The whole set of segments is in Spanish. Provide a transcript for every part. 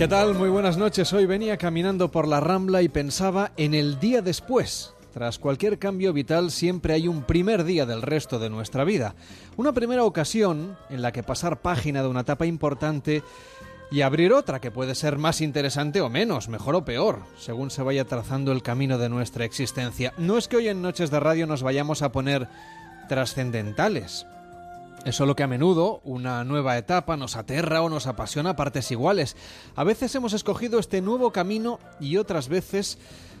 ¿Qué tal? Muy buenas noches. Hoy venía caminando por la Rambla y pensaba en el día después. Tras cualquier cambio vital siempre hay un primer día del resto de nuestra vida. Una primera ocasión en la que pasar página de una etapa importante y abrir otra que puede ser más interesante o menos, mejor o peor, según se vaya trazando el camino de nuestra existencia. No es que hoy en Noches de Radio nos vayamos a poner trascendentales, es solo que a menudo una nueva etapa nos aterra o nos apasiona partes iguales. A veces hemos escogido este nuevo camino y otras veces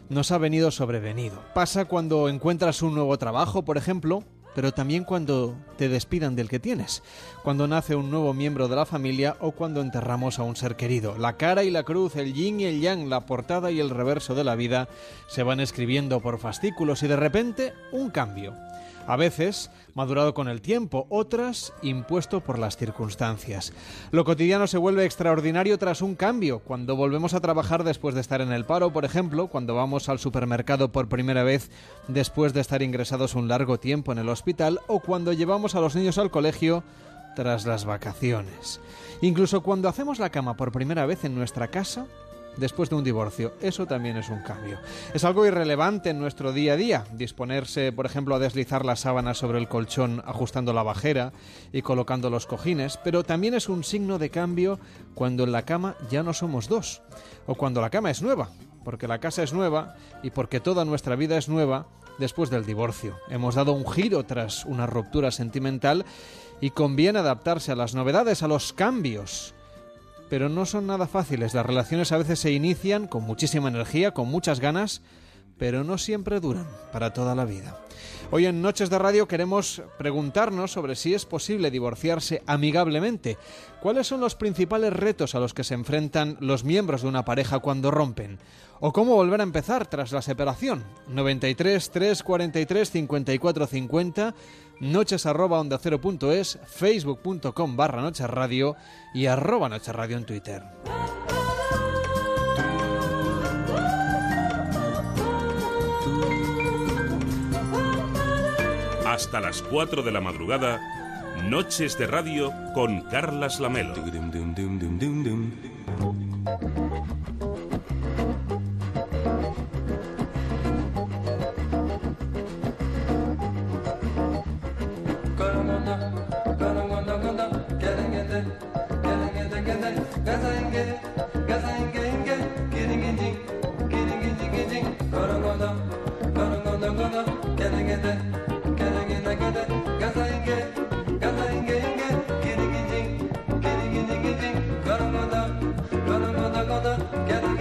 nos ha venido sobrevenido. Pasa cuando encuentras un nuevo trabajo, por ejemplo, pero también cuando te despidan del que tienes, cuando nace un nuevo miembro de la familia o cuando enterramos a un ser querido. La cara y la cruz, el yin y el yang, la portada y el reverso de la vida se van escribiendo por fascículos y de repente un cambio. A veces madurado con el tiempo, otras impuesto por las circunstancias. Lo cotidiano se vuelve extraordinario tras un cambio, cuando volvemos a trabajar después de estar en el paro, por ejemplo, cuando vamos al supermercado por primera vez después de estar ingresados un largo tiempo en el hospital o cuando llevamos a los niños al colegio tras las vacaciones. Incluso cuando hacemos la cama por primera vez en nuestra casa después de un divorcio. Eso también es un cambio. Es algo irrelevante en nuestro día a día, disponerse, por ejemplo, a deslizar las sábanas sobre el colchón ajustando la bajera y colocando los cojines, pero también es un signo de cambio cuando en la cama ya no somos dos, o cuando la cama es nueva, porque la casa es nueva y porque toda nuestra vida es nueva después del divorcio. Hemos dado un giro tras una ruptura sentimental y conviene adaptarse a las novedades, a los cambios pero no son nada fáciles. Las relaciones a veces se inician con muchísima energía, con muchas ganas, pero no siempre duran para toda la vida. Hoy en Noches de Radio queremos preguntarnos sobre si es posible divorciarse amigablemente. ¿Cuáles son los principales retos a los que se enfrentan los miembros de una pareja cuando rompen? ¿O cómo volver a empezar tras la separación? 93 343 54 50 noches arroba onda cero punto es, facebook.com barra noches radio y arroba noches radio en Twitter. Hasta las 4 de la madrugada, Noches de Radio con Carlas Lamelo.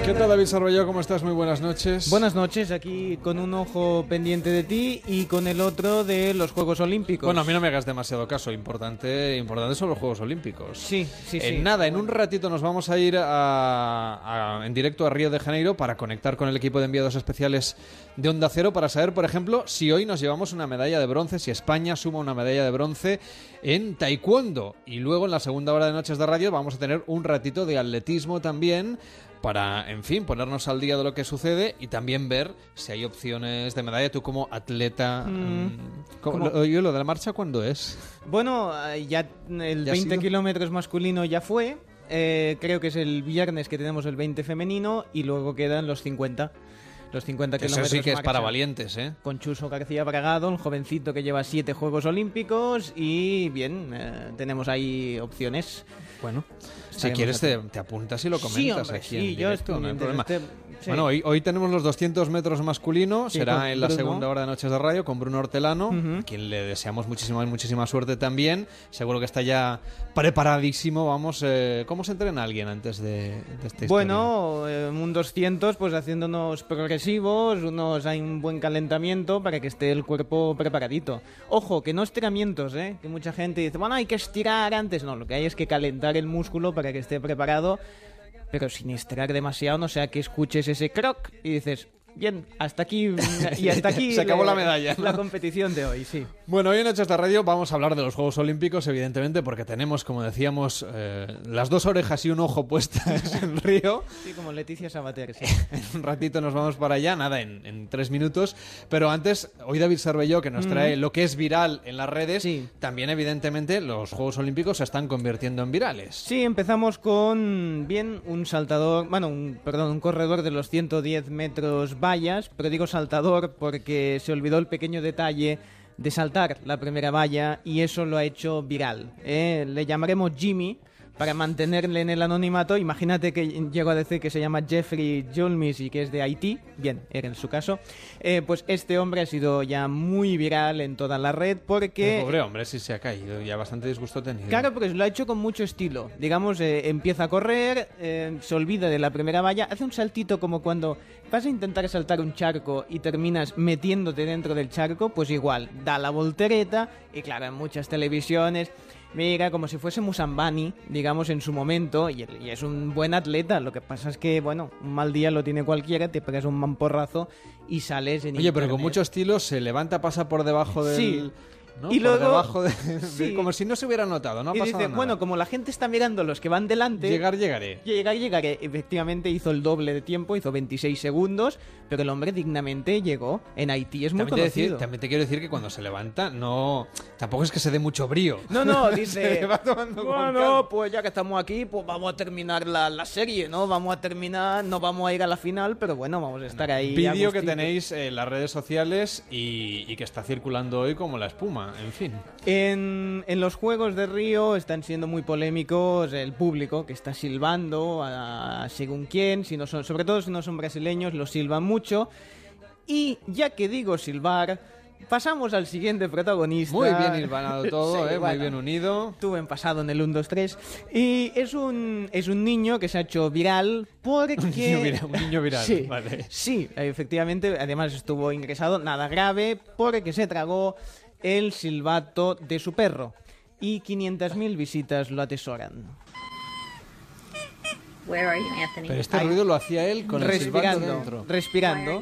¿Qué tal David Sarroyo? ¿Cómo estás? Muy buenas noches. Buenas noches, aquí con un ojo pendiente de ti y con el otro de los Juegos Olímpicos. Bueno, a mí no me hagas demasiado caso, importante, importante son los Juegos Olímpicos. Sí, sí, sí. En nada, en un ratito nos vamos a ir a- a- en directo a Río de Janeiro para conectar con el equipo de enviados especiales de Onda Cero para saber, por ejemplo, si hoy nos llevamos una medalla de bronce, si España suma una medalla de bronce en taekwondo. Y luego en la segunda hora de Noches de Radio vamos a tener un ratito de atletismo también para, en fin, ponernos al día de lo que sucede y también ver si hay opciones de medalla. Tú como atleta... mm, ¿cómo- ¿Cómo? lo- de la marcha cuándo es? Bueno, eh, ya el ¿Ya ha 20 sido? kilómetros masculino ya fue. Eh, creo que es el viernes que tenemos el 20 femenino y luego quedan los 50. Los 50 Eso kilómetros sí que es para valientes, ¿eh? Con Chuso García Bragado, un jovencito que lleva siete Juegos Olímpicos y bien, eh, tenemos ahí opciones. Bueno, si quieres te, apuntas y lo Sí, comentas hombre, aquí sí, en yo directo, estoy no hay problema. Sí. Bueno, hoy, hoy tenemos los 200 metros masculino, Sí, será en la Bruno. segunda hora de Noches de Radio con Bruno Hortelano, Ujú. a quien le deseamos muchísima, muchísima suerte también. Seguro que está ya preparadísimo, vamos. eh, ¿Cómo se entrena alguien antes de, de historia? Bueno, eh, un 200, pues haciéndonos progresivos, unos hay un buen calentamiento para que esté el cuerpo preparadito. Ojo, que no estiramientos, ¿eh? Que mucha gente dice, bueno, hay que estirar antes. No, lo que hay es que calentar el músculo para que esté preparado, pero sin estirar demasiado, no sea que escuches ese croc y dices, Bien, hasta aquí y hasta aquí Se acabó la medalla, ¿no? La competición de hoy, sí. Bueno, hoy en Noches de Radio vamos a hablar de los Juegos Olímpicos, evidentemente, porque tenemos, como decíamos, eh, las dos orejas y un ojo puestas en Río. Sí, como Leticia Sabater, sí. En un ratito nos vamos para allá, nada, en, en tres minutos. Pero antes, hoy David Cervelló, que nos trae lo que es viral en las redes, Sí. también, evidentemente, los Juegos Olímpicos se están convirtiendo en virales. Sí, empezamos con bien un saltador, bueno, un, perdón, un corredor de los 110 metros vallas, pero digo saltador porque se olvidó el pequeño detalle de saltar la primera valla y eso lo ha hecho viral. ¿eh? Le llamaremos Jimmy para mantenerle en el anonimato. Imagínate que llego a decir que se llama Jeffrey Julmis y que es de Haití. Bien, era en su caso. Eh, pues este hombre ha sido ya muy viral en toda la red porque... El pobre hombre, sí se ha caído, ya bastante disgusto tenido. Claro, porque lo ha hecho con mucho estilo. Digamos, eh, empieza a correr, eh, se olvida de la primera valla, hace un saltito como cuando vas a intentar saltar un charco y terminas metiéndote dentro del charco, pues igual, da la voltereta y claro, en muchas televisiones... Mira, como si fuese Musambani, digamos, en su momento, y, y es un buen atleta. Lo que pasa es que, bueno, un mal día lo tiene cualquiera, te pegas un mamporrazo y sales en Oye, pero con mucho estilo se levanta, pasa por debajo del... Sí. ¿No? Y Por luego- debajo de, de- Sí. Como si no se hubiera notado, no ha y pasado dice, nada. bueno, como la gente está mirando los que van delante... Llegar, llegaré. Llegar, llegaré. Efectivamente hizo el doble de tiempo, hizo 26 segundos, pero el hombre dignamente llegó. En Haití es muy También te, decir- conocido. también te quiero decir que cuando se levanta, no. Tampoco es que se dé mucho brío. No, no, dice. va tomando con bueno, calma". pues ya que estamos aquí, pues vamos a terminar la, la serie, ¿no? Vamos a terminar, no vamos a ir a la final, pero bueno, vamos a estar ahí. Vídeo que tenéis en las redes sociales y, y que está circulando hoy como la espuma, en fin. En, en los Juegos de Río están siendo muy polémicos el público que está silbando a, según quién, si no son, sobre todo si no son brasileños, los silban mucho. Y ya que digo silbar, pasamos al siguiente protagonista. Muy bien hilvanado todo, Sí, ¿eh? muy bueno. bien unido. Estuve en pasado en el 1, 2, 3. Y es un, es un niño que se ha hecho viral porque... Un niño viral, un niño viral, Sí, vale. sí, efectivamente. Además estuvo ingresado, nada grave, porque se tragó el silbato de su perro. Y 500.000 visitas lo atesoran. Where are you, Anthony? Pero este Ahí. ruido lo hacía él con el silbato respirando, dentro. Why respirando. Co-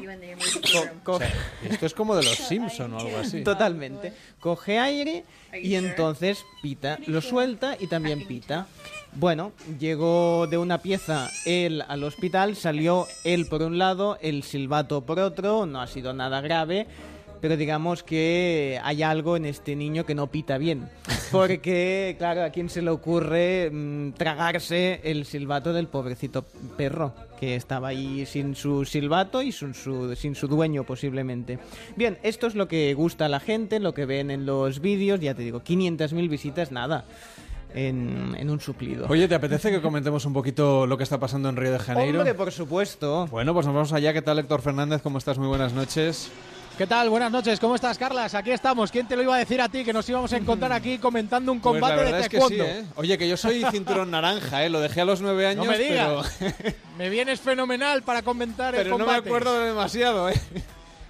room? co- O sea, esto es como de los Simpson o algo así. Totalmente. Coge aire y entonces pita, lo suelta y también pita. Bueno, llegó de una pieza él al hospital, salió él por un lado, el silbato por otro, no ha sido nada grave, pero digamos que hay algo en este niño que no pita bien. Porque, claro, a quién se le ocurre mm, tragarse el silbato del pobrecito perro, que estaba ahí sin su silbato y sin su, sin su dueño posiblemente. Bien, esto es lo que gusta a la gente, lo que ven en los vídeos, ya te digo, 500.000 visitas, nada, en, en un suplido. Oye, ¿te apetece que comentemos un poquito lo que está pasando en Río de Janeiro? Hombre, por supuesto. Bueno, pues nos vamos allá. ¿Qué tal, Héctor Fernández? ¿Cómo estás? Muy buenas noches. ¿Qué tal? Buenas noches, ¿cómo estás, Carlas? Aquí estamos. ¿Quién te lo iba a decir a ti que nos íbamos a encontrar aquí comentando un Pues combate verdad de es que sí, taekwondo? ¿eh? Oye, que yo soy cinturón naranja, ¿eh? Lo dejé a los nueve años, no me pero, digas. me vienes fenomenal para comentar el pero no me combate. acuerdo de demasiado, ¿eh?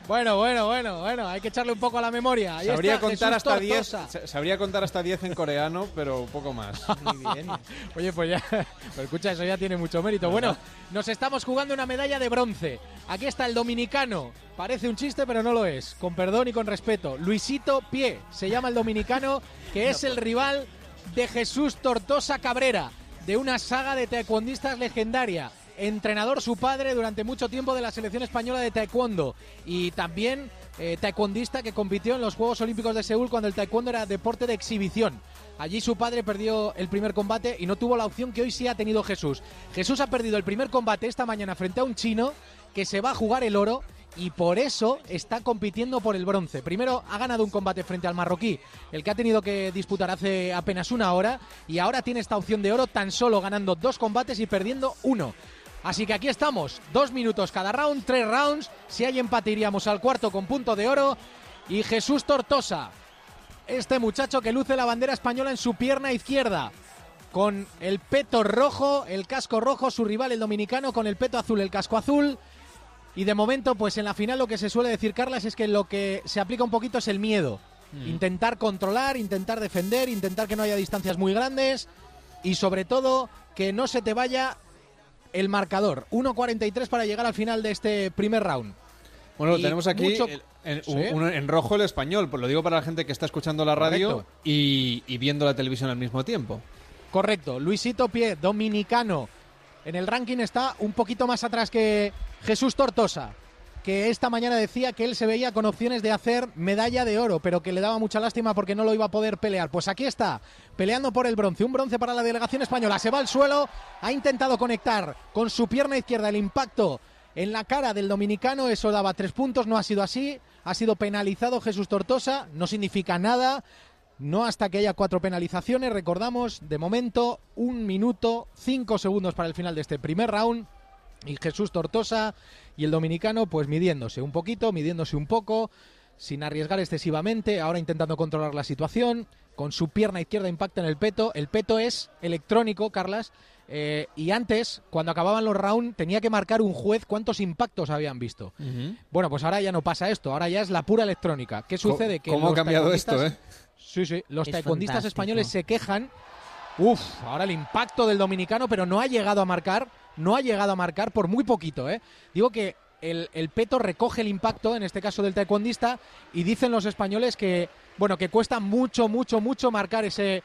Bueno, bueno, bueno, bueno, hay que echarle un poco a la memoria. Ahí Sabría está contar Jesús hasta 10, Tortosa. sa- sabría contar hasta 10 en coreano, pero poco más. Muy bien. Oye, pues ya, escucha, eso ya tiene mucho mérito. Bueno, nos estamos jugando una medalla de bronce. Aquí está el dominicano. Parece un chiste, pero no lo es. Con perdón y con respeto. Luisito Pie, se llama el dominicano, que es el rival de Jesús Tortosa Cabrera, de una saga de taekwondistas legendaria. Entrenador su padre durante mucho tiempo de la selección española de taekwondo y también eh, taekwondista que compitió en los Juegos Olímpicos de Seúl cuando el taekwondo era deporte de exhibición. Allí su padre perdió el primer combate y no tuvo la opción que hoy sí ha tenido Jesús. Jesús ha perdido el primer combate esta mañana frente a un chino que se va a jugar el oro y por eso está compitiendo por el bronce. Primero ha ganado un combate frente al marroquí, el que ha tenido que disputar hace apenas una hora y ahora tiene esta opción de oro tan solo ganando dos combates y perdiendo uno. Así que aquí estamos, dos minutos cada round, tres rounds. Si hay empate iríamos al cuarto con punto de oro. Y Jesús Tortosa, este muchacho que luce la bandera española en su pierna izquierda, con el peto rojo, el casco rojo, su rival el dominicano con el peto azul, el casco azul. Y de momento, pues en la final lo que se suele decir, Carlas, es que lo que se aplica un poquito es el miedo. Intentar controlar, intentar defender, intentar que no haya distancias muy grandes y sobre todo que no se te vaya el marcador. 1.43 para llegar al final de este primer round. Bueno, lo tenemos aquí mucho- el- en, Sí. un- un- en rojo el español, pues lo digo para la gente que está escuchando la radio y viendo la televisión al mismo tiempo. Correcto. Luisito Pie, dominicano. En el ranking está un poquito más atrás que Jesús Tortosa, que esta mañana decía que él se veía con opciones de hacer medalla de oro, pero que le daba mucha lástima porque no lo iba a poder pelear. Pues aquí está, peleando por el bronce. Un bronce para la delegación española. Se va al suelo, ha intentado conectar con su pierna izquierda el impacto en la cara del dominicano. Eso daba tres puntos, no ha sido así. Ha sido penalizado Jesús Tortosa, no significa nada. No hasta que haya cuatro penalizaciones. Recordamos, de momento, un minuto, cinco segundos para el final de este primer round. Y Jesús Tortosa y el dominicano, pues midiéndose un poquito, midiéndose un poco, sin arriesgar excesivamente. Ahora intentando controlar la situación. Con su pierna izquierda impacta en el peto. El peto es electrónico, Carlas. eh, y antes, cuando acababan los rounds, tenía que marcar un juez cuántos impactos habían visto. Bueno, pues ahora ya no pasa esto. Ahora ya es la pura electrónica. ¿Qué sucede? Que ¿Cómo ha los cambiado esto, taekwondistas- eh? Sí, sí. Los Es taekwondistas fantástico. españoles se quejan. Uf, ahora el impacto del dominicano, pero no ha llegado a marcar. No ha llegado a marcar por muy poquito, ¿eh? Digo que el, peto recoge el impacto, en este caso del taekwondista, y dicen los españoles que, bueno, que cuesta mucho, mucho, mucho marcar ese,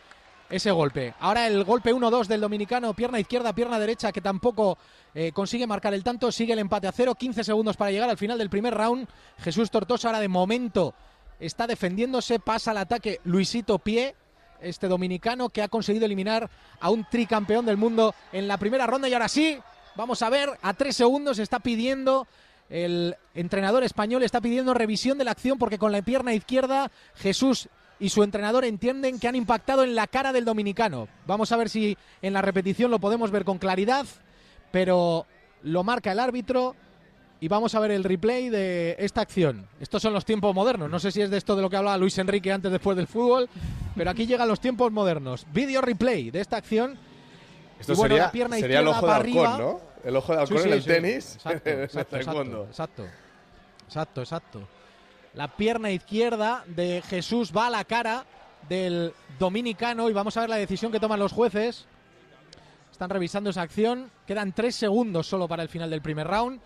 ese golpe. Ahora el golpe 1-2 del dominicano, pierna izquierda, pierna derecha, que tampoco eh, consigue marcar el tanto, sigue el empate a cero, 15 segundos para llegar al final del primer round. Jesús Tortosa ahora de momento está defendiéndose, pasa al ataque Luisito Pie, este dominicano que ha conseguido eliminar a un tricampeón del mundo en la primera ronda y ahora sí, vamos a ver, a tres segundos está pidiendo el entrenador español está pidiendo revisión de la acción porque con la pierna izquierda Jesús y su entrenador entienden que han impactado en la cara del dominicano. Vamos a ver si en la repetición lo podemos ver con claridad, pero lo marca el árbitro y vamos a ver el replay de esta acción. Estos son los tiempos modernos. No sé si es de esto de lo que hablaba Luis Enrique antes después del fútbol, pero aquí llegan los tiempos modernos. Video replay de esta acción. Esto Y bueno, sería, la pierna sería el izquierda ojo de arriba. ¿no? El ojo de halcón Sí, en el sí. tenis, Exacto, exacto, exacto, exacto, exacto. La pierna izquierda de Jesús va a la cara del dominicano y vamos a ver la decisión que toman los jueces. Están revisando esa acción. Quedan tres segundos solo para el final del primer round.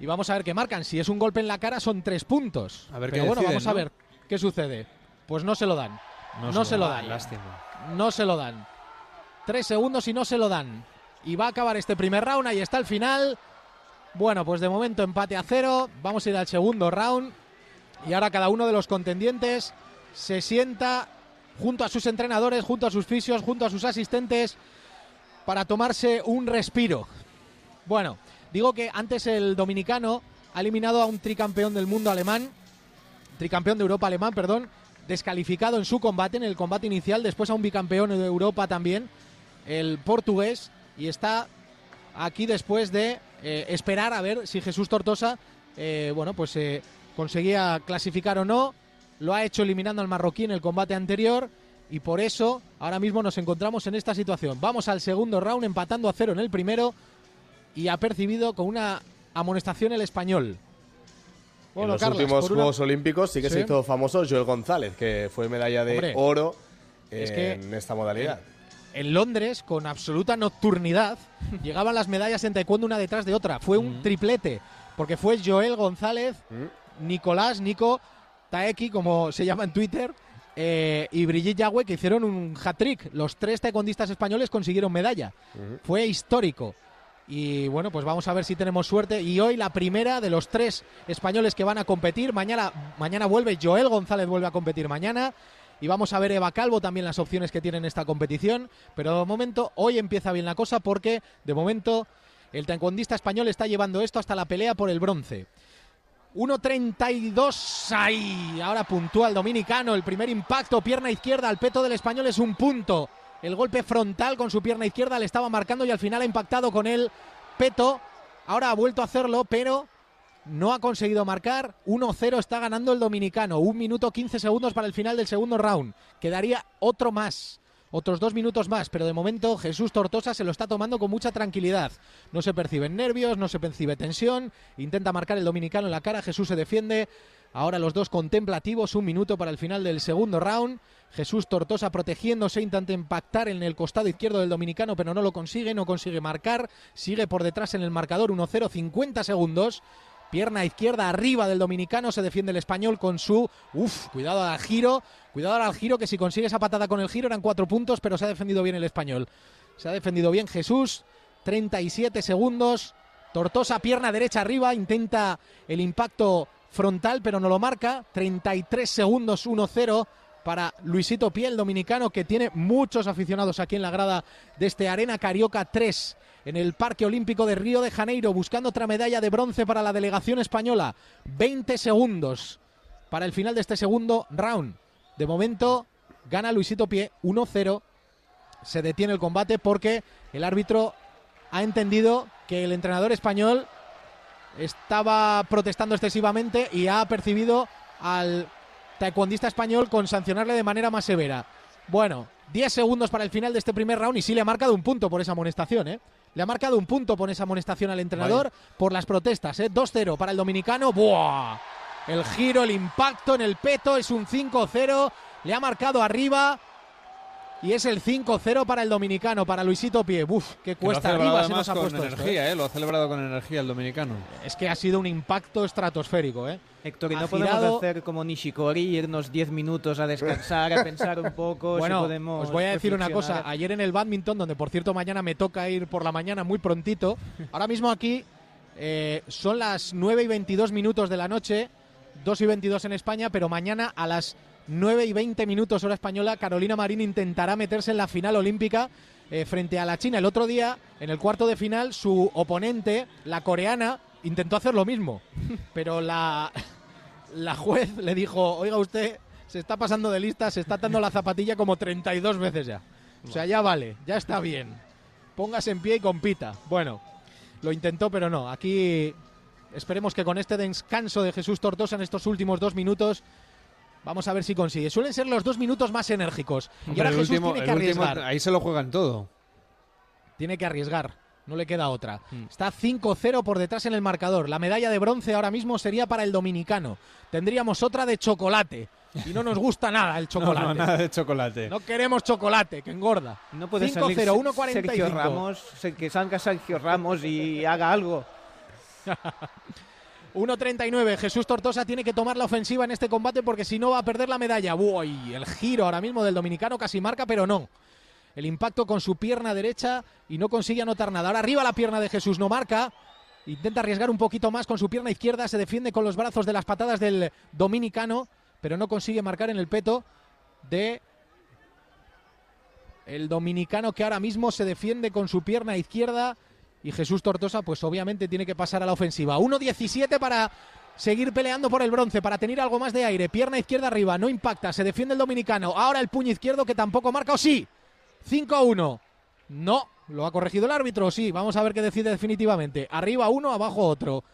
Y vamos a ver qué marcan. Si es un golpe en la cara, son tres puntos. A ver Pero qué bueno, deciden, vamos a ver qué sucede. Pues no se lo dan. No, se, lo dan. Lástima. No se lo dan. Tres segundos y no se lo dan. Y va a acabar este primer round. Ahí está el final. Bueno, pues de momento empate a cero. Vamos a ir al segundo round. Y ahora cada uno de los contendientes se sienta junto a sus entrenadores, junto a sus fisios, junto a sus asistentes para tomarse un respiro. Bueno, digo que antes el dominicano ha eliminado a un tricampeón del mundo alemán, tricampeón de Europa alemán, perdón, descalificado en su combate, en el combate inicial, después a un bicampeón de Europa también, el portugués, y está aquí después de eh, esperar a ver si Jesús Tortosa, eh, bueno, pues eh, conseguía clasificar o no. Lo ha hecho eliminando al marroquí en el combate anterior y por eso ahora mismo nos encontramos en esta situación. Vamos al segundo round empatando a cero en el primero y ha percibido con una amonestación el español. en los últimos una- Juegos Olímpicos sí que Sí. se hizo famoso Joel González, que fue medalla de Hombre, oro es que- en esta modalidad. En Londres, con absoluta nocturnidad, llegaban las medallas en taekwondo una detrás de otra. Fue un triplete, porque fue Joel González, Nicolás, Nico, Taeki, como se llama en Twitter, eh, y Brigitte Yagüe, que hicieron un hat-trick. Los tres taekwondistas españoles consiguieron medalla. Fue histórico. Y bueno, pues vamos a ver si tenemos suerte. Y hoy la primera de los tres españoles que van a competir. Mañana, mañana vuelve Joel González, vuelve a competir mañana. Y vamos a ver Eva Calvo también las opciones que tiene en esta competición. Pero de momento, hoy empieza bien la cosa porque de momento el taekwondista español está llevando esto hasta la pelea por el bronce. 1.32 ahí. Ahora puntúa el dominicano. El primer impacto, pierna izquierda al peto del español es un punto. El golpe frontal con su pierna izquierda le estaba marcando y al final ha impactado con el peto. Ahora ha vuelto a hacerlo, pero no ha conseguido marcar. 1-0 está ganando el dominicano. Un minuto 15 segundos para el final del segundo round. Quedaría otro más. Otros dos minutos más, pero de momento Jesús Tortosa se lo está tomando con mucha tranquilidad. No se perciben nervios, no se percibe tensión. Intenta marcar el dominicano en la cara. Jesús se defiende. Ahora los dos contemplativos. Un minuto para el final del segundo round. Jesús Tortosa protegiéndose, intenta impactar en el costado izquierdo del dominicano, pero no lo consigue, no consigue marcar. Sigue por detrás en el marcador 1-0, 50 segundos. Pierna izquierda arriba del dominicano, se defiende el español con su... Uf, cuidado al giro, cuidado al giro, que si consigue esa patada con el giro eran cuatro puntos, pero se ha defendido bien el español. Se ha defendido bien Jesús, 37 segundos, Tortosa pierna derecha arriba, intenta el impacto frontal, pero no lo marca, 33 segundos, 1-0 para Luisito Piel, dominicano, que tiene muchos aficionados aquí en la grada de este Arena Carioca 3 en el Parque Olímpico de Río de Janeiro, buscando otra medalla de bronce para la delegación española. 20 segundos para el final de este segundo round. De momento gana Luisito Pie 1-0. Se detiene el combate porque el árbitro ha entendido que el entrenador español estaba protestando excesivamente y ha percibido al taekwondista español con sancionarle de manera más severa. Bueno, 10 segundos para el final de este primer round y sí le ha marcado un punto por esa amonestación, ¿eh? Le ha marcado un punto por esa amonestación al entrenador por las protestas, ¿eh? 2-0 para el dominicano. ¡Buah! El giro, el impacto en el peto es un 5-0. Le ha marcado arriba. Y es el 5-0 para el dominicano, para Luisito Pie. Uf, qué cuesta arriba se nos ha con puesto esto, energía, ¿eh? ¿eh? Lo ha celebrado con energía el dominicano. Es que ha sido un impacto estratosférico, ¿eh? Héctor, ¿y Ha no podemos girado- hacer como Nishikori, irnos 10 minutos a descansar, a pensar un poco? si Bueno, podemos os voy a decir una cosa. Ayer en el badminton, donde por cierto mañana me toca ir por la mañana muy prontito, ahora mismo aquí eh, son las 9 y 22 minutos de la noche, 2 y 22 en España, pero mañana a las 9 y 20 minutos hora española, Carolina Marín intentará meterse en la final olímpica eh, frente a la China. El otro día, en el cuarto de final, su oponente, la coreana, intentó hacer lo mismo, pero la, la juez le dijo, oiga usted, se está pasando de lista, se está dando la zapatilla como 32 veces ya. O sea, ya vale, ya está bien. Póngase en pie y compita. Bueno, lo intentó, pero no. Aquí esperemos que con este descanso de Jesús Tortosa en estos últimos dos minutos, vamos a ver si consigue. Suelen ser los dos minutos más enérgicos. Y ahora Jesús último- tiene que último- arriesgar. ahí se lo juegan todo. Tiene que arriesgar. No le queda otra. Mm. Está 5-0 por detrás en el marcador. La medalla de bronce ahora mismo sería para el dominicano. Tendríamos otra de chocolate. Y no nos gusta nada el No, chocolate. no, nada de chocolate. No queremos chocolate, que engorda. No puede 5-0, salir 1-45. Sergio Ramos, que salga Sergio Ramos y haga algo. 1.39. Jesús Tortosa tiene que tomar la ofensiva en este combate porque si no va a perder la medalla. Uy, el giro ahora mismo del dominicano casi marca, pero no. El impacto con su pierna derecha y no consigue anotar nada. Ahora arriba la pierna de Jesús, no marca. Intenta arriesgar un poquito más con su pierna izquierda. Se defiende con los brazos de las patadas del dominicano, pero no consigue marcar en el peto de el dominicano que ahora mismo se defiende con su pierna izquierda y Jesús Tortosa pues obviamente tiene que pasar a la ofensiva. 1-17 para seguir peleando por el bronce, para tener algo más de aire. Pierna izquierda arriba, no impacta, se defiende el dominicano. Ahora el puño izquierdo que tampoco marca, o sí. 5-1. No, lo ha corregido el árbitro, sí. Vamos a ver qué decide definitivamente. Arriba uno, abajo otro.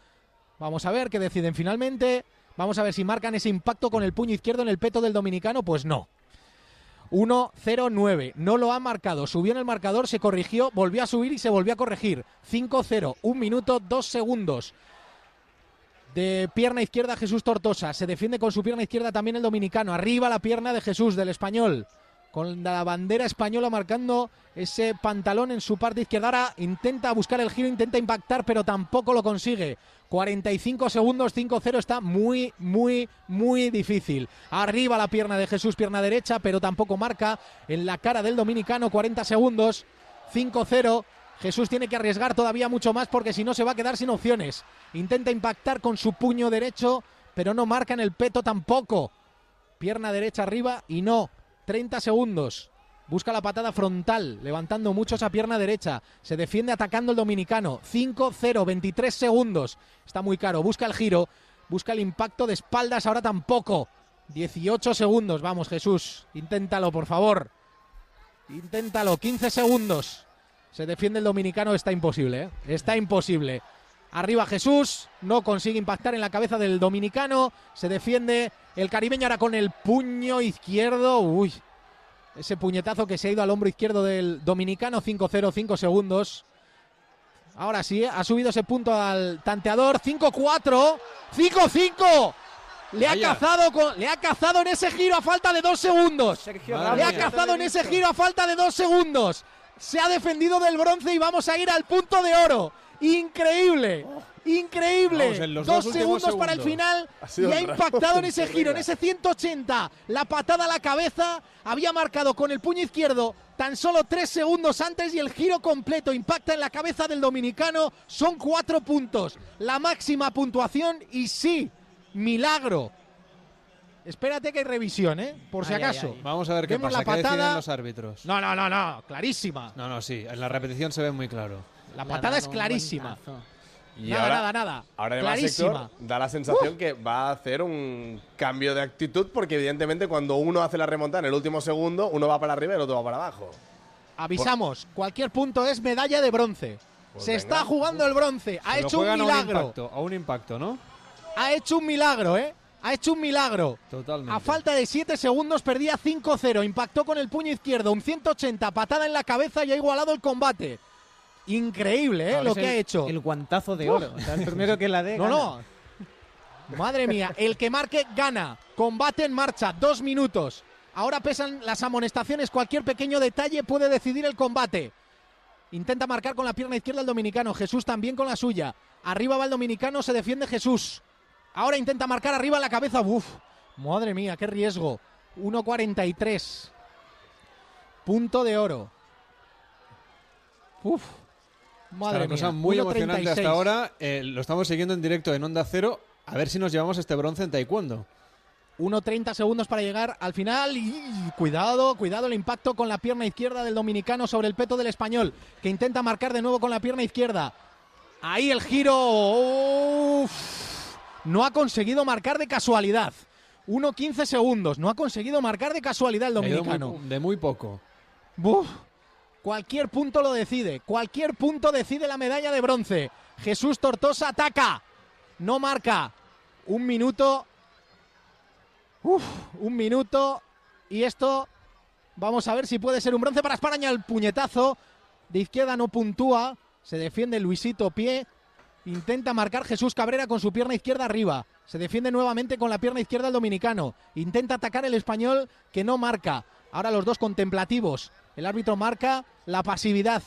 Vamos a ver qué deciden finalmente. Vamos a ver si marcan ese impacto con el puño izquierdo en el peto del dominicano. Pues no. 1-0-9. No lo ha marcado. Subió en el marcador, se corrigió, volvió a subir y se volvió a corregir. 5-0. Un minuto, dos segundos. De pierna izquierda Jesús Tortosa. Se defiende con su pierna izquierda también el dominicano. Arriba la pierna de Jesús, del español. Con la bandera española marcando ese pantalón en su parte izquierda. Intenta buscar el giro, intenta impactar, pero tampoco lo consigue. 45 segundos, 5-0 está muy, muy, muy difícil. Arriba la pierna de Jesús, pierna derecha, pero tampoco marca. En la cara del dominicano, 40 segundos, 5-0. Jesús tiene que arriesgar todavía mucho más porque si no se va a quedar sin opciones. Intenta impactar con su puño derecho, pero no marca en el peto tampoco. Pierna derecha arriba y no. 30 segundos. Busca la patada frontal, levantando mucho esa pierna derecha. Se defiende atacando el dominicano. 5-0, 23 segundos. Está muy caro. Busca el giro. Busca el impacto de espaldas. Ahora tampoco. 18 segundos. Vamos, Jesús. Inténtalo, por favor. Inténtalo. 15 segundos. Se defiende el dominicano. Está imposible, ¿eh? Está imposible. Arriba Jesús. No consigue impactar en la cabeza del dominicano. Se defiende el caribeño ahora con el puño izquierdo. Uy. Ese puñetazo que se ha ido al hombro izquierdo del dominicano. 5-0, 5 segundos. Ahora sí, ha subido ese punto al tanteador. 5-4. 5-5. Le ha cazado con, le ha cazado en ese giro a falta de dos segundos. Sergio. Le ha cazado en ese giro a falta de dos segundos. Se ha defendido del bronce y vamos a ir al punto de oro. Increíble. Increíble. Vamos, en los dos, segundos, para el final Ha y ha impactado en ese terrible. giro, en ese 180. La patada a la cabeza había marcado con el puño izquierdo tan solo tres segundos antes y el giro completo impacta en la cabeza del dominicano. Son cuatro puntos. La máxima puntuación y sí, milagro. Espérate que hay revisión, ¿eh? Por si Ay, acaso. ay. Vamos a ver qué Vemos pasa. la ¿Qué deciden patada. los árbitros? No, no, no, no. Clarísima. No, no, sí. En la repetición se ve muy claro. La patada es clarísima. Y nada, ahora, nada, nada. Ahora además. Héctor da la sensación que va a hacer un cambio de actitud porque evidentemente cuando uno hace la remontada en el último segundo, uno va para arriba y el otro va para abajo. Avisamos, cualquier punto es medalla de bronce. Pues Se venga. está jugando el bronce. Ha hecho un juegan a un milagro. impacto, a un impacto, ¿no? Ha hecho un milagro, ¿eh? Ha hecho un milagro. Totalmente. A falta de 7 segundos perdía 5-0. Impactó con el puño izquierdo. Un 180, patada en la cabeza y ha igualado el combate. Increíble, ¿eh? Lo que el- ha hecho. El guantazo de oro. O sea, el primero que la dé. No, gana. no. Madre mía, el que marque gana. Combate en marcha, dos minutos. Ahora pesan las amonestaciones. Cualquier pequeño detalle puede decidir el combate. Intenta marcar con la pierna izquierda el dominicano. Jesús también con la suya. Arriba va el dominicano, se defiende Jesús. Ahora intenta marcar arriba la cabeza. Uf, madre mía, qué riesgo. 1.43. Punto de oro. Uf. Madre mía. cosa muy emocionante 1.36. hasta ahora. Eh, lo estamos siguiendo en directo en Onda Cero. A ver si nos llevamos este bronce en taekwondo. 1.30 segundos para llegar al final y cuidado, cuidado el impacto con la pierna izquierda del dominicano sobre el peto del español, que intenta marcar de nuevo con la pierna izquierda. Ahí el giro. Uf. no ha conseguido marcar de casualidad. 1.15 segundos, no ha conseguido marcar de casualidad el dominicano. muy- de muy poco. Cualquier punto lo decide. Cualquier punto decide la medalla de bronce. Jesús Tortosa ataca. No marca. Un minuto. Un minuto. Y esto. Vamos a ver si puede ser un bronce para España. El puñetazo. De izquierda no puntúa. Se defiende Luisito Pie. Intenta marcar Jesús Cabrera con su pierna izquierda arriba. Se defiende nuevamente con la pierna izquierda el dominicano. Intenta atacar el español que no marca. Ahora los dos contemplativos. El árbitro marca la pasividad.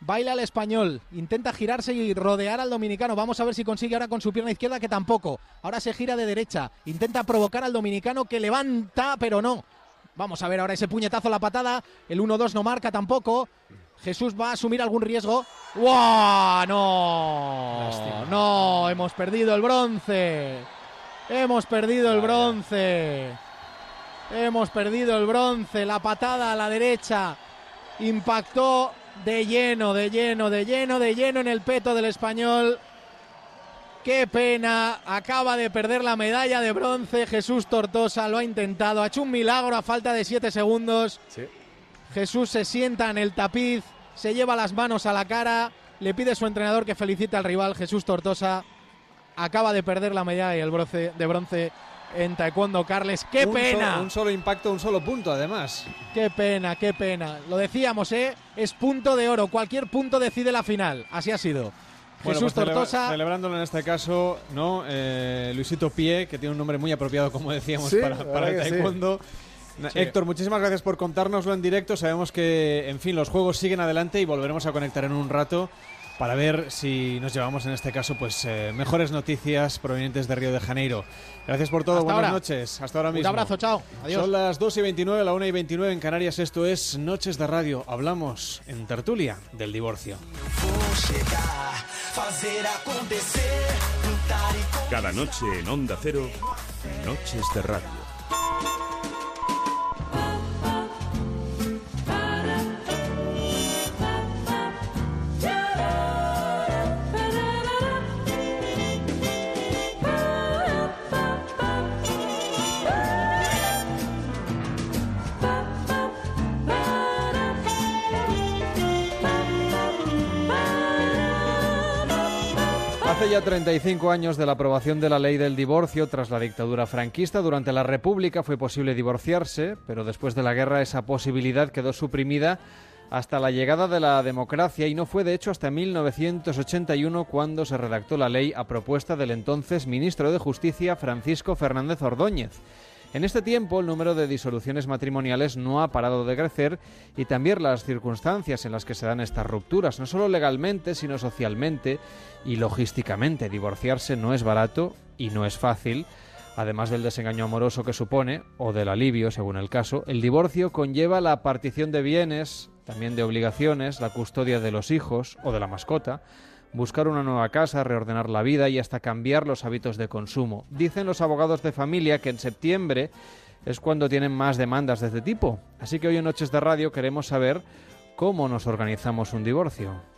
Baila el español. Intenta girarse y rodear al dominicano. Vamos a ver si consigue ahora con su pierna izquierda que tampoco. Ahora se gira de derecha. Intenta provocar al dominicano que levanta, pero no. Vamos a ver ahora ese puñetazo, la patada. El 1-2 no marca tampoco. Jesús va a asumir algún riesgo. ¡Wow! No. Lástima. No, hemos perdido el bronce. Hemos perdido el bronce. Hemos perdido el bronce. La patada a la derecha impactó de lleno, de lleno, de lleno, de lleno en el peto del español. Qué pena, acaba de perder la medalla de bronce. Jesús Tortosa lo ha intentado, ha hecho un milagro a falta de 7 segundos. Sí. Jesús se sienta en el tapiz, se lleva las manos a la cara, le pide a su entrenador que felicite al rival Jesús Tortosa. Acaba de perder la medalla y el bronce, de bronce en Taekwondo Carles. ¡Qué Un pena! solo- un solo impacto, un solo punto, además. Qué pena, qué pena. Lo decíamos, ¿eh? Es punto de oro. Cualquier punto decide la final. Así ha sido. Bueno, Jesús pues celebra- Tortosa. celebrándolo en este caso, ¿no? Eh, Luisito Pie, que tiene un nombre muy apropiado, como decíamos, Sí, para, para el sí. taekwondo. Na- Héctor, muchísimas gracias por contárnoslo en directo. Sabemos que, en fin, los juegos siguen adelante y volveremos a conectar en un rato para ver si nos llevamos en este caso pues eh, mejores noticias provenientes de Río de Janeiro. Gracias por todo, Hasta buenas ahora. noches. Hasta ahora Un mismo. abrazo, chao. Adiós. Son las 2 y 29, la 1 y 29 en Canarias. Esto es Noches de Radio. Hablamos en tertulia del divorcio. Cada noche en Onda Cero, Noches de Radio. Hace ya 35 años de la aprobación de la ley del divorcio tras la dictadura franquista, durante la República fue posible divorciarse, pero después de la guerra esa posibilidad quedó suprimida hasta la llegada de la democracia y no fue de hecho hasta 1981 cuando se redactó la ley a propuesta del entonces ministro de Justicia Francisco Fernández Ordóñez. En este tiempo el número de disoluciones matrimoniales no ha parado de crecer y también las circunstancias en las que se dan estas rupturas, no solo legalmente, sino socialmente y logísticamente. Divorciarse no es barato y no es fácil. Además del desengaño amoroso que supone, o del alivio, según el caso, el divorcio conlleva la partición de bienes, también de obligaciones, la custodia de los hijos o de la mascota, buscar una nueva casa, reordenar la vida y hasta cambiar los hábitos de consumo. Dicen los abogados de familia que en septiembre es cuando tienen más demandas de este tipo. Así que hoy en Noches de Radio queremos saber cómo nos organizamos un divorcio.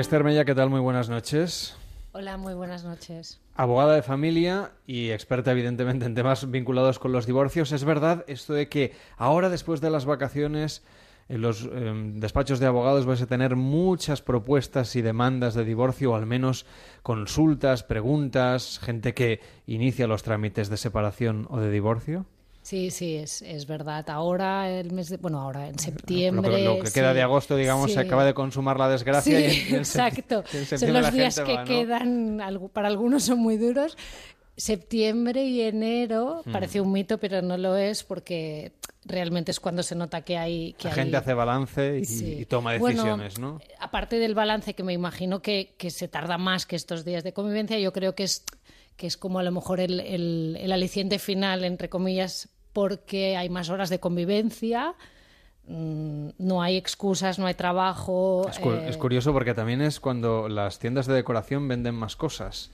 Esther Mella, ¿qué tal? Muy buenas noches. Hola, muy buenas noches. Abogada de familia y experta evidentemente en temas vinculados con los divorcios. ¿Es verdad esto de que ahora después de las vacaciones en los em, despachos de abogados vais a tener muchas propuestas y demandas de divorcio o al menos consultas, preguntas, gente que inicia los trámites de separación o de divorcio? Sí, sí, es, es verdad. Ahora, el mes de, bueno, ahora en septiembre. Lo que, lo que queda sí, de agosto, digamos, sí. se acaba de consumar la desgracia. Sí, y en- exacto. en Son los días que va, ¿no? quedan, para algunos son muy duros. Septiembre y enero Hmm. parece un mito, pero no lo es porque realmente es cuando se nota que hay. Que La hay- gente hace balance y, Sí. y toma Bueno, decisiones, ¿no? Aparte del balance, que me imagino que, que se tarda más que estos días de convivencia, yo creo que es, que es como a lo mejor el, el- el aliciente final, entre comillas, porque hay más horas de convivencia, mm, no hay excusas, no hay trabajo. Es, cu- eh, es curioso porque también es cuando las tiendas de decoración venden más cosas.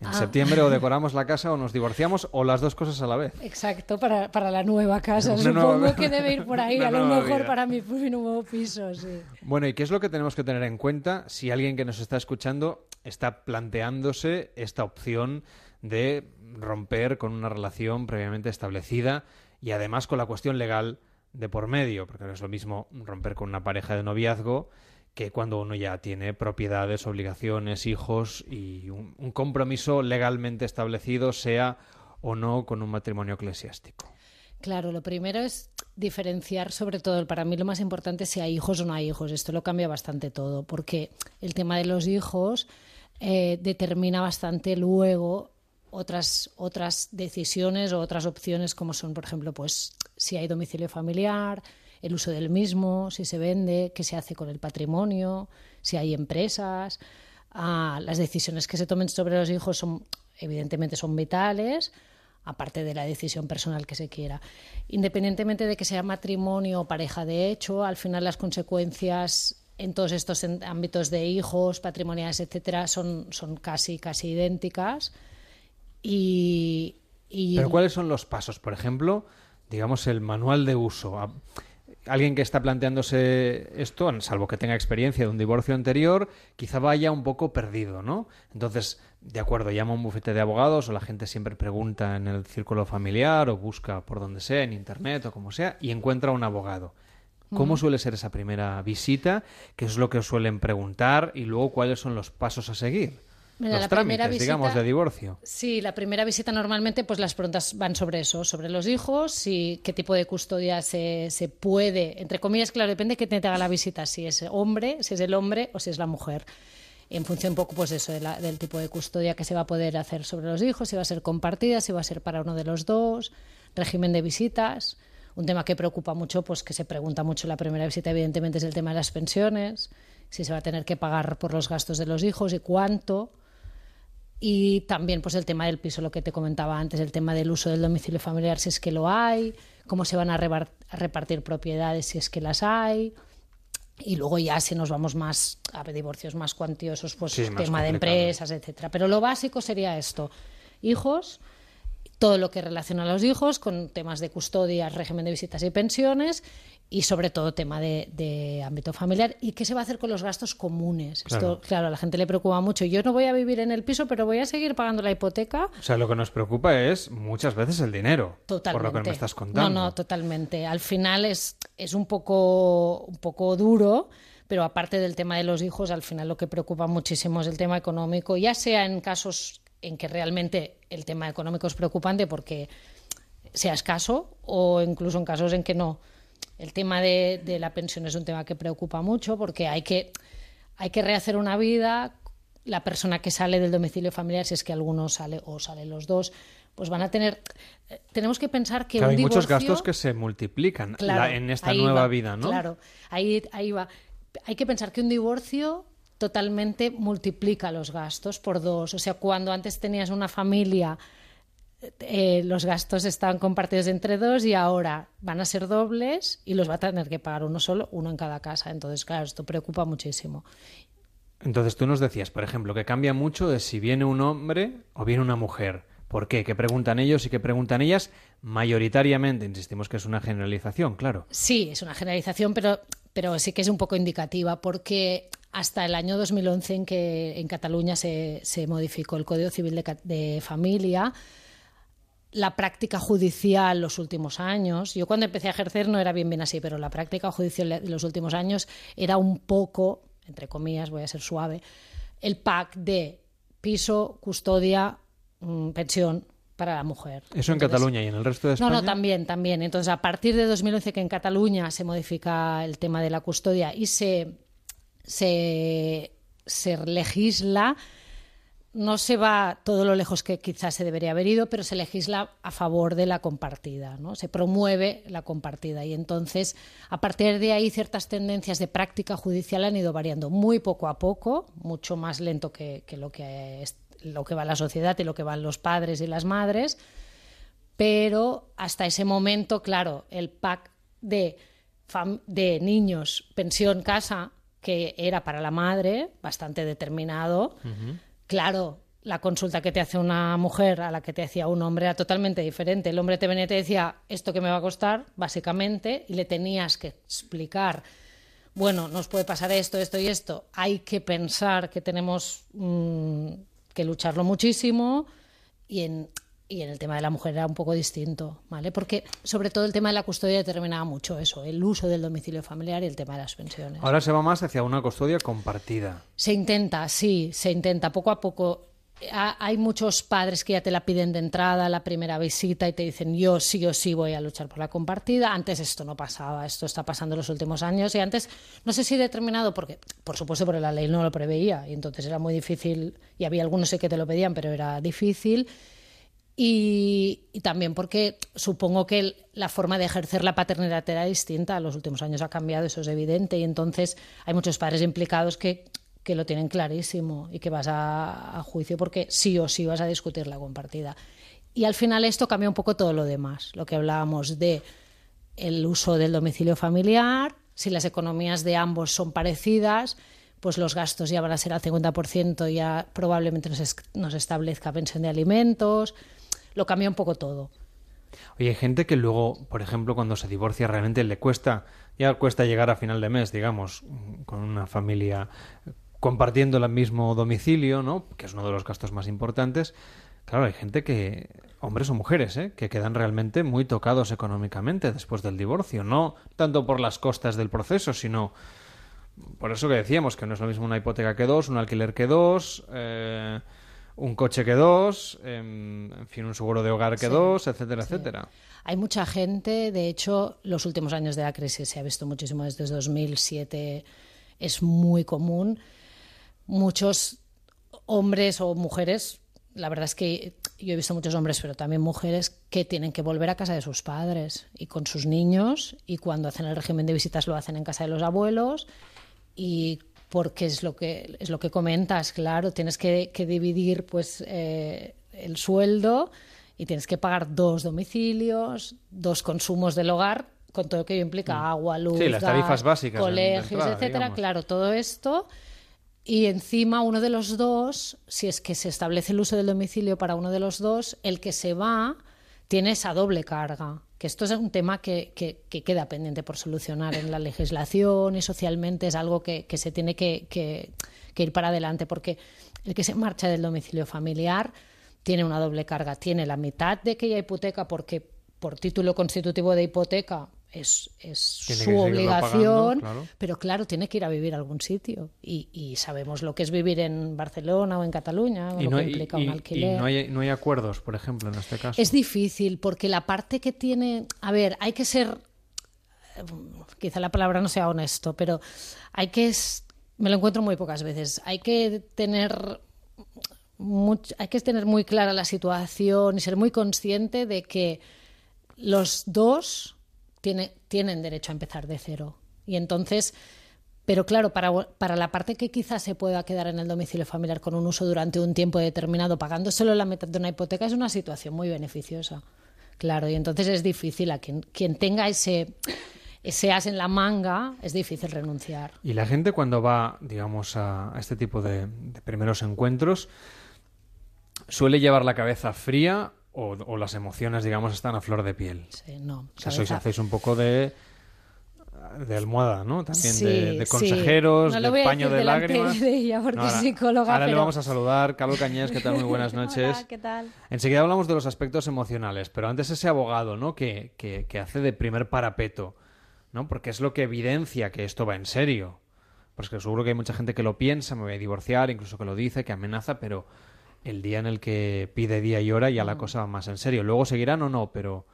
En Ah. septiembre o decoramos la casa o nos divorciamos o las dos cosas a la vez. Exacto, para, para la nueva casa. Una Supongo nueva- que debe ir por ahí, una a lo mejor vida. para mi, mi nuevo piso, sí. Bueno, ¿y qué es lo que tenemos que tener en cuenta si alguien que nos está escuchando está planteándose esta opción de romper con una relación previamente establecida y además con la cuestión legal de por medio? Porque no es lo mismo romper con una pareja de noviazgo que cuando uno ya tiene propiedades, obligaciones, hijos y un, compromiso legalmente establecido, sea o no con un matrimonio eclesiástico. Claro, lo primero es diferenciar, sobre todo, para mí lo más importante es si hay hijos o no hay hijos. Esto lo cambia bastante todo, porque el tema de los hijos eh, determina bastante luego otras, otras decisiones o otras opciones, como son, por ejemplo, pues si hay domicilio familiar, el uso del mismo, si se vende, qué se hace con el patrimonio, si hay empresas. Ah, las decisiones que se tomen sobre los hijos son, evidentemente, son vitales, aparte de la decisión personal que se quiera. Independientemente de que sea matrimonio o pareja de hecho, al final las consecuencias en todos estos ámbitos de hijos, patrimoniales, etcétera, son, son casi, casi idénticas. Y, y Pero ¿cuáles son los pasos? Por ejemplo, digamos el manual de uso. A- Alguien que está planteándose esto, salvo que tenga experiencia de un divorcio anterior, quizá vaya un poco perdido, ¿no? Entonces, de acuerdo, llama a un bufete de abogados o la gente siempre pregunta en el círculo familiar o busca por donde sea, en internet o como sea, y encuentra un abogado. ¿Cómo suele ser esa primera visita? ¿Qué es lo que os suelen preguntar? Y luego, ¿cuáles son los pasos a seguir? Mira, los la primera trámites, digamos, de divorcio. Sí, la primera visita normalmente pues las preguntas van sobre eso, sobre los hijos, si, qué tipo de custodia se, se puede, entre comillas, claro, depende de que te haga la visita, si es hombre, si es el hombre o si es la mujer. En función un poco pues eso, de la- del tipo de custodia que se va a poder hacer sobre los hijos, si va a ser compartida, si va a ser para uno de los dos, régimen de visitas. Un tema que preocupa mucho, pues que se pregunta mucho en la primera visita, evidentemente, es el tema de las pensiones, si se va a tener que pagar por los gastos de los hijos y cuánto. Y también pues el tema del piso, lo que te comentaba antes, el tema del uso del domicilio familiar, si es que lo hay, cómo se van a, repartir propiedades, si es que las hay. Y luego ya si nos vamos más a divorcios más cuantiosos, pues Sí, tema de empresas, etcétera. Pero lo básico sería esto: hijos, todo lo que relaciona a los hijos con temas de custodia, régimen de visitas y pensiones y sobre todo tema de, de ámbito familiar y qué se va a hacer con los gastos comunes. Claro. Esto, claro, a la gente le preocupa mucho. Yo no voy a vivir en el piso, pero voy a seguir pagando la hipoteca. O sea, lo que nos preocupa es muchas veces el dinero. Totalmente. Por lo que me estás contando. No, no, totalmente. Al final es, es un, poco, un poco duro, pero aparte del tema de los hijos, al final lo que preocupa muchísimo es el tema económico, ya sea en casos en que realmente el tema económico es preocupante porque sea escaso o incluso en casos en que no. El tema de, de la pensión es un tema que preocupa mucho porque hay que, hay que rehacer una vida. La persona que sale del domicilio familiar, si es que alguno sale o salen los dos, pues van a tener. eh, Tenemos que pensar que Claro, un hay muchos divorcio- gastos que se multiplican Claro, la- en esta nueva va, vida, ¿no? Claro, ahí, ahí va. Hay que pensar que un divorcio totalmente multiplica los gastos por dos. O sea, cuando antes tenías una familia, eh, los gastos estaban compartidos entre dos y ahora van a ser dobles y los va a tener que pagar uno solo, uno en cada casa. Entonces, claro, esto preocupa muchísimo. Entonces tú nos decías, por ejemplo, que cambia mucho de si viene un hombre o viene una mujer. ¿Por qué? ¿Qué preguntan ellos y qué preguntan ellas? Mayoritariamente, insistimos que es una generalización, claro. Sí, es una generalización, pero, pero sí que es un poco indicativa, porque hasta el año 2011 en que en Cataluña se, se modificó el Código Civil de, de Familia, la práctica judicial los últimos años, yo cuando empecé a ejercer no era bien bien así, pero la práctica judicial de los últimos años era un poco, entre comillas, voy a ser suave, el pack de piso, custodia, mm, pensión para la mujer. Eso en Entonces, Cataluña y en el resto de no, España. no, también, también. Entonces, a partir de 2011 que en Cataluña se modifica el tema de la custodia y se, se, legisla, no se va todo lo lejos que quizás se debería haber ido, pero se legisla a favor de la compartida, ¿no? Se promueve la compartida y entonces a partir de ahí ciertas tendencias de práctica judicial han ido variando muy poco a poco, mucho más lento que, que lo que es- lo que va la sociedad y lo que van los padres y las madres, pero hasta ese momento, claro, el pack de, de niños, pensión, casa, que era para la madre, bastante determinado, claro, la consulta que te hace una mujer a la que te hacía un hombre era totalmente diferente. El hombre te venía y te decía, esto que me va a costar, básicamente, y le tenías que explicar, bueno, nos puede pasar esto, esto y esto. Hay que pensar que tenemos mm, que lucharlo muchísimo y en, y en el tema de la mujer era un poco distinto, ¿vale? Porque sobre todo el tema de la custodia determinaba mucho eso, el uso del domicilio familiar y el tema de las pensiones. Ahora se va más hacia una custodia compartida. Se intenta, sí, se intenta poco a poco. Ha- Hay muchos padres que ya te la piden de entrada, la primera visita, y te dicen yo sí o sí voy a luchar por la compartida. Antes esto no pasaba, esto está pasando en los últimos años, y antes no sé si determinado, porque por supuesto porque la ley no lo preveía, y entonces era muy difícil, y había algunos que te lo pedían, pero era difícil. Y, también porque supongo que la forma de ejercer la paternidad era distinta. Los últimos años ha cambiado, eso es evidente. Y entonces hay muchos padres implicados que, que lo tienen clarísimo y que vas a, juicio porque sí o sí vas a discutir la compartida. Y al final esto cambia un poco todo lo demás. Lo que hablábamos de el uso del domicilio familiar, si las economías de ambos son parecidas, pues los gastos ya van a ser al 50%, ya probablemente nos establezca pensión de alimentos, lo cambia un poco todo. Oye, hay gente que luego, por ejemplo, cuando se divorcia realmente le cuesta, ya cuesta llegar a final de mes, digamos, con una familia compartiendo el mismo domicilio, ¿no? Que es uno de los gastos más importantes. Claro, hay gente que, hombres o mujeres, ¿eh? que quedan realmente muy tocados económicamente después del divorcio, no tanto por las costas del proceso, sino por eso que decíamos que no es lo mismo una hipoteca que dos, un alquiler que dos, eh, un coche que dos, em, en fin, un seguro de hogar que Sí, dos, etcétera, sí. etcétera. Hay mucha gente, de hecho, los últimos años de la crisis se ha visto muchísimo desde 2007, es muy común. Muchos hombres o mujeres, la verdad es que yo he visto muchos hombres, pero también mujeres, que tienen que volver a casa de sus padres y con sus niños, y cuando hacen el régimen de visitas lo hacen en casa de los abuelos, y porque es lo que es lo que comentas, claro, tienes que, que dividir pues eh, el sueldo y tienes que pagar dos domicilios, dos consumos del hogar, con todo lo que ello implica agua, luz, Mm. Sí, las gas, tarifas básicas de- de colegios, entrada, etcétera, digamos. claro, todo esto y encima uno de los dos, si es que se establece el uso del domicilio para uno de los dos, el que se va tiene esa doble carga. Que esto es un tema que, que- que queda pendiente por solucionar en la legislación y socialmente es algo que, que se tiene que ir para adelante, porque el que se marcha del domicilio familiar tiene una doble carga. Tiene la mitad de aquella hipoteca porque por título constitutivo de hipoteca es, es su obligación, pagando, claro. pero claro, tiene que ir a vivir a algún sitio. Y, y sabemos lo que es vivir en Barcelona o en Cataluña, Y lo no, que hay, implica y- un y alquiler. no hay, no hay acuerdos, por ejemplo, en este caso. Es difícil porque la parte que tiene, a ver, hay que ser, eh, quizá la palabra no sea honesto, pero hay que, es- me lo encuentro muy pocas veces, hay que tener, hay que tener muy clara la situación y ser muy consciente de que los dos tiene- tienen derecho a empezar de cero. Y entonces, pero claro, para, para la parte que quizás se pueda quedar en el domicilio familiar con un uso durante un tiempo determinado, pagando solo la mitad de una hipoteca, es una situación muy beneficiosa. Claro, y entonces es difícil a quien, quien tenga ese, ese as en la manga, es difícil renunciar. Y la gente cuando va, digamos, a, este tipo de primeros encuentros, suele llevar la cabeza fría o, o las emociones, digamos, están a flor de piel. Sí, no, O sea, sois, hacéis un poco de, de almohada, ¿no? También Sí, de, de sí. consejeros, No de paño de lágrimas. de ella porque ahora, psicóloga, Ahora le vamos a saludar. Carlos Cañés, ¿qué tal? Muy buenas noches. Hola, ¿qué tal? Enseguida hablamos de los aspectos emocionales, pero antes ese abogado, ¿no? Que, que, que hace de primer parapeto, ¿no? Porque es lo que evidencia que esto va en serio. Pues que seguro que hay mucha gente que lo piensa, me voy a divorciar, incluso que lo dice, que amenaza, pero el día en el que pide día y hora ya la cosa va más en serio. Luego seguirán o no, pero...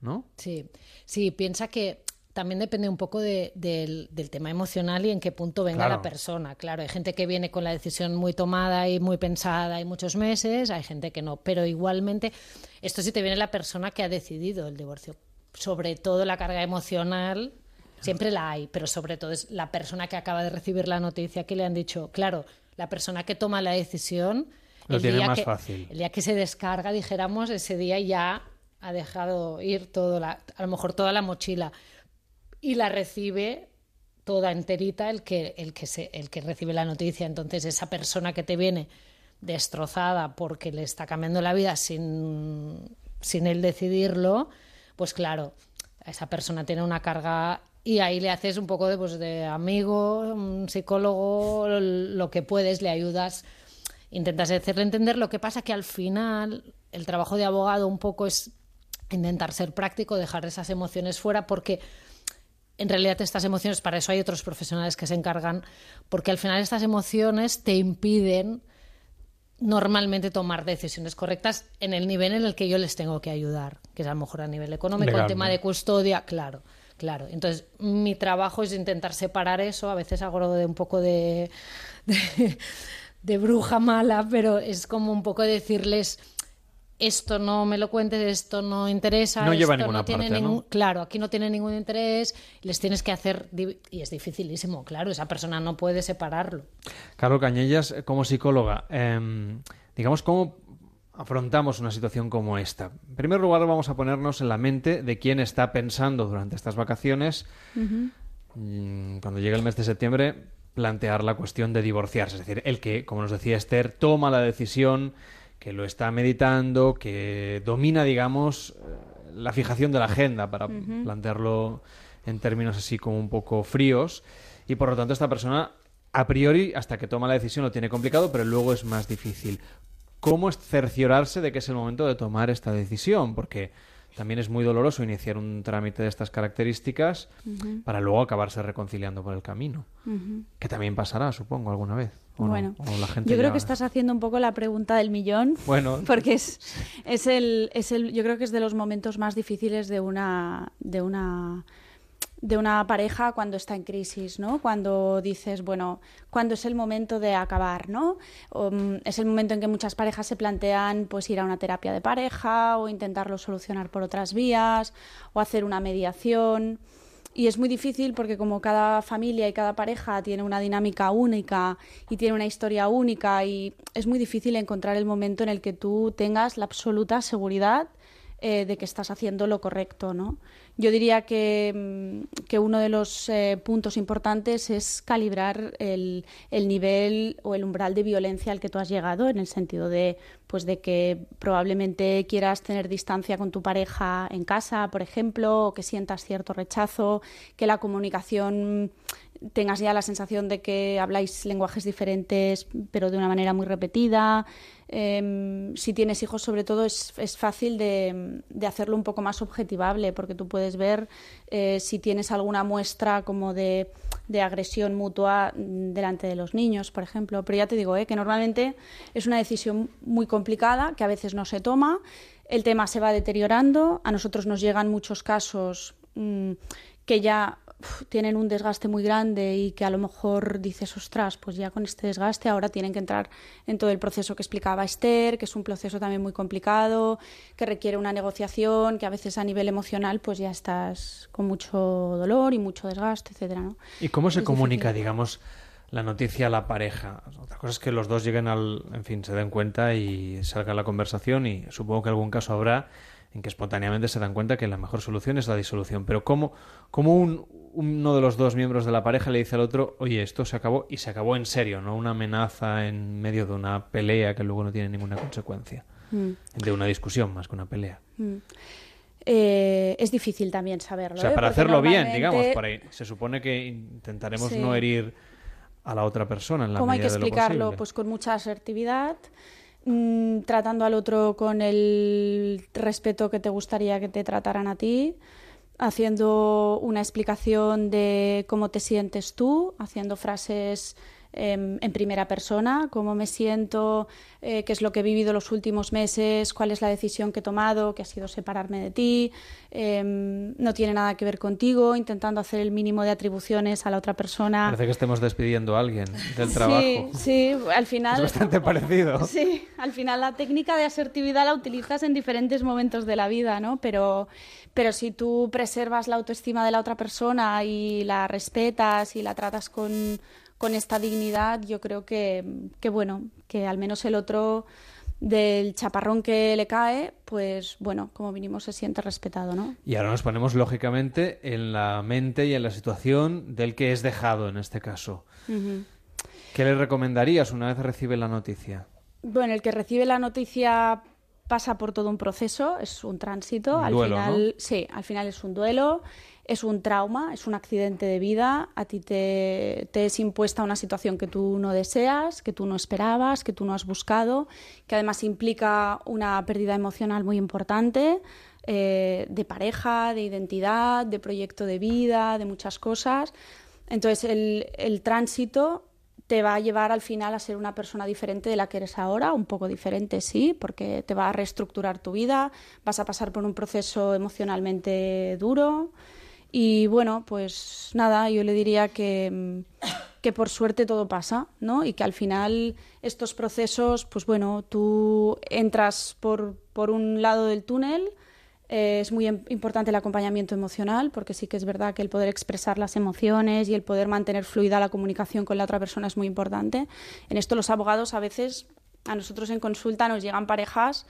¿No? Sí, sí, piensa que también depende un poco de- del, del tema emocional y en qué punto venga Claro. la persona. Claro, hay gente que viene con la decisión muy tomada y muy pensada y muchos meses, hay gente que no. Pero igualmente, esto sí te viene la persona que ha decidido el divorcio. Sobre todo la carga emocional, siempre la hay, pero sobre todo es la persona que acaba de recibir la noticia que le han dicho, claro, la persona que toma la decisión. Lo el tiene día más que- fácil. el día que se descarga, dijéramos, ese día ya ha dejado ir todo la, a lo mejor toda la mochila y la recibe toda enterita el que, el que se, el que recibe la noticia. Entonces, esa persona que te viene destrozada porque le está cambiando la vida sin, sin él decidirlo, pues claro, esa persona tiene una carga y ahí le haces un poco de, pues, de amigo, un psicólogo, lo que puedes, le ayudas intentas hacerle entender lo que pasa que al final el trabajo de abogado un poco es intentar ser práctico, dejar esas emociones fuera porque en realidad estas emociones, para eso hay otros profesionales que se encargan, porque al final estas emociones te impiden normalmente tomar decisiones correctas en el nivel en el que yo les tengo que ayudar, que es a lo mejor a nivel económico, el tema de custodia, claro, claro. Entonces, mi trabajo es intentar separar eso, a veces hago de un poco de, de, de bruja mala, pero es como un poco decirles esto no me lo cuentes, esto no interesa, No lleva a esto ninguna no tiene parte, ¿no? ningún- Claro, aquí no tiene ningún interés, les tienes que hacer, y es dificilísimo, claro, esa persona no puede separarlo. Carlos Cañellas, eh, como psicóloga, em, digamos, ¿cómo afrontamos una situación como esta? En primer lugar, vamos a ponernos en la mente de quien está pensando durante estas vacaciones, mm, cuando llegue el mes de septiembre, plantear la cuestión de divorciarse. Es decir, el que, como nos decía Esther, toma la decisión, que lo está meditando, que domina, digamos, eh, la fijación de la agenda, para plantearlo en términos así como un poco fríos. Y por lo tanto, esta persona, a priori, hasta que toma la decisión, lo tiene complicado, pero luego es más difícil. ¿Cómo es cerciorarse de que es el momento de tomar esta decisión? Porque también es muy doloroso iniciar un trámite de estas características para luego acabarse reconciliando por el camino. Que también pasará, supongo, alguna vez. ¿o no? Bueno, O la gente yo creo ya- que estás haciendo un poco la pregunta del millón. Bueno. Porque es, es el, es el, yo creo que es de los momentos más difíciles de una, de una, de una pareja cuando está en crisis, ¿no? Cuando dices, bueno, cuando es el momento de acabar, ¿no? Um, es el momento en que muchas parejas se plantean, pues, ir a una terapia de pareja o intentarlo solucionar por otras vías o hacer una mediación. Y es muy difícil porque como cada familia y cada pareja tiene una dinámica única y tiene una historia única y es muy difícil encontrar el momento en el que tú tengas la absoluta seguridad eh, de que estás haciendo lo correcto, ¿no? Yo diría que, mm, que uno de los eh, puntos importantes es calibrar el, el, nivel o el umbral de violencia al que tú has llegado, en el sentido de, pues, de que probablemente quieras tener distancia con tu pareja en casa, por ejemplo, o que sientas cierto rechazo, que la comunicación tengas ya la sensación de que habláis lenguajes diferentes, pero de una manera muy repetida. Eh, si tienes hijos, sobre todo, es, es fácil de, de, hacerlo un poco más objetivable, porque tú puedes ver eh, si tienes alguna muestra como de, de, agresión mutua delante de los niños, por ejemplo. Pero ya te digo, eh, que normalmente es una decisión muy complicada, que a veces no se toma, el tema se va deteriorando, a nosotros nos llegan muchos casos mmm, que ya tienen un desgaste muy grande y que a lo mejor dices, ostras, pues ya con este desgaste ahora tienen que entrar en todo el proceso que explicaba Esther, que es un proceso también muy complicado, que requiere una negociación, que a veces a nivel emocional pues ya estás con mucho dolor y mucho desgaste, etcétera, ¿no? ¿Y cómo se es comunica, difícil. digamos, la noticia a la pareja? Otra cosa es que los dos lleguen al, en fin, se den cuenta y salga la conversación y supongo que algún caso habrá en que espontáneamente se dan cuenta que la mejor solución es la disolución. Pero ¿cómo, cómo un, uno de los dos miembros de la pareja le dice al otro, oye, esto se acabó y se acabó en serio, no una amenaza en medio de una pelea que luego no tiene ninguna consecuencia? Mm. De una discusión más que una pelea. Mm. Eh, es difícil también saberlo. O sea, ¿eh? para Porque hacerlo bien, digamos, para, se supone que intentaremos Sí. no herir a la otra persona en la ¿Cómo hay que explicarlo? Pues con mucha asertividad, mm, tratando al otro con el respeto que te gustaría que te trataran a ti, haciendo una explicación de cómo te sientes tú, haciendo frases em, en primera persona, cómo me siento, eh, qué es lo que he vivido los últimos meses, cuál es la decisión que he tomado, que ha sido separarme de ti, em, no tiene nada que ver contigo, intentando hacer el mínimo de atribuciones a la otra persona. Parece que estemos despidiendo a alguien del trabajo. Sí, sí, al final. Es bastante parecido. Sí, al final la técnica de asertividad la utilizas en diferentes momentos de la vida, ¿no? Pero, pero si tú preservas la autoestima de la otra persona y la respetas y la tratas con, con esta dignidad, yo creo que, que, bueno, que al menos el otro del chaparrón que le cae, pues bueno, como vinimos se siente respetado, ¿no? Y ahora nos ponemos lógicamente en la mente y en la situación del que es dejado en este caso. ¿Qué le recomendarías una vez recibe la noticia? Bueno, el que recibe la noticia pasa por todo un proceso, es un tránsito. Un al duelo, final, ¿no? sí, al final es un duelo, es un trauma, es un accidente de vida. A ti te, te es impuesta una situación que tú no deseas, que tú no esperabas, que tú no has buscado, que además implica una pérdida emocional muy importante. eh, de pareja, de identidad, de proyecto de vida, de muchas cosas. Entonces, el, el tránsito te va a llevar al final a ser una persona diferente de la que eres ahora, un poco diferente, sí, porque te va a reestructurar tu vida, vas a pasar por un proceso emocionalmente duro y bueno, pues nada, yo le diría que, que por suerte todo pasa, ¿no? Y que al final estos procesos, pues bueno, tú entras por, por un lado del túnel, eh, es muy im- importante el acompañamiento emocional, porque sí que es verdad que el poder expresar las emociones y el poder mantener fluida la comunicación con la otra persona es muy importante. En esto los abogados a veces, a nosotros en consulta nos llegan parejas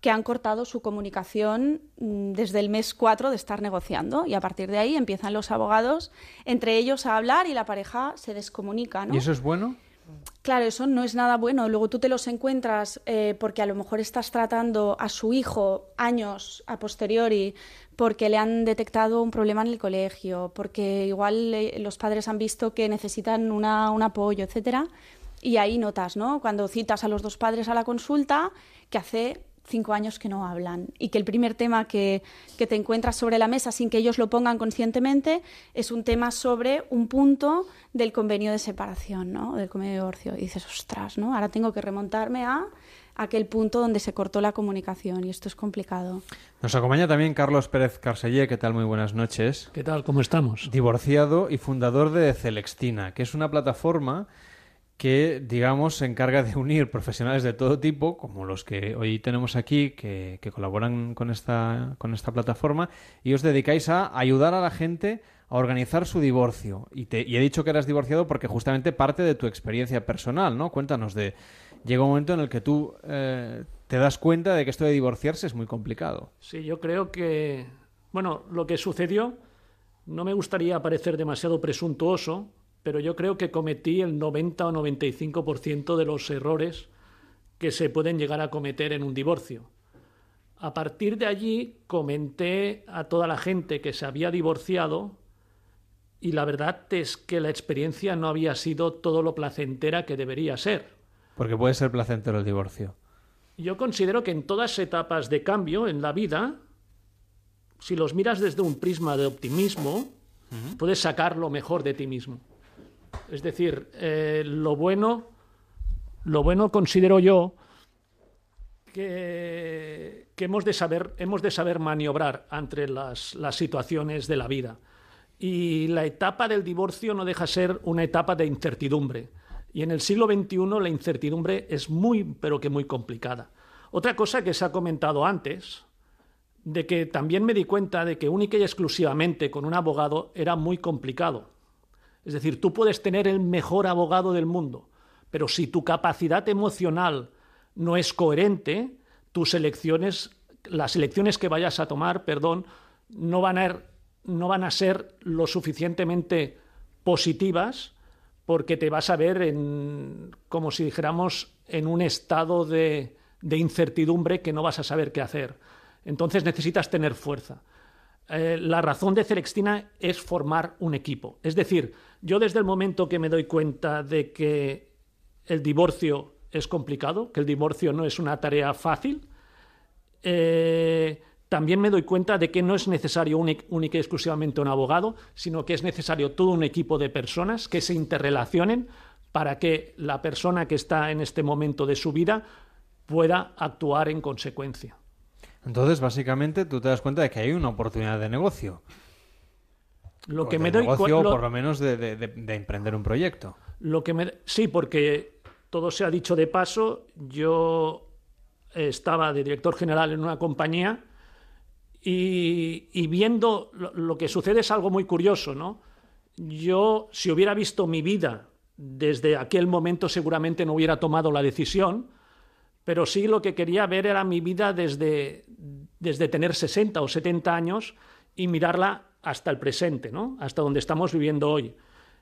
que han cortado su comunicación mm, desde el mes 4 de estar negociando y a partir de ahí empiezan los abogados entre ellos a hablar y la pareja se descomunica. ¿no? ¿Y eso es bueno? Claro, eso no es nada bueno. Luego tú te los encuentras eh, porque a lo mejor estás tratando a su hijo años a posteriori porque le han detectado un problema en el colegio, porque igual eh, los padres han visto que necesitan una, un apoyo, etcétera. Y ahí notas, ¿no? Cuando citas a los dos padres a la consulta, que hace cinco años que no hablan y que el primer tema que, que te encuentras sobre la mesa sin que ellos lo pongan conscientemente es un tema sobre un punto del convenio de separación, ¿no? Del convenio de divorcio. Y dices, ostras, ¿no? Ahora tengo que remontarme a aquel punto donde se cortó la comunicación y esto es complicado. Nos acompaña también Carlos Pérez Carsellé, ¿qué tal? Muy buenas noches. ¿Qué tal? ¿Cómo estamos? Divorciado y fundador de Celextina, que es una plataforma que, digamos, se encarga de unir profesionales de todo tipo, como los que hoy tenemos aquí, que, que colaboran con esta, con esta plataforma, y os dedicáis a ayudar a la gente a organizar su divorcio. Y, te, y he dicho que eras divorciado porque justamente parte de tu experiencia personal, ¿no? Cuéntanos de... Llega un momento en el que tú eh, te das cuenta de que esto de divorciarse es muy complicado. Sí, yo creo que, bueno, lo que sucedió, no me gustaría parecer demasiado presuntuoso, pero yo creo que cometí el 90 o 95% de los errores que se pueden llegar a cometer en un divorcio. A partir de allí comenté a toda la gente que se había divorciado y la verdad es que la experiencia no había sido todo lo placentera que debería ser. Porque puede ser placentero el divorcio. Yo considero que en todas etapas de cambio en la vida, si los miras desde un prisma de optimismo, puedes sacar lo mejor de ti mismo. Es decir, eh, lo bueno, lo bueno considero yo que, hemos, de saber, hemos de saber maniobrar entre las, las situaciones de la vida. Y la etapa del divorcio no deja ser una etapa de incertidumbre. Y en el siglo XXI la incertidumbre es muy, pero que muy complicada. Otra cosa que se ha comentado antes, de que también me di cuenta de que única y exclusivamente con un abogado era muy complicado. Es decir, tú puedes tener el mejor abogado del mundo, pero si tu capacidad emocional no es coherente, tus elecciones, las elecciones que vayas a tomar, perdón, no van a, no van a ser lo suficientemente positivas porque te vas a ver en, como si dijéramos, en un estado de, de incertidumbre que no vas a saber qué hacer. Entonces necesitas tener fuerza. Eh, la razón de Celextina es formar un equipo. Es decir, yo desde el momento que me doy cuenta de que el divorcio es complicado, que el divorcio no es una tarea fácil, eh, también me doy cuenta de que no es necesario única y exclusivamente un abogado, sino que es necesario todo un equipo de personas que se interrelacionen para que la persona que está en este momento de su vida pueda actuar en consecuencia. Entonces, básicamente, tú te das cuenta de que hay una oportunidad de negocio. Lo que me doy negocio, por lo menos, de, de- de- de emprender un proyecto. Lo que me... Sí, porque todo se ha dicho de paso. Yo estaba de director general en una compañía y, y viendo lo, lo que sucede es algo muy curioso, ¿no? Yo, si hubiera visto mi vida desde aquel momento, seguramente no hubiera tomado la decisión, pero sí lo que quería ver era mi vida desde, desde tener 60 o 70 años y mirarla hasta el presente, ¿no? Hasta donde estamos viviendo hoy.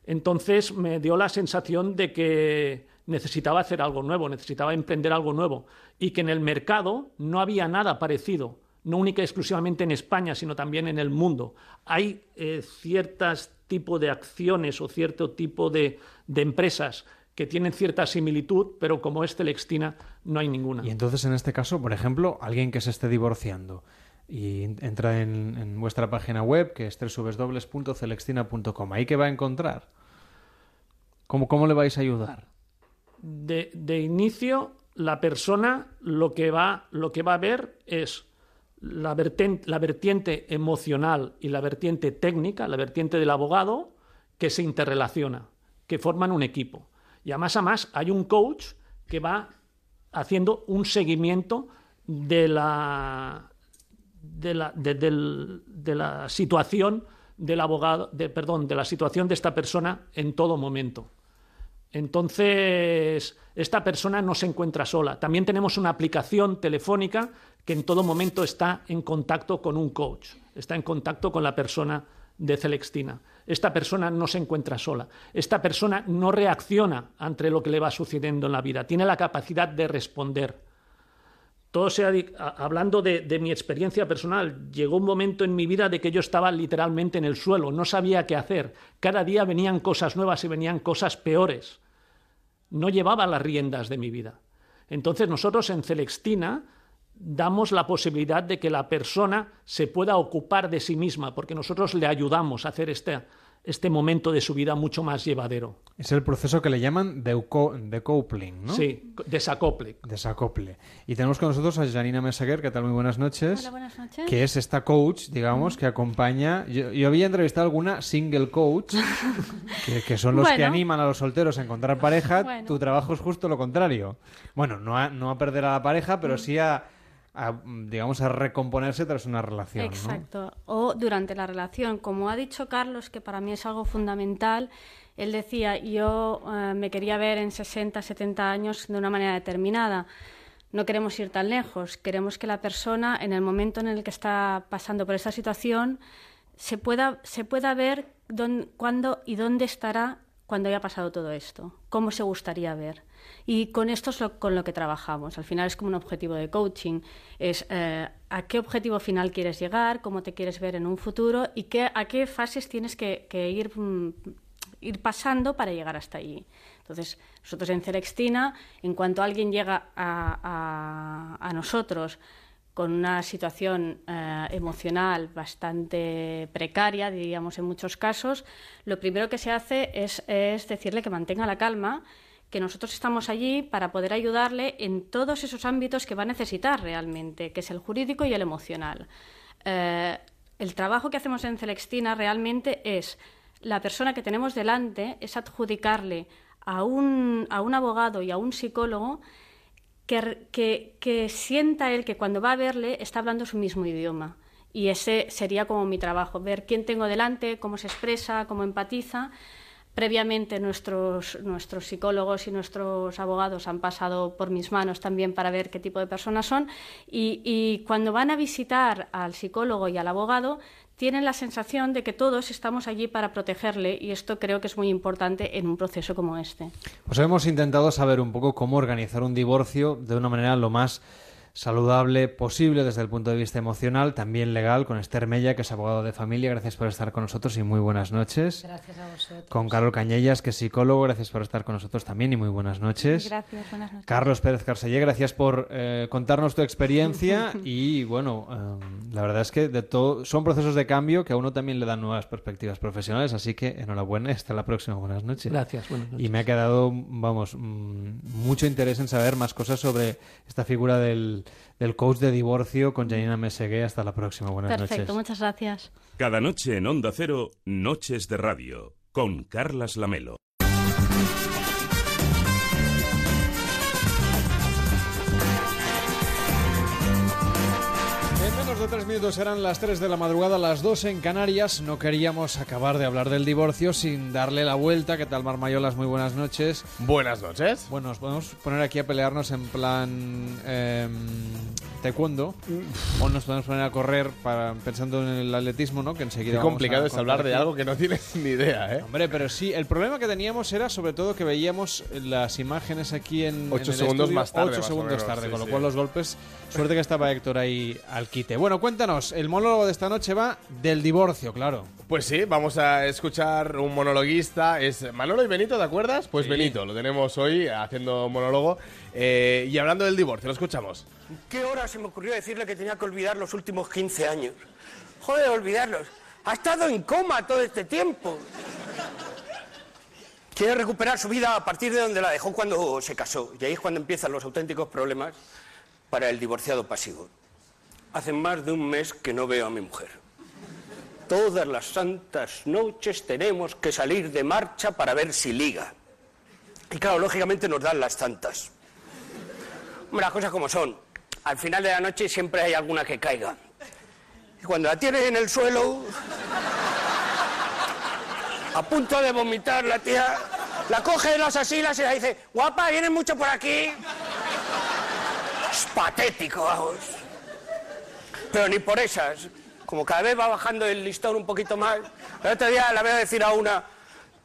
Entonces me dio la sensación de que necesitaba hacer algo nuevo, necesitaba emprender algo nuevo y que en el mercado no había nada parecido, no única exclusivamente en España, sino también en el mundo. Hay eh, ciertos tipos de acciones o cierto tipo de, de empresas que tienen cierta similitud, pero como es Telextina, no hay ninguna. Y entonces, en este caso, por ejemplo, alguien que se esté divorciando y entra en, en vuestra página web, que es www.celextina.com, ¿ahí qué va a encontrar? ¿Cómo, ¿Cómo le vais a ayudar? de, de inicio, la persona lo que va, lo que va a ver es la vertiente, la vertiente emocional y la vertiente técnica, la vertiente del abogado, que se interrelaciona, que forman un equipo. Y a más a más hay un coach que va haciendo un seguimiento de la, de la, de- de la situación abogado, de, perdón, de la situación de esta persona en todo momento. Entonces, esta persona no se encuentra sola. También tenemos una aplicación telefónica que en todo momento está en contacto con un coach, está en contacto con la persona de Celextina. Esta persona no se encuentra sola. Esta persona no reacciona ante lo que le va sucediendo en la vida. Tiene la capacidad de responder. Todo sea hablando de, de mi experiencia personal, llegó un momento en mi vida de que yo estaba literalmente en el suelo, no sabía qué hacer. Cada día venían cosas nuevas y venían cosas peores. No llevaba las riendas de mi vida. Entonces nosotros en Celextina damos la posibilidad de que la persona se pueda ocupar de sí misma, porque nosotros le ayudamos a hacer este, este momento de su vida mucho más llevadero. Es el proceso que le llaman decoupling, ¿no? Sí, desacople. Desacople. Y tenemos con nosotros a Janina Mesaguer, ¿qué tal? Muy buenas noches. Hola, buenas noches. Que es esta coach, digamos, que acompaña. Yo, yo había entrevistado alguna single coach, que, que son los que animan a los solteros a encontrar pareja. Bueno. Tu trabajo es justo lo contrario. Bueno, no a, no a perder a la pareja, Mm. pero sí a, a, digamos, a recomponerse tras una relación. Exacto. O durante la relación. Como ha dicho Carlos, que para mí es algo fundamental, él decía, yo eh, me quería ver en 60, 70 años de una manera determinada. no queremos ir tan lejos. Queremos que la persona, en el momento en el que está pasando por esta situación, se pueda, se pueda ver dónde, cuándo y dónde estará cuando haya pasado todo esto, cómo se gustaría ver. Y con esto es con lo que trabajamos. Al final es como un objetivo de coaching. Es eh, a qué objetivo final quieres llegar, cómo te quieres ver en un futuro y qué, a qué fases tienes que, ir, mm, ir pasando para llegar hasta allí. Entonces, nosotros en Celextina, en cuanto alguien llega a, nosotros con una situación eh, emocional bastante precaria, diríamos en muchos casos, lo primero que se hace es, decirle que mantenga la calma, que nosotros estamos allí para poder ayudarle en todos esos ámbitos que va a necesitar realmente, que es el jurídico y el emocional. Eh, el trabajo que hacemos en Celextina realmente es la persona que tenemos delante, es adjudicarle a un, a un abogado y a un psicólogo que, que, que sienta él que cuando va a verle está hablando su mismo idioma. Y ese sería como mi trabajo, ver quién tengo delante, cómo se expresa, cómo empatiza. Previamente nuestros, nuestros psicólogos y nuestros abogados han pasado por mis manos también para ver qué tipo de personas son y, y cuando van a visitar al psicólogo y al abogado tienen la sensación de que todos estamos allí para protegerle y esto creo que es muy importante en un proceso como este. Pues hemos intentado saber un poco cómo organizar un divorcio de una manera lo más saludable posible desde el punto de vista emocional, también legal, con Esther Mella, que es abogado de familia. Gracias por estar con nosotros y muy buenas noches. Gracias a vosotros. Con Carlos Cañellas, que es psicólogo. Gracias por estar con nosotros también y muy buenas noches. Gracias, buenas noches. Carlos Pérez Carcellé, gracias por eh, contarnos tu experiencia y bueno, eh, la verdad es que de todo son procesos de cambio que a uno también le dan nuevas perspectivas profesionales, así que enhorabuena, hasta la próxima. Buenas noches. Gracias, buenas noches. Y me ha quedado, vamos, mm, mucho interés en saber más cosas sobre esta figura del del coach de divorcio con Janina Mesegué. Hasta la próxima. Buenas noches. Perfecto, muchas gracias. Cada noche en Onda Cero, Noches de Radio, con Carlas Lamelo. Tres minutos eran las tres de la madrugada, las dos en Canarias. No queríamos acabar de hablar del divorcio sin darle la vuelta. ¿Qué tal, Marmayolas? Muy buenas noches. Buenas noches. Bueno, nos podemos poner aquí a pelearnos en plan eh, taekwondo o nos podemos poner a correr para, pensando en el atletismo, ¿no? Que enseguida. Qué complicado es hablar de algo que no tienes ni idea, ¿eh? Hombre, pero sí, el problema que teníamos era sobre todo que veíamos las imágenes aquí en. Ocho segundos más tarde. Ocho segundos tarde, con lo cual los golpes. Suerte que estaba Héctor ahí al quite. Bueno, cuéntanos, el monólogo de esta noche va del divorcio, claro. Pues sí, vamos a escuchar un monologuista. Es Manolo y Benito, ¿te acuerdas? Pues Benito, lo tenemos hoy haciendo monólogo. Eh, y hablando del divorcio, lo escuchamos. ¿Qué hora se me ocurrió decirle que tenía que olvidar los últimos 15 años? Joder, olvidarlos. Ha estado en coma todo este tiempo. Quiere recuperar su vida a partir de donde la dejó cuando se casó. Y ahí es cuando empiezan los auténticos problemas para el divorciado pasivo. Hace más de un mes que no veo a mi mujer. Todas las santas noches tenemos que salir de marcha para ver si liga. Y claro, lógicamente nos dan las tantas. Las cosas como son. Al final de la noche siempre hay alguna que caiga. Y cuando la tienes en el suelo, a punto de vomitar, la tía la coge de las asilas y la dice, guapa, vienes mucho por aquí. Patético, vamos. Pero ni por esas. Como cada vez va bajando el listón un poquito más. El otro día la veo decir a una,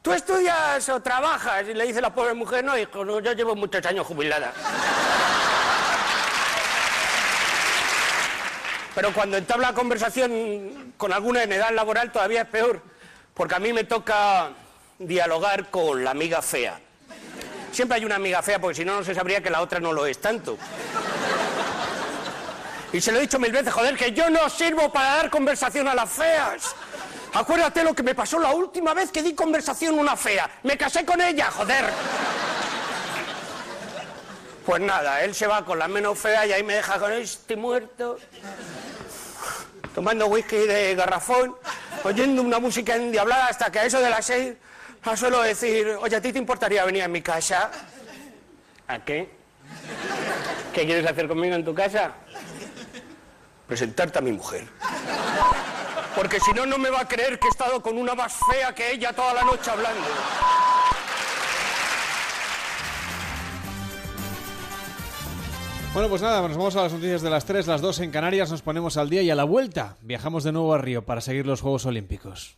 ¿tú estudias o trabajas? Y le dice la pobre mujer, no, hijo, yo llevo muchos años jubilada. Pero cuando entabla conversación con alguna en edad laboral todavía es peor, porque a mí me toca dialogar con la amiga fea. Siempre hay una amiga fea, porque si no, no se sabría que la otra no lo es tanto. Y se lo he dicho mil veces, joder, que yo no sirvo para dar conversación a las feas. Acuérdate lo que me pasó la última vez que di conversación a una fea. Me casé con ella, joder. Pues nada, él se va con la menos fea y ahí me deja con este muerto tomando whisky de garrafón, oyendo una música endiablada hasta que a eso de las seis la suelo decir, oye, ¿a ti te importaría venir a mi casa? ¿A qué? ¿Qué quieres hacer conmigo en tu casa? Presentarte a mi mujer. Porque si no, no me va a creer que he estado con una más fea que ella toda la noche hablando. Bueno, pues nada, nos vamos a las noticias de las 3, las 2 en Canarias, nos ponemos al día y a la vuelta viajamos de nuevo a Río para seguir los Juegos Olímpicos.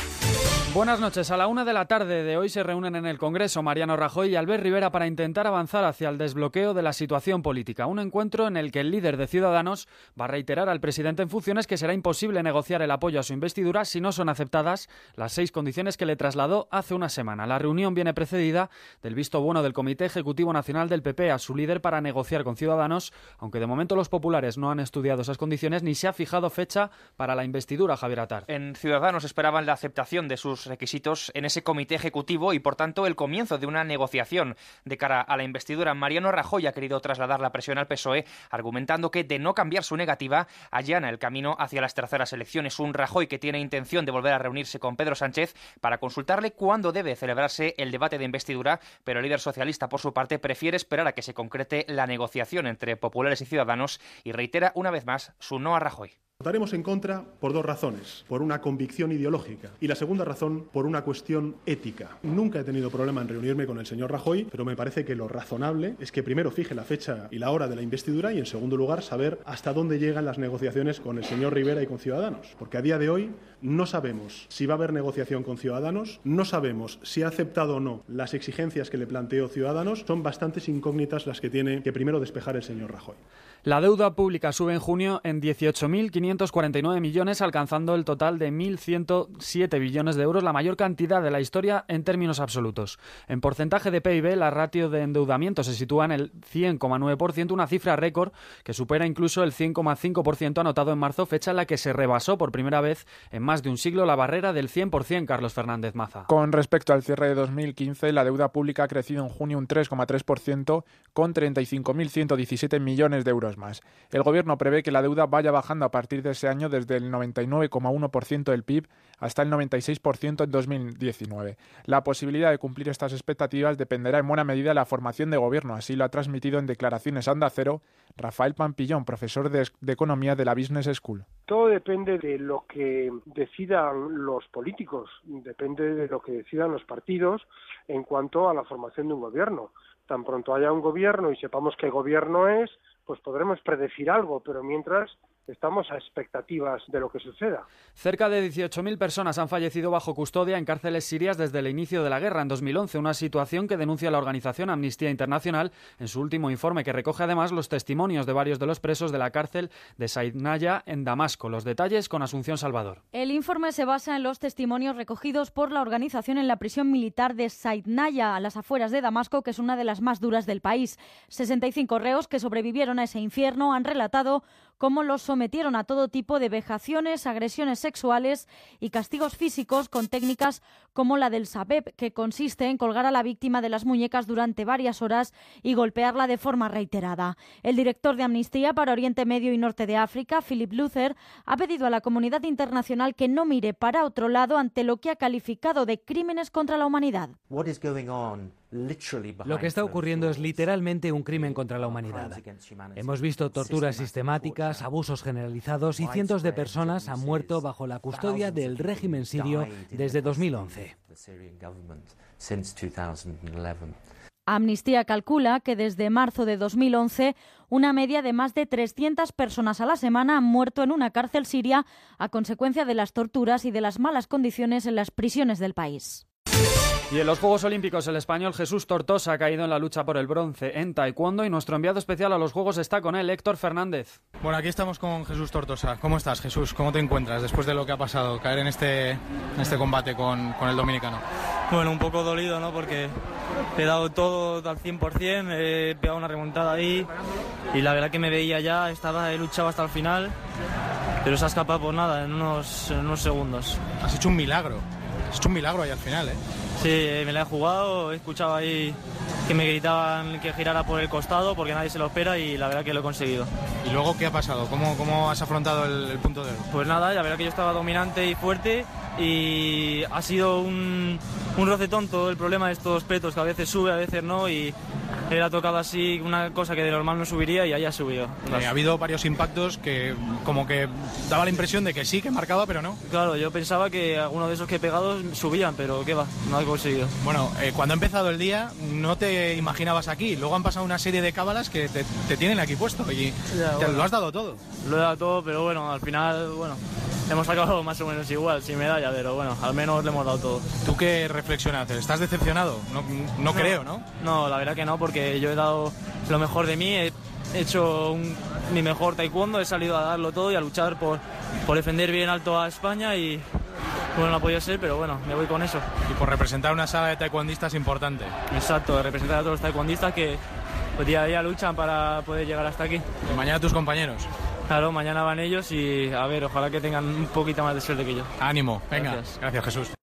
Buenas noches. A la una de la tarde de hoy se reúnen en el Congreso Mariano Rajoy y Albert Rivera para intentar avanzar hacia el desbloqueo de la situación política. Un encuentro en el que el líder de Ciudadanos va a reiterar al presidente en funciones que será imposible negociar el apoyo a su investidura si no son aceptadas las seis condiciones que le trasladó hace una semana. La reunión viene precedida del visto bueno del Comité Ejecutivo Nacional del PP a su líder para negociar con Ciudadanos, aunque de momento los populares no han estudiado esas condiciones ni se ha fijado fecha para la investidura, Javier Atar. En Ciudadanos esperaban la aceptación de sus requisitos en ese comité ejecutivo y, por tanto, el comienzo de una negociación de cara a la investidura. Mariano Rajoy ha querido trasladar la presión al PSOE, argumentando que, de no cambiar su negativa, allana el camino hacia las terceras elecciones. Un Rajoy que tiene intención de volver a reunirse con Pedro Sánchez para consultarle cuándo debe celebrarse el debate de investidura, pero el líder socialista, por su parte, prefiere esperar a que se concrete la negociación entre populares y ciudadanos y reitera una vez más su no a Rajoy. Votaremos en contra por dos razones. Por una convicción ideológica y la segunda razón por una cuestión ética. Nunca he tenido problema en reunirme con el señor Rajoy, pero me parece que lo razonable es que primero fije la fecha y la hora de la investidura y en segundo lugar saber hasta dónde llegan las negociaciones con el señor Rivera y con Ciudadanos. Porque a día de hoy no sabemos si va a haber negociación con Ciudadanos, no sabemos si ha aceptado o no las exigencias que le planteó Ciudadanos. Son bastantes incógnitas las que tiene que primero despejar el señor Rajoy. La deuda pública sube en junio en 18.549 millones, alcanzando el total de 1.107 billones de euros, la mayor cantidad de la historia en términos absolutos. En porcentaje de PIB, la ratio de endeudamiento se sitúa en el 100,9%, una cifra récord que supera incluso el 100,5% anotado en marzo, fecha en la que se rebasó por primera vez en más de un siglo la barrera del 100%, Carlos Fernández Maza. Con respecto al cierre de 2015, la deuda pública ha crecido en junio un 3,3%, con 35.117 millones de euros más. El Gobierno prevé que la deuda vaya bajando a partir de ese año desde el 99,1% del PIB hasta el 96% en 2019. La posibilidad de cumplir estas expectativas dependerá en buena medida de la formación de Gobierno, así lo ha transmitido en declaraciones Anda Cero Rafael Pampillón, profesor de, de Economía de la Business School. Todo depende de lo que decidan los políticos, depende de lo que decidan los partidos en cuanto a la formación de un gobierno. Tan pronto haya un gobierno y sepamos qué gobierno es, pues podremos predecir algo, pero mientras estamos a expectativas de lo que suceda. Cerca de 18.000 personas han fallecido bajo custodia en cárceles sirias desde el inicio de la guerra en 2011, una situación que denuncia la organización Amnistía Internacional en su último informe, que recoge además los testimonios de varios de los presos de la cárcel de Saidnaya en Damasco. Los detalles con Asunción Salvador. El informe se basa en los testimonios recogidos por la organización en la prisión militar de Saidnaya, a las afueras de Damasco, que es una de las más duras del país. 65 reos que sobrevivieron a ese infierno han relatado cómo los sometieron a todo tipo de vejaciones, agresiones sexuales y castigos físicos con técnicas como la del sabeb, que consiste en colgar a la víctima de las muñecas durante varias horas y golpearla de forma reiterada. El director de Amnistía para Oriente Medio y Norte de África, Philip Luther, ha pedido a la comunidad internacional que no mire para otro lado ante lo que ha calificado de crímenes contra la humanidad. Lo que está ocurriendo es literalmente un crimen contra la humanidad. Hemos visto torturas sistemáticas, abusos generalizados y cientos de personas han muerto bajo la custodia del régimen sirio desde 2011. Amnistía calcula que desde marzo de 2011 una media de más de 300 personas a la semana han muerto en una cárcel siria a consecuencia de las torturas y de las malas condiciones en las prisiones del país. Y en los Juegos Olímpicos el español Jesús Tortosa ha caído en la lucha por el bronce en taekwondo y nuestro enviado especial a los Juegos está con él, Héctor Fernández. Bueno, aquí estamos con Jesús Tortosa. ¿Cómo estás, Jesús? ¿Cómo te encuentras después de lo que ha pasado, caer en este, en este combate con, con el dominicano? Bueno, un poco dolido, ¿no? Porque he dado todo al 100%, he pegado una remontada ahí y la verdad que me veía ya, estaba, he luchado hasta el final, pero se ha escapado por nada, en unos, en unos segundos. Has hecho un milagro, has hecho un milagro ahí al final, ¿eh? Sí, me la he jugado, he escuchado ahí que me gritaban que girara por el costado porque nadie se lo espera y la verdad que lo he conseguido. ¿Y luego qué ha pasado? ¿Cómo, cómo has afrontado el, el punto de oro? Pues nada, la verdad que yo estaba dominante y fuerte y ha sido un, un rocetón todo el problema de estos petos que a veces sube, a veces no y él ha tocado así una cosa que de normal no subiría y ahí ha subido. Eh, ha habido varios impactos que como que daba la impresión de que sí, que marcaba, pero no. Claro, yo pensaba que alguno de esos que he pegado subían, pero qué va, no ha conseguido. Bueno, eh, cuando ha empezado el día no te imaginabas aquí, luego han pasado una serie de cábalas que te, te tienen aquí puesto y Ya, te bueno. lo has dado todo. Lo he dado todo, pero bueno, al final, bueno, hemos acabado más o menos igual, sin medalla, pero bueno, al menos le hemos dado todo. ¿Tú qué reflexión haces? ¿Estás decepcionado? No, no creo, ¿no? No, la verdad que no, porque yo he dado lo mejor de mí, he hecho un- mi mejor taekwondo, he salido a darlo todo y a luchar por, por defender bien alto a España y bueno, no ha podido ser, pero bueno, me voy con eso. Y por representar una sala de taekwondistas importante. Exacto, representar a todos los taekwondistas que pues, día a día luchan para poder llegar hasta aquí. Y mañana tus compañeros. Claro, mañana van ellos y a ver, ojalá que tengan un poquito más de suerte que yo. Ánimo, venga. Gracias. Gracias, Jesús.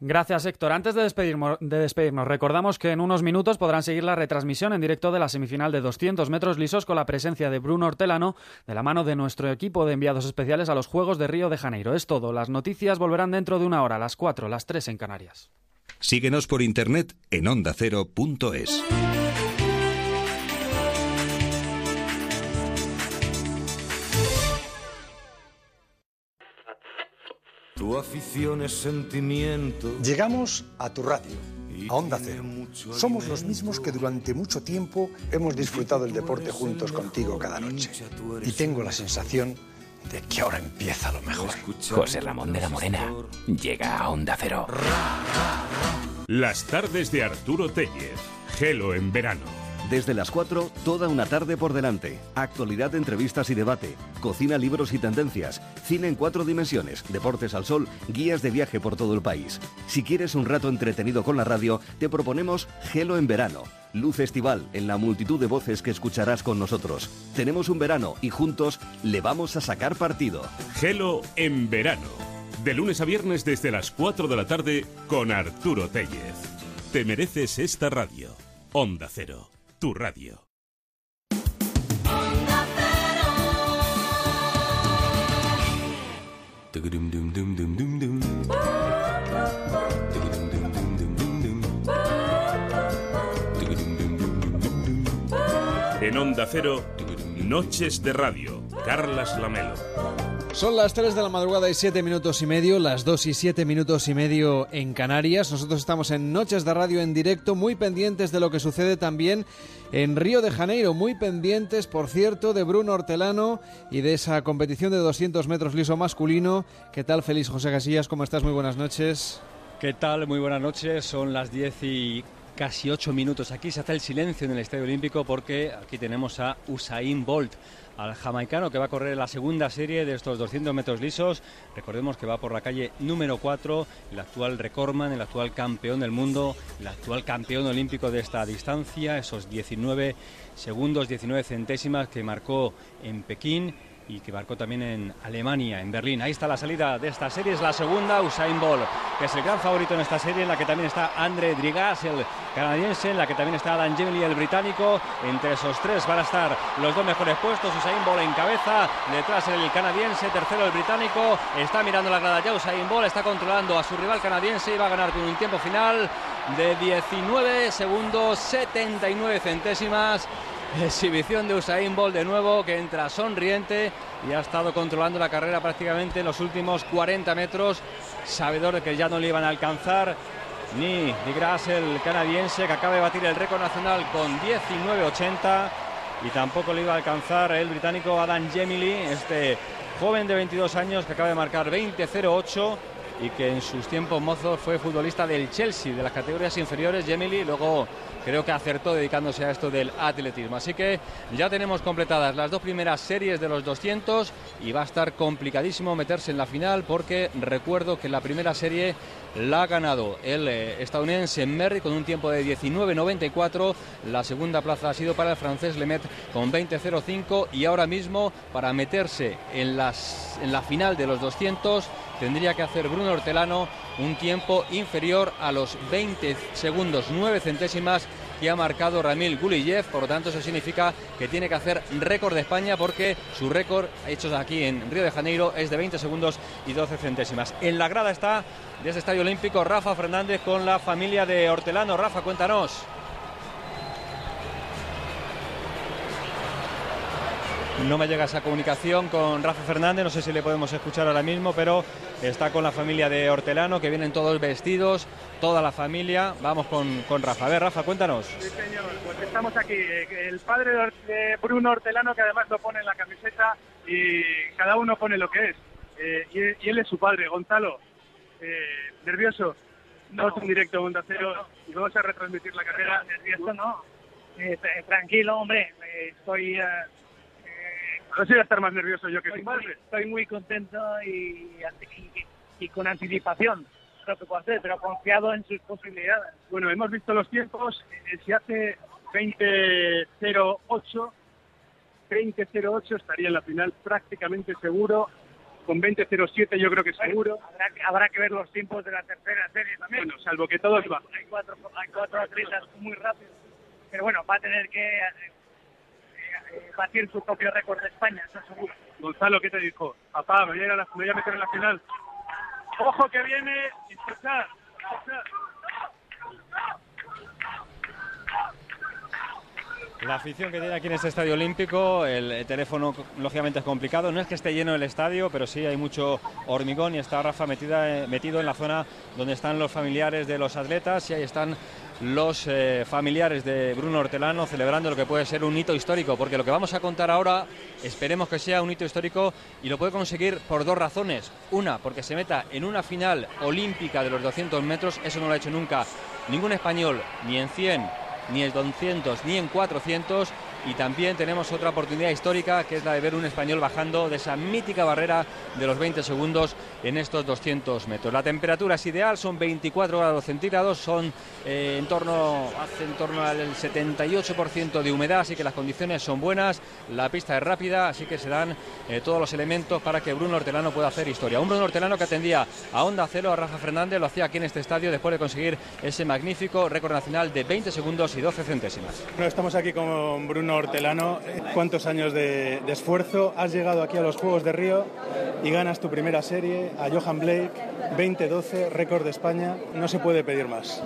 Gracias, Héctor. Antes de despedirnos, de despedirnos, recordamos que en unos minutos podrán seguir la retransmisión en directo de la semifinal de 200 metros lisos con la presencia de Bruno Hortelano de la mano de nuestro equipo de enviados especiales a los Juegos de Río de Janeiro. Es todo. Las noticias volverán dentro de una hora, a las 4, las 3 en Canarias. Síguenos por internet en ondacero.es. Tu afición es sentimiento. Llegamos a tu radio, a Onda Cero. Somos los mismos que durante mucho tiempo hemos disfrutado el deporte juntos contigo cada noche. Y tengo la sensación de que ahora empieza lo mejor. José Ramón de la Morena llega a Onda Cero. Las tardes de Arturo Tellez. Gelo en verano. Desde las 4, toda una tarde por delante. Actualidad, entrevistas y debate. Cocina, libros y tendencias. Cine en cuatro dimensiones. Deportes al sol. Guías de viaje por todo el país. Si quieres un rato entretenido con la radio, te proponemos Gelo en verano. Luz estival en la multitud de voces que escucharás con nosotros. Tenemos un verano y juntos le vamos a sacar partido. Gelo en verano. De lunes a viernes desde las 4 de la tarde con Arturo Tellez. Te mereces esta radio. Onda Cero, tu radio. En Onda Cero, Noches de Radio, Carlas Lamelo. Son las 3 de la madrugada y 7 minutos y medio, las 2 y 7 minutos y medio en Canarias. Nosotros estamos en Noches de Radio en directo, muy pendientes de lo que sucede también en Río de Janeiro, muy pendientes, por cierto, de Bruno Hortelano y de esa competición de 200 metros liso masculino. ¿Qué tal, Feliz José Casillas? ¿Cómo estás? Muy buenas noches. ¿Qué tal? Muy buenas noches. Son las 10 y casi 8 minutos. Aquí se hace el silencio en el Estadio Olímpico porque aquí tenemos a Usain Bolt, al jamaicano que va a correr la segunda serie de estos 200 metros lisos. Recordemos que va por la calle número 4, el actual recordman, el actual campeón del mundo, el actual campeón olímpico de esta distancia, esos 19 segundos, 19 centésimas que marcó en Pekín y que marcó también en Alemania, en Berlín. Ahí está la salida de esta serie, es la segunda, Usain Bolt, que es el gran favorito en esta serie, en la que también está André Drigas, el canadiense, en la que también está Adam Gemely, el británico. Entre esos tres van a estar los dos mejores puestos, Usain Bolt en cabeza, detrás el canadiense, tercero el británico, está mirando la grada ya Usain Bolt, está controlando a su rival canadiense y va a ganar con un tiempo final de 19 segundos 79 centésimas. Exhibición de Usain Bolt de nuevo que entra sonriente y ha estado controlando la carrera prácticamente en los últimos 40 metros, sabedor de que ya no le iban a alcanzar ni Di Gras, el canadiense que acaba de batir el récord nacional con 19.80 y tampoco le iba a alcanzar el británico Adam Gemily, este joven de 22 años que acaba de marcar 20.08 y que en sus tiempos mozos fue futbolista del Chelsea, de las categorías inferiores, Gemily, luego creo que acertó dedicándose a esto del atletismo. Así que ya tenemos completadas las dos primeras series de los 200 y va a estar complicadísimo meterse en la final porque recuerdo que la primera serie la ha ganado el eh, estadounidense Merry con un tiempo de 19.94. La segunda plaza ha sido para el francés Lemet con 20.05 y ahora mismo para meterse en, las, en la final de los 200 tendría que hacer Bruno Hortelano un tiempo inferior a los 20 segundos 9 centésimas que ha marcado Ramil Guliyev. Por lo tanto, eso significa que tiene que hacer récord de España porque su récord hecho aquí en Río de Janeiro es de 20 segundos y 12 centésimas. En la grada está de ese Estadio Olímpico Rafa Fernández con la familia de Hortelano. Rafa, cuéntanos. No me llega esa comunicación con Rafa Fernández, no sé si le podemos escuchar ahora mismo, pero está con la familia de Hortelano, que vienen todos vestidos, toda la familia. Vamos con, con Rafa. A ver, Rafa, cuéntanos. Sí, señor, pues estamos aquí. El padre de Bruno Hortelano, que además lo pone en la camiseta, y cada uno pone lo que es. Eh, y, él es su padre, Gonzalo. Eh, ¿Nervioso? No, es un directo Onda Cero y vamos a retransmitir la carrera. Nervioso no. Eh, tranquilo, hombre. Estoy no sé estar más nervioso yo que estoy, padre. Estoy muy contento y, y, con anticipación lo que puedo hacer, pero confiado en sus posibilidades. Bueno, hemos visto los tiempos. Eh, si hace 20.08, 20.08 estaría en la final prácticamente seguro. Con 20.07 yo creo que seguro. Habrá que, habrá que ver los tiempos de la tercera serie también. Bueno, salvo que todos van. Hay cuatro, hay cuatro atletas muy rápidos. Pero bueno, va a tener que eh, batir su propio récord de España, eso seguro. Gonzalo, ¿qué te dijo? Papá, me voy a, me voy a meter en la final. Ojo que viene, escuchad, La afición que tiene aquí en este estadio olímpico, el teléfono lógicamente es complicado. No es que esté lleno el estadio, pero sí hay mucho hormigón y está Rafa metida, metido en la zona donde están los familiares de los atletas y ahí están los eh, familiares de Bruno Hortelano celebrando lo que puede ser un hito histórico, porque lo que vamos a contar ahora esperemos que sea un hito histórico y lo puede conseguir por dos razones. Una, porque se meta en una final olímpica de los 200 metros, eso no lo ha hecho nunca ningún español, ni en 100, ni en 200, ni en 400 y también tenemos otra oportunidad histórica que es la de ver un español bajando de esa mítica barrera de los 20 segundos en estos 200 metros. La temperatura es ideal, son 24 grados centígrados, son eh, en torno, hace en torno al 78% de humedad, así que las condiciones son buenas, la pista es rápida, así que se dan eh, todos los elementos para que Bruno Hortelano pueda hacer historia. Un Bruno Hortelano que atendía a Onda Cero, a Rafa Fernández, lo hacía aquí en este estadio después de conseguir ese magnífico récord nacional de 20 segundos y 12 centésimas. estamos aquí con Bruno Hortelano. ¿Cuántos años de esfuerzo? Has llegado aquí a los Juegos de Río y ganas tu primera serie a Johan Blake, 20-12, récord de España. No se puede pedir más.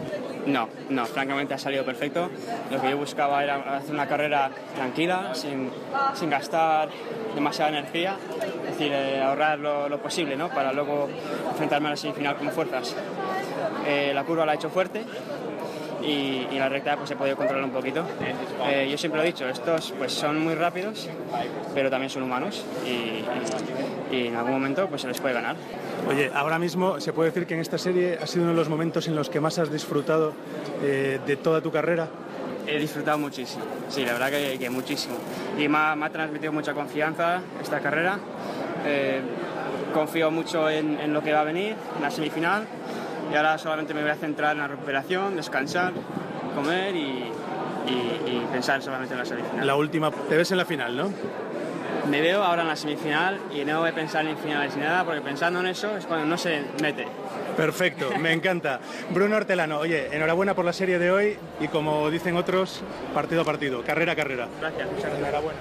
No, no, francamente ha salido perfecto. Lo que yo buscaba era hacer una carrera tranquila, sin, sin gastar demasiada energía, es decir, eh, ahorrar lo, posible ¿no? para luego enfrentarme a la semifinal con fuerzas. Eh, la curva la ha hecho fuerte, y, y, la recta pues he podido controlar un poquito. Eh, yo siempre lo he dicho, estos pues son muy rápidos, pero también son humanos y, y, en algún momento pues se les puede ganar. Oye, ahora mismo se puede decir que en esta serie ha sido uno de los momentos en los que más has disfrutado eh, de toda tu carrera. He disfrutado muchísimo, sí, la verdad que, muchísimo. Y me ha, me ha, transmitido mucha confianza esta carrera. Eh, confío mucho en, en lo que va a venir, en la semifinal y ahora solamente me voy a centrar en la recuperación, descansar, comer y, pensar solamente en la semifinal. La última, te ves en la final, ¿no? Me veo ahora en la semifinal y no voy a pensar en finales ni nada porque pensando en eso es cuando no se mete. Perfecto, me encanta. Bruno Hortelano, oye, enhorabuena por la serie de hoy y como dicen otros, partido a partido, carrera a carrera. Gracias, muchas gracias. Enhorabuena.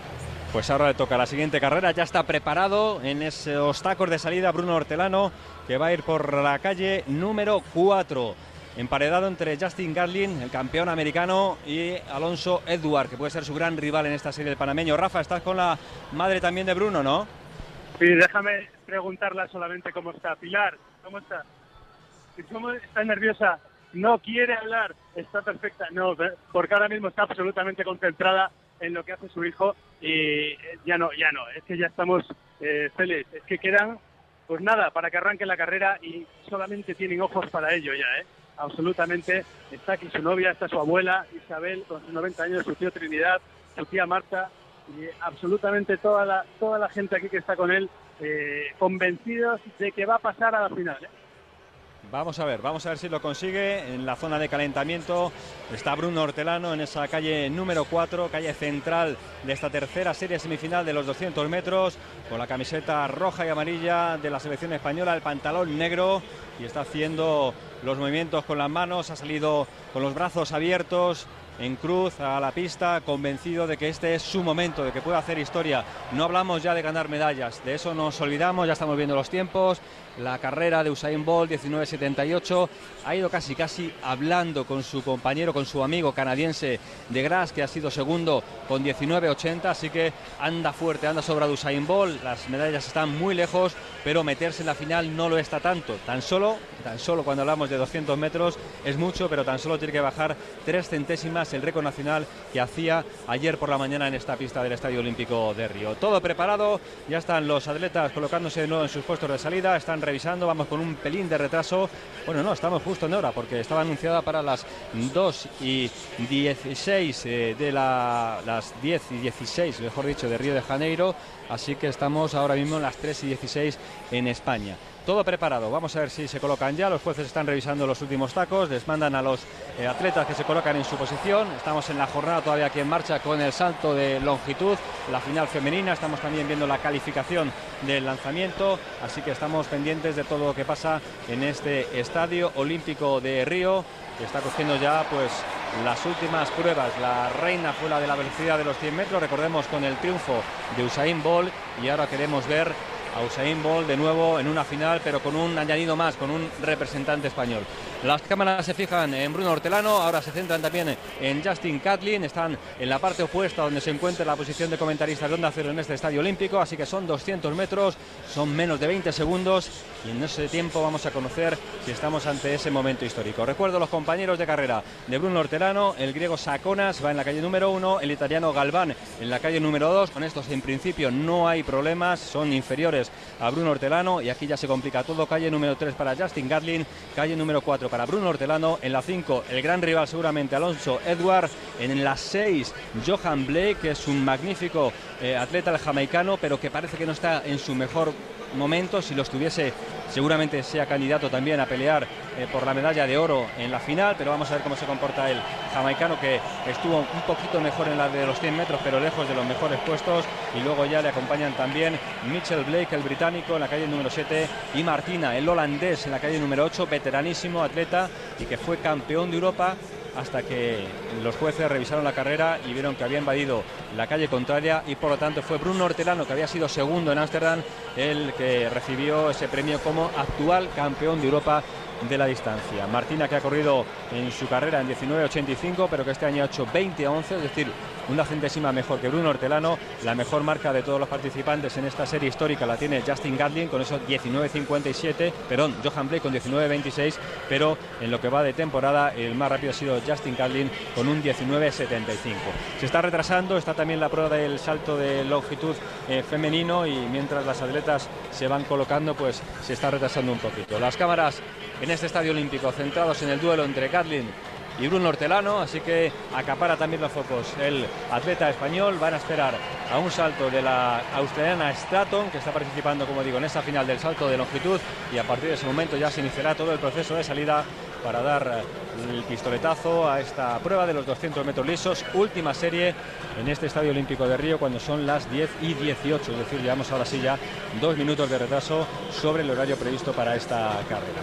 Pues ahora le toca la siguiente carrera, ya está preparado en esos tacos de salida Bruno Hortelano, que va a ir por la calle número 4. Emparedado entre Justin Garlin, el campeón americano, y Alonso Edward, que puede ser su gran rival en esta serie del panameño. Rafa, estás con la madre también de Bruno, ¿no? Sí, déjame preguntarla solamente cómo está. Pilar, ¿cómo está? ¿Cómo está nerviosa? No quiere hablar, está perfecta. No, porque ahora mismo está absolutamente concentrada en lo que hace su hijo y ya no, ya no, es que ya estamos eh, es que quedan pues nada, para que arranque la carrera y solamente tienen ojos para ello ya, ¿eh? Absolutamente. Está aquí su novia, está su abuela Isabel, con sus 90 años, su tío Trinidad, su tía Marta, y absolutamente toda la, toda la gente aquí que está con él, eh, convencidos de que va a pasar a la final. ¿eh? Vamos a ver, vamos a ver si lo consigue. En la zona de calentamiento está Bruno Hortelano en esa calle número 4, calle central de esta tercera serie semifinal de los 200 metros, con la camiseta roja y amarilla de la selección española, el pantalón negro y está haciendo los movimientos con las manos, ha salido con los brazos abiertos en cruz a la pista, convencido de que este es su momento, de que puede hacer historia. No hablamos ya de ganar medallas, de eso nos olvidamos, ya estamos viendo los tiempos. La carrera de Usain Bolt 1978 ha ido casi casi hablando con su compañero, con su amigo canadiense de Gras, que ha sido segundo con 19.80, así que anda fuerte, anda sobrado Usain Bolt, las medallas están muy lejos, pero meterse en la final no lo está tanto, tan solo, tan solo cuando hablamos de 200 metros es mucho, pero tan solo tiene que bajar tres centésimas el récord nacional que hacía ayer por la mañana en esta pista del Estadio Olímpico de Río. Todo preparado, ya están los atletas colocándose de nuevo en sus puestos de salida, revisando, vamos con un pelín de retraso, bueno, no, estamos justo en hora porque estaba anunciada para las 2 y 16 eh, de la, las 10 y 16, mejor dicho, de Río de Janeiro, así que estamos ahora mismo en las 3 y 16 en España. Todo preparado, vamos a ver si se colocan ya, los jueces están revisando los últimos tacos, les mandan a los eh, atletas que se colocan en su posición, estamos en la jornada todavía aquí en marcha con el salto de longitud, la final femenina, estamos también viendo la calificación del lanzamiento, así que estamos pendientes de todo lo que pasa en este Estadio Olímpico de Río, que está cogiendo ya pues las últimas pruebas. La reina fue la de la velocidad de los 100 metros, recordemos con el triunfo de Usain Bolt. Y ahora queremos ver a Usain Bolt de nuevo en una final, pero con un añadido más, con un representante español. Las cámaras se fijan en Bruno Hortelano, ahora se centran también en Justin Catlin, están en la parte opuesta donde se encuentra la posición de comentaristas de Onda Cero en este estadio olímpico, así que son 200 metros, son menos de 20 segundos y en ese tiempo vamos a conocer si estamos ante ese momento histórico. Recuerdo los compañeros de carrera de Bruno Hortelano, el griego Saconas va en la calle número 1, el italiano Galván en la calle número 2, con estos en principio no hay problemas, son inferiores a Bruno Hortelano y aquí ya se complica todo, calle número 3 para Justin Gatlin, calle número 4 para Bruno Hortelano, en la 5 el gran rival seguramente Alonso Edward, en la 6 Johan Blake, que es un magnífico eh, atleta jamaicano, pero que parece que no está en su mejor momento, si lo estuviese seguramente sea candidato también a pelear eh, por la medalla de oro en la final, pero vamos a ver cómo se comporta el jamaicano que estuvo un poquito mejor en la de los 100 metros, pero lejos de los mejores puestos. Y luego ya le acompañan también Mitchell Blake, el británico, en la calle número 7, y Martina, el holandés, en la calle número 8, veteranísimo atleta y que fue campeón de Europa hasta que los jueces revisaron la carrera y vieron que había invadido la calle contraria y por lo tanto fue Bruno Hortelano, que había sido segundo en Ámsterdam, el que recibió ese premio como actual campeón de Europa de la distancia. Martina que ha corrido en su carrera en 19.85, pero que este año ha hecho 20 a 11, es decir, una centésima mejor que Bruno Hortelano. La mejor marca de todos los participantes en esta serie histórica la tiene Justin Gatlin con esos 19.57, perdón, Johan Blake con 19.26, pero en lo que va de temporada el más rápido ha sido Justin Gatlin con un 19.75. Se está retrasando, está también la prueba del salto de longitud eh, femenino y mientras las atletas se van colocando, pues se está retrasando un poquito. Las cámaras en este estadio olímpico centrados en el duelo entre Gatlin y Bruno Hortelano, así que acapara también los focos el atleta español. Van a esperar a un salto de la australiana Stratton, que está participando, como digo, en esta final del salto de longitud, y a partir de ese momento ya se iniciará todo el proceso de salida para dar el pistoletazo a esta prueba de los 200 metros lisos, última serie en este Estadio Olímpico de Río cuando son las 10 y 18, es decir, llevamos ahora sí ya dos minutos de retraso sobre el horario previsto para esta carrera.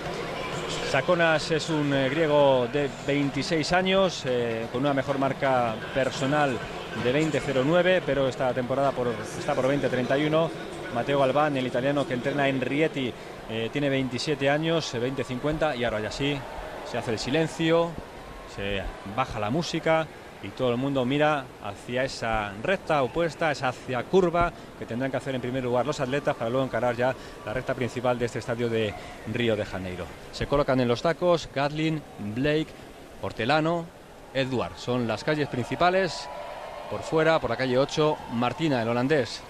Saconas es un eh, griego de 26 años, eh, con una mejor marca personal de 20.09, pero esta temporada por, está por 20.31. Mateo Galván, el italiano que entrena en Rieti, eh, tiene 27 años, 20.50 y ahora ya sí, se hace el silencio, se baja la música y todo el mundo mira hacia esa recta opuesta, esa hacia curva que tendrán que hacer en primer lugar los atletas para luego encarar ya la recta principal de este estadio de Río de Janeiro. Se colocan en los tacos Gatlin, Blake, Hortelano, Edward. Son las calles principales. Por fuera, por la calle 8, Martina, el holandés,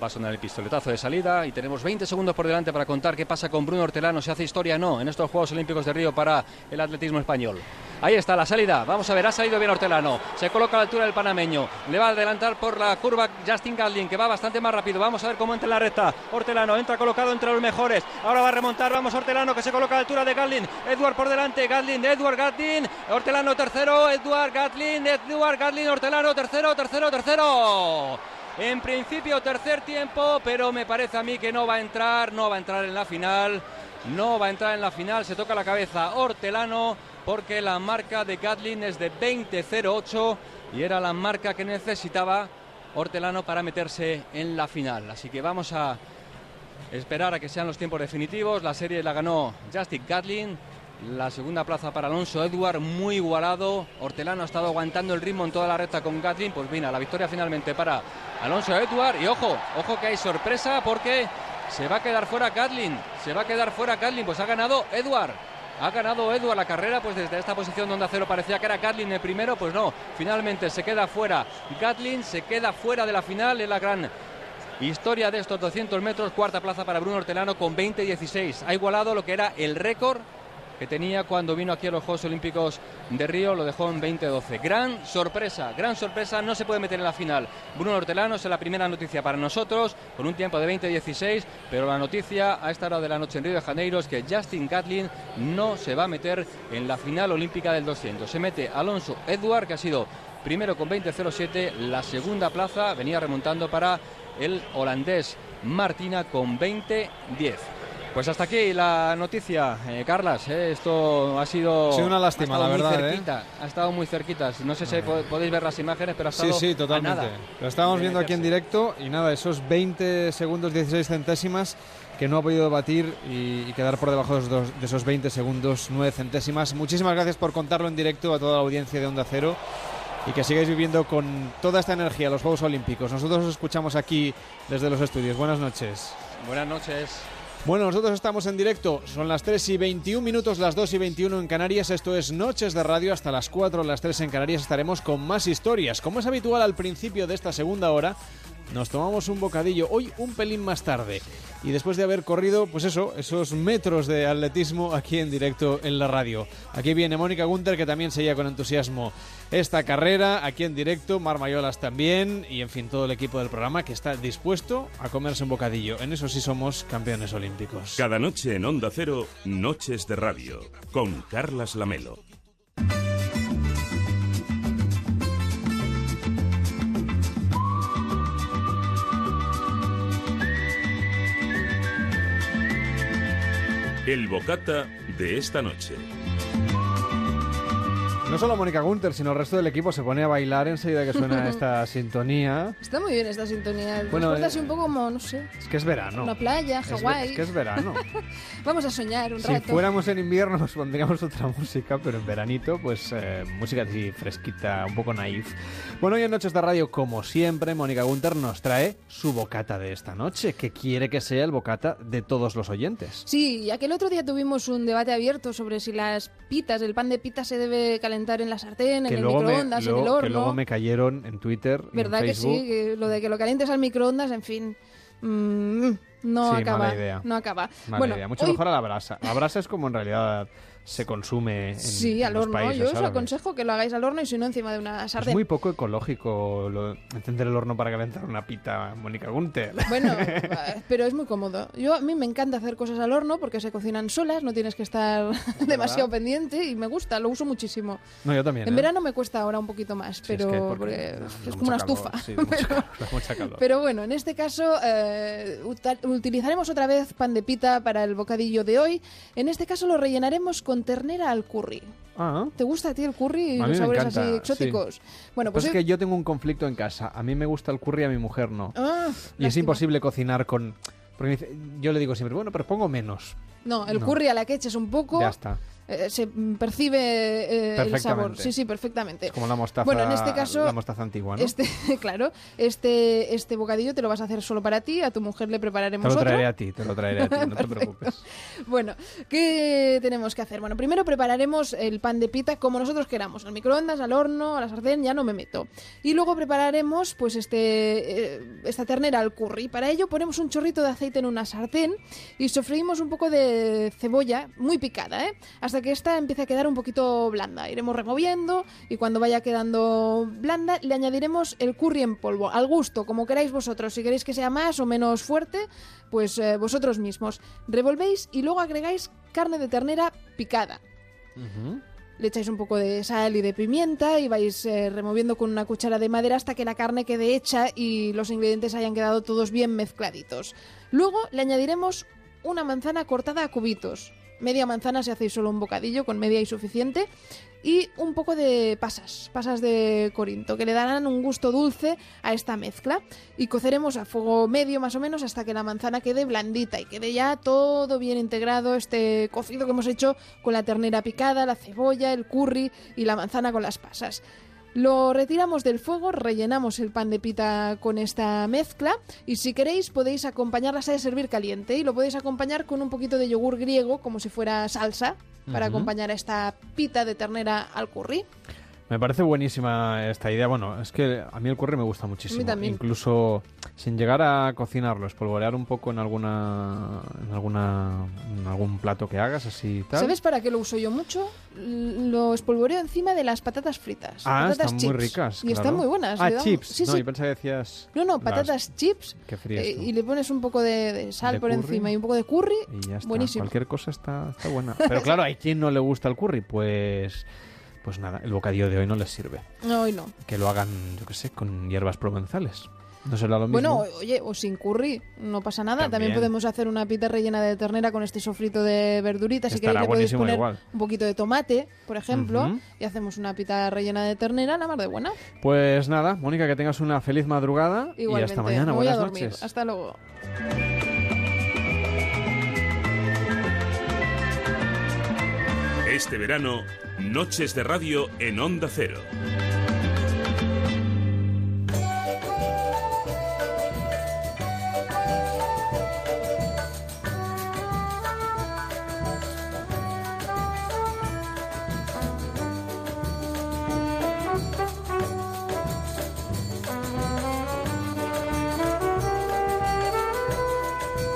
Va a sonar el pistoletazo de salida y tenemos 20 segundos por delante para contar qué pasa con Bruno Hortelano, si hace historia o no en estos Juegos Olímpicos de Río para el atletismo español. Ahí está la salida, vamos a ver, ha salido bien Hortelano, se coloca a la altura del panameño, le va a adelantar por la curva Justin Gatlin, que va bastante más rápido, vamos a ver cómo entra en la recta, Hortelano entra colocado entre los mejores, ahora va a remontar, vamos Hortelano que se coloca a la altura de Gatlin, Edward por delante, Gatlin, Edward Gatlin, Hortelano tercero, Edward Gatlin, Edward Gatlin, Hortelano tercero, tercero, tercero. En principio tercer tiempo, pero me parece a mí que no va a entrar, no va a entrar en la final. No va a entrar en la final, se toca la cabeza Hortelano porque la marca de Gatlin es de 20.08 y era la marca que necesitaba Hortelano para meterse en la final. Así que vamos a esperar a que sean los tiempos definitivos. La serie la ganó Justin Gatlin. La segunda plaza para Alonso Edward, muy igualado. Hortelano ha estado aguantando el ritmo en toda la recta con Gatlin. Pues mira, la victoria finalmente para Alonso Edward. Y ojo, ojo que hay sorpresa porque se va a quedar fuera Gatlin. Se va a quedar fuera Gatlin. Pues ha ganado Edward. Ha ganado Edward la carrera, pues desde esta posición donde acero parecía que era Gatlin el primero, pues no, finalmente se queda fuera Gatlin, se queda fuera de la final, en la gran historia de estos 200 metros, cuarta plaza para Bruno Hortelano con 20-16. Ha igualado lo que era el récord que tenía cuando vino aquí a los Juegos Olímpicos de Río, lo dejó en 2012. Gran sorpresa, gran sorpresa, no se puede meter en la final. Bruno Hortelano es la primera noticia para nosotros, con un tiempo de 20-16, pero la noticia a esta hora de la noche en Río de Janeiro es que Justin Gatlin no se va a meter en la final olímpica del 200. Se mete Alonso Edward, que ha sido primero con 20-07, la segunda plaza venía remontando para el holandés Martina con 20-10. Pues hasta aquí la noticia, eh, Carlas. eh, esto ha sido. Ha sido una lástima, la muy verdad, ¿eh? cerquita, Ha estado muy cerquita. No sé si po- podéis ver las imágenes, pero ha Sí, estado. sí, a totalmente. nada Lo estábamos viendo aquí en directo y nada, esos 20 segundos 16 centésimas que no ha podido batir y, y quedar por debajo de esos, de esos 20 segundos 9 centésimas. Muchísimas gracias por contarlo en directo a toda la audiencia de Onda Cero y que sigáis viviendo con toda esta energía los Juegos Olímpicos. Nosotros os escuchamos aquí desde los estudios. Buenas noches. Buenas noches. Bueno, nosotros estamos en directo, son las 3 y 21 minutos, las 2 y 21 en Canarias, esto es Noches de Radio, hasta las 4, las 3 en Canarias estaremos con más historias. Como es habitual al principio de esta segunda hora, nos tomamos un bocadillo, hoy un pelín más tarde, y después de haber corrido, pues eso, esos metros de atletismo aquí en directo en la radio. Aquí viene Mónica Gunter, que también seguía con entusiasmo esta carrera, aquí en directo, Mar Mayolas también, y en fin, todo el equipo del programa que está dispuesto a comerse un bocadillo. En eso sí somos campeones olímpicos. Cada noche en Onda Cero, Noches de Radio, con Carlas Lamelo. El bocata de esta noche. No solo Mónica Gunter, sino el resto del equipo se pone a bailar enseguida que suena esta sintonía. Está muy bien esta sintonía. Bueno, eh, así un poco como, no sé, Es que es verano. una playa, Es Hawái. Es, que es verano. Vamos a soñar un si rato. fuéramos en invierno nos pondríamos otra música, pero en veranito, pues eh, música así fresquita, un poco naif. Bueno, hoy en Noches de Radio, como siempre, Mónica Gunter nos trae su bocata de esta noche, que quiere que sea el bocata de todos los oyentes. Sí, ya que el otro día tuvimos un debate abierto sobre si las pitas, el pan de pita se debe calentar en la sartén, en que el luego, me, microondas, en el luego- horno. que luego me cayeron en Twitter ¿Verdad en que sí? Que lo de que lo calientes al microondas, en fin. mm, no Sí, acaba. mala idea. No acaba. Mala bueno, idea. Mucho hoy- mejor a la brasa. La brasa es como en realidad se consume en, Sí, en al los horno. países Yo os árabes. aconsejo que lo hagáis al horno y si no encima de una Es sartén. muy poco ecológico lo- encender el horno para calentar una pita, Mónica Gunter. Bueno, eh, pero es muy cómodo. Yo a mí me encanta hacer cosas al horno porque se cocinan solas, no tienes que estar demasiado pendiente y me gusta, lo uso muchísimo. No, yo también. En ¿eh? verano me cuesta ahora un poquito más, Sí, es pero que porque porque es como una calor, estufa. sí, mucha Pero- mucha calor. Pero bueno, en este caso eh, utilizaremos otra vez pan de pita para el bocadillo de hoy. En este caso lo rellenaremos con ternera al curry. Ah. ¿Te gusta a ti el curry y los me sabores encanta, así sí. exóticos? Bueno, pues Pues es que yo tengo un conflicto en casa. A mí me gusta el curry, a mi mujer no. Ah, y es imposible cocinar con... Porque yo le digo siempre, bueno, pero pongo menos. No, el No. curry a la que eches un poco Ya está. Eh, se percibe eh, el sabor. Sí, sí, perfectamente. Es como la mostaza, Bueno, en este caso, la mostaza antigua, ¿no? este, claro, este, este bocadillo te lo vas a hacer solo para ti, a tu mujer le te prepararemos lo otro. traeré a ti, te lo traeré a ti, no te preocupes. Bueno, ¿qué tenemos que hacer? Bueno, primero prepararemos el pan de pita como nosotros queramos, al microondas, al horno, a la sartén, ya no me meto. Y luego prepararemos pues este eh, esta ternera al curry. Para ello ponemos un chorrito de aceite en una sartén y sofreímos un poco de cebolla muy picada, ¿eh? hasta que esta empiece a quedar un poquito blanda. Iremos removiendo y cuando vaya quedando blanda le añadiremos el curry en polvo, al gusto, como queráis vosotros. Si queréis que sea más o menos fuerte, pues eh, vosotros mismos. Revolvéis y luego agregáis carne de ternera picada. Le echáis un poco de sal y de pimienta y vais eh, removiendo con una cuchara de madera hasta que la carne quede hecha y los ingredientes hayan quedado todos bien mezcladitos. Luego le añadiremos una manzana cortada a cubitos. Media manzana si hacéis solo un bocadillo, con media y suficiente, y un poco de pasas, pasas de Corinto, que le darán un gusto dulce a esta mezcla. Y coceremos a fuego medio más o menos hasta que la manzana quede blandita y quede ya todo bien integrado, este cocido que hemos hecho con la ternera picada, la cebolla, el curry y la manzana con las pasas. Lo retiramos del fuego, rellenamos el pan de pita con esta mezcla y si queréis podéis acompañarla, de servir caliente y lo podéis acompañar con un poquito de yogur griego como si fuera salsa para acompañar a esta pita de ternera al curry. Me parece buenísima esta idea. Bueno, es que a mí el curry me gusta muchísimo. A mí también. Incluso sin llegar a cocinarlo, espolvorear un poco en alguna, en alguna, en algún plato que hagas así y tal. ¿Sabes para qué lo uso yo mucho? Lo espolvoreo encima de las patatas fritas. Ah, patatas están chips. muy ricas. Y claro. están muy buenas. Ah, chips. Sí, no, sí. yo pensaba que decías. No, no, las- patatas chips Qué frías eh, y le pones un poco de, de sal ¿De por curry? encima y un poco de curry. Y ya está. Buenísimo. Cualquier cosa está, está buena. Pero claro, hay quien no le gusta el curry, pues. Pues nada, el bocadillo de hoy no les sirve. No, hoy no. Que lo hagan, yo qué sé, con hierbas provenzales. No será lo mismo. Bueno, oye, o sin curry, no pasa nada. También, También. podemos hacer una pita rellena de ternera con este sofrito de verduritas. Si queréis le podéis poner igual. un poquito de tomate, por ejemplo, y hacemos una pita rellena de ternera, la mar de buena. Pues nada, Mónica, que tengas una feliz madrugada y Igualmente, hasta mañana. me voy a Buenas dormir. noches. Hasta luego. Este verano, Noches de Radio en Onda Cero.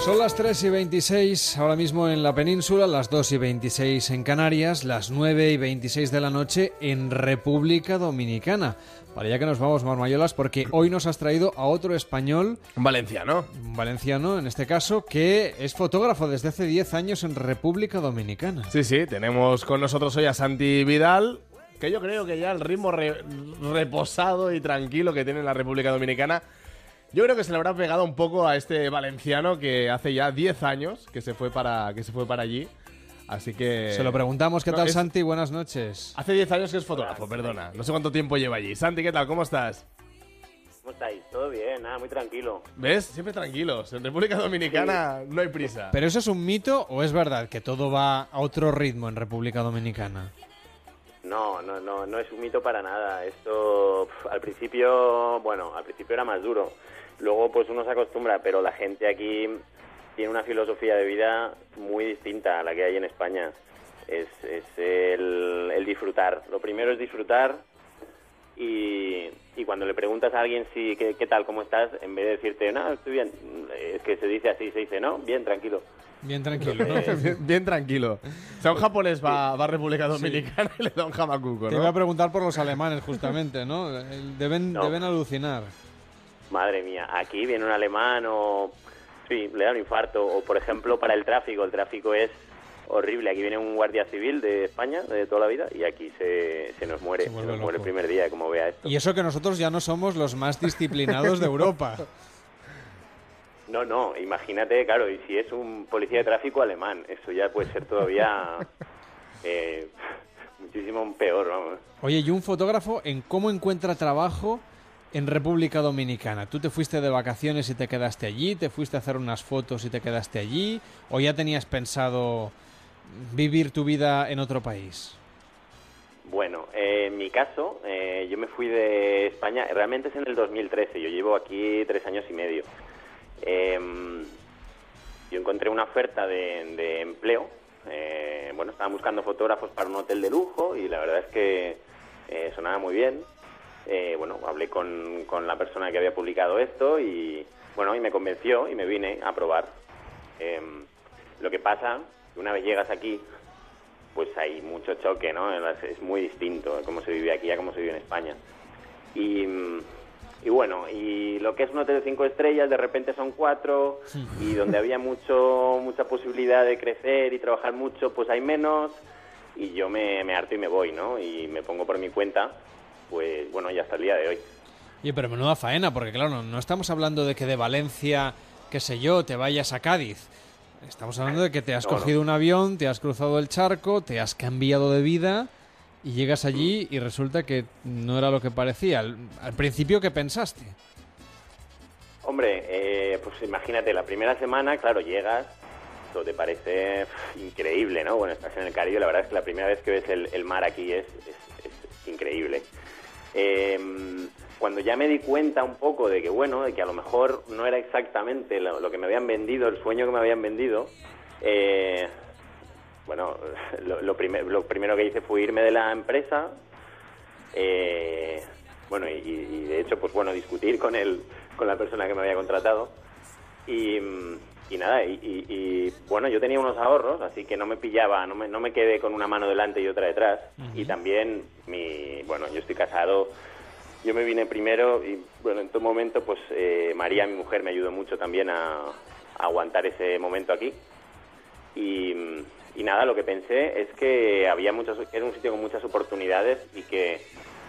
Son las 3 y 26 ahora mismo en la península, las 2 y 26 en Canarias, las 9 y 26 de la noche en República Dominicana. Para allá que nos vamos, Marmayolas, porque hoy nos has traído a otro español. Un valenciano. Un valenciano, en este caso, que es fotógrafo desde hace 10 años en República Dominicana. Sí, sí, tenemos con nosotros hoy a Santi Vidal, que yo creo que ya el ritmo re- reposado y tranquilo que tiene la República Dominicana, yo creo que se le habrá pegado un poco a este valenciano que hace ya 10 años que se fue para, que se fue para allí. Así que... Se lo preguntamos, ¿qué No, tal, es- Santi? Buenas noches. Hace 10 años que es fotógrafo, perdona. No sé cuánto tiempo lleva allí. Santi, ¿qué tal? ¿Cómo estás? ¿Cómo estáis? Todo bien, nada, muy tranquilo. ¿Ves? Siempre tranquilos. En República Dominicana no hay prisa. ¿Pero eso es un mito o es verdad que todo va a otro ritmo en República Dominicana? No, no, no, no es un mito para nada. Esto pf, al principio, bueno, al principio era más duro. Luego pues uno se acostumbra, pero la gente aquí tiene una filosofía de vida muy distinta a la que hay en España. Es, es el, el disfrutar. Lo primero es disfrutar y, y cuando le preguntas a alguien si qué, qué tal, cómo estás, en vez de decirte, no, estoy bien, es que se dice así, se dice, no, bien, tranquilo. Bien tranquilo, ¿no? bien, bien tranquilo. O sea, un japonés va, va a República Dominicana y le da un jamacuco, Te iba a preguntar por los alemanes, justamente, ¿no? El- Deben, No. deben alucinar. Madre mía, aquí viene un alemán o... Sí, le da un infarto. O, por ejemplo, para el tráfico. El tráfico es horrible. Aquí viene un guardia civil de España, de toda la vida, y aquí se, se nos muere. Se, nos muere el primer día, como vea esto. Y eso que nosotros ya no somos los más disciplinados de Europa. No, no, imagínate, claro, y si es un policía de tráfico alemán, eso ya puede ser todavía eh, muchísimo peor, vamos. Oye, y un fotógrafo en cómo encuentra trabajo en República Dominicana. ¿Tú te fuiste de vacaciones y te quedaste allí? ¿Te fuiste a hacer unas fotos y te quedaste allí? ¿O ya tenías pensado vivir tu vida en otro país? Bueno, en mi caso, eh, yo me fui de España, realmente es en el 2013, yo llevo aquí tres años y medio. Em, yo encontré una oferta de, de empleo, eh, bueno, estaba buscando fotógrafos para un hotel de lujo y la verdad es que eh, sonaba muy bien. Eh, bueno, hablé con, con la persona que había publicado esto y, bueno, y me convenció y me vine a probar. Em, lo que pasa, que una vez llegas aquí, pues hay mucho choque, ¿no? Es muy distinto cómo se vive aquí a cómo se vive en España. Y, y bueno, y lo que es un hotel de cinco estrellas de repente son cuatro y donde había mucho mucha posibilidad de crecer y trabajar mucho, pues hay menos y yo me, me harto y me voy, ¿no? Y me pongo por mi cuenta, pues bueno, ya hasta el día de hoy. Pero menuda faena, porque claro, no, no estamos hablando de que de Valencia, qué sé yo, te vayas a Cádiz. Estamos hablando de que te has No, no. cogido un avión, te has cruzado el charco, te has cambiado de vida y llegas allí y resulta que no era lo que parecía. Al, al principio, ¿qué pensaste? Hombre, eh, pues imagínate, la primera semana, claro, llegas, todo te parece increíble, ¿no? Bueno, estás en el Caribe, la verdad es que la primera vez que ves el, el mar aquí es, es- es increíble. Eh, cuando ya me di cuenta un poco de que, bueno, de que a lo mejor no era exactamente lo, que me habían vendido, el sueño que me habían vendido, eh, bueno, lo, lo lo primero que hice fue irme de la empresa, eh, bueno, y, y de hecho, pues bueno, discutir con el, con la persona que me había contratado. Y, mm, y nada, y, y- y, bueno, yo tenía unos ahorros, así que no me pillaba, no me, no me quedé con una mano delante y otra detrás. Y también, mi, bueno, yo estoy casado, yo me vine primero y bueno, en todo momento, pues eh, María, mi mujer, me ayudó mucho también a, a aguantar ese momento aquí. Y, y nada, lo que pensé es que había muchos, era un sitio con muchas oportunidades y que,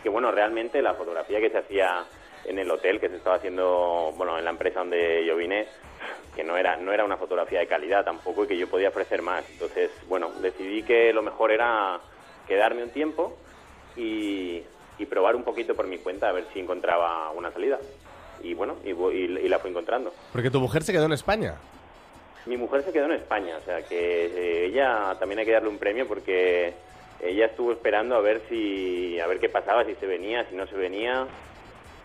que, bueno, realmente la fotografía que se hacía en el hotel, que se estaba haciendo, bueno, en la empresa donde yo vine, que no era, no era una fotografía de calidad tampoco y que yo podía ofrecer más. Entonces, bueno, decidí que lo mejor era quedarme un tiempo y, y probar un poquito por mi cuenta a ver si encontraba una salida. Y bueno, y, y- y la fui encontrando. Porque tu mujer se quedó en España. Mi mujer se quedó en España, o sea que eh, ella también hay que darle un premio porque ella estuvo esperando a ver si a ver qué pasaba, si se venía, si no se venía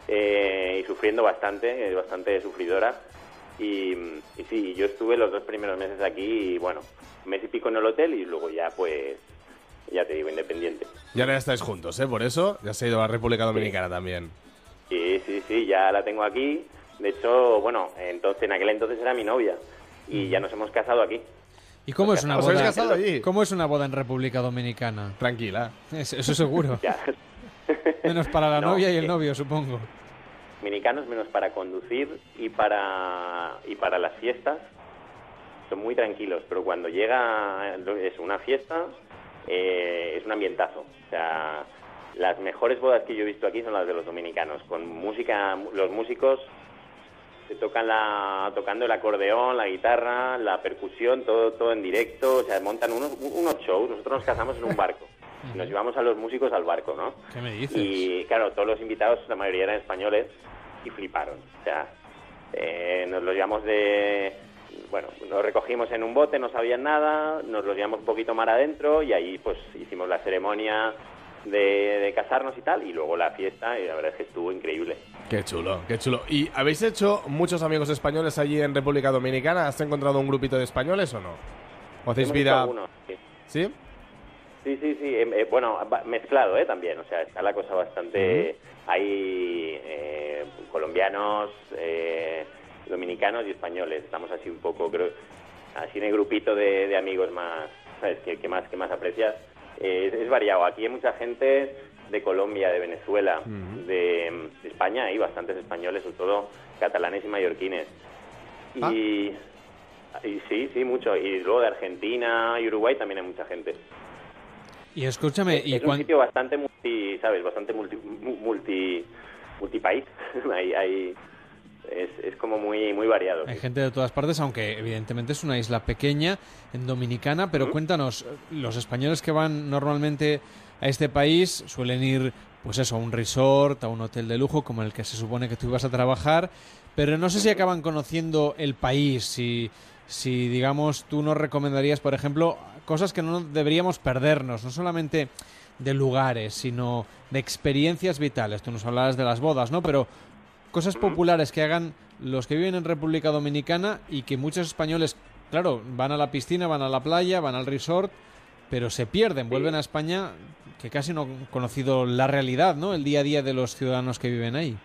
eh, y sufriendo bastante, eh, bastante sufridora. Y, y sí, yo estuve los dos primeros meses aquí y bueno, un mes y pico en el hotel y luego ya pues, ya te digo, independiente. Y ahora ya estáis juntos, ¿eh? Por eso ya se ha ido a la República Dominicana también. Sí, sí, sí, ya la tengo aquí. De hecho, bueno, entonces en aquel entonces era mi novia y ya nos hemos casado aquí. ¿Y cómo es una ¿Os habéis boda? ¿Cómo es una boda en República Dominicana? Tranquila. Es- eso seguro. Ya. Menos para la No, novia y el eh, novio, supongo. dominicanos menos para conducir y para y para las fiestas. Son muy tranquilos pero cuando llega es una fiesta eh, es un ambientazo. O sea las mejores bodas que yo he visto aquí son las de los dominicanos con música los músicos se tocan la tocando el acordeón la guitarra la percusión todo todo en directo o sea montan unos unos shows. Nosotros nos casamos en un barco nos llevamos a los músicos al barco no ¿Qué me dices? y claro, todos los invitados, la mayoría eran españoles y fliparon. O sea, eh, nos los llevamos de. Bueno, nos recogimos en un bote, no sabían nada, nos los llevamos un poquito mar adentro y ahí pues hicimos la ceremonia de, de casarnos y tal, y luego la fiesta, y la verdad es que estuvo increíble. Qué chulo, qué chulo. ¿Y habéis hecho muchos amigos españoles allí en República Dominicana? ¿Has encontrado un grupito de españoles o no? ¿O hacéis Hemos vida...? algunos, sí. ¿Sí? Sí, sí, sí. em, eh, bueno, mezclado, ¿eh? También. O sea, está la cosa bastante... Hay eh, colombianos, eh, dominicanos y españoles. Estamos así un poco, creo, así en el grupito de, de amigos más, ¿sabes? Que, que más, que más aprecias. Eh, es, es variado. Aquí hay mucha gente de Colombia, de Venezuela, de, de España. Hay bastantes españoles, sobre todo catalanes y mallorquines. Y, y sí, sí, mucho. Y luego de Argentina y Uruguay también hay mucha gente. Y escúchame, y es un sitio bastante multi, ¿sabes? Bastante multi, mu- multi multipaís. hay, hay, es, es como muy, muy variado. hay sí. gente de todas partes, aunque evidentemente es una isla pequeña en Dominicana, pero cuéntanos, los españoles que van normalmente a este país suelen ir, pues eso, a un resort, a un hotel de lujo como el que se supone que tú ibas a trabajar, pero no sé si acaban conociendo el país, si, si digamos tú nos recomendarías, por ejemplo, cosas que no deberíamos perdernos, no solamente de lugares, sino de experiencias vitales. Tú nos hablabas de las bodas, ¿no? Pero cosas populares que hagan los que viven en República Dominicana y que muchos españoles, claro, van a la piscina, van a la playa, van al resort, pero se pierden, vuelven a España que casi no han conocido la realidad, ¿no? El día a día de los ciudadanos que viven ahí.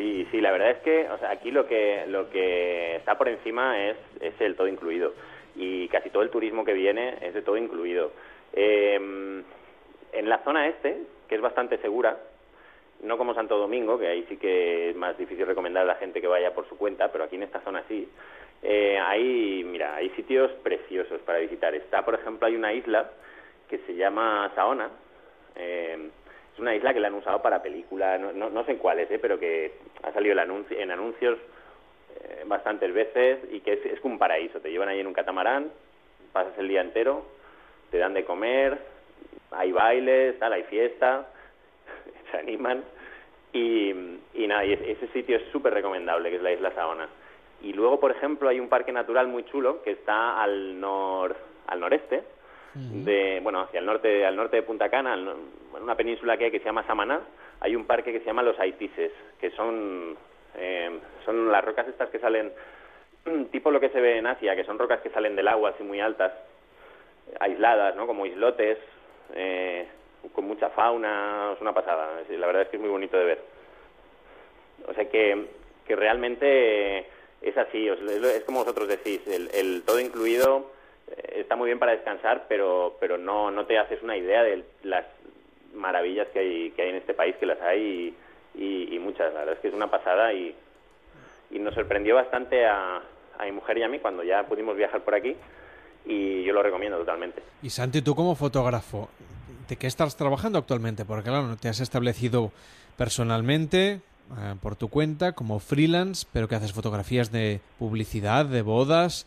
Sí, sí, la verdad es que o sea, aquí lo que, lo que está por encima es, es el todo incluido. Y casi todo el turismo que viene es de todo incluido. Eh, en la zona este, que es bastante segura, no como Santo Domingo, que ahí sí que es más difícil recomendar a la gente que vaya por su cuenta, pero aquí en esta zona sí. Eh, hay, mira, hay sitios preciosos para visitar. Está, por ejemplo, hay una isla que se llama Saona. Es una isla que la han usado para películas, no, no, no sé en cuáles, eh, pero que ha salido el anuncio, en anuncios eh, bastantes veces y que es, es un paraíso. Te llevan ahí en un catamarán, pasas el día entero, te dan de comer, hay bailes, tal, hay fiesta, se animan y, y nada, y ese sitio es súper recomendable, que es la isla Saona. Y luego, por ejemplo, hay un parque natural muy chulo que está al nor, al noreste, de, bueno, hacia el norte, al norte de Punta Cana, en una península que hay que se llama Samaná, hay un parque que se llama Los Haitises, que son, eh, son las rocas estas que salen, tipo lo que se ve en Asia, que son rocas que salen del agua así muy altas, aisladas, ¿no? Como islotes, eh, con mucha fauna, es una pasada, la verdad es que es muy bonito de ver. O sea que, que realmente es así, es como vosotros decís, el, el todo incluido eh, está muy bien para descansar, pero, pero no, no te haces una idea de las maravillas que hay, que hay en este país, que las hay y, y, muchas. La verdad es que es una pasada y, y nos sorprendió bastante a, a mi mujer y a mí cuando ya pudimos viajar por aquí y yo lo recomiendo totalmente. Y Santi, tú como fotógrafo, ¿de qué estás trabajando actualmente? Porque claro, te has establecido personalmente, eh, por tu cuenta, como freelance, pero que haces fotografías de publicidad, de bodas,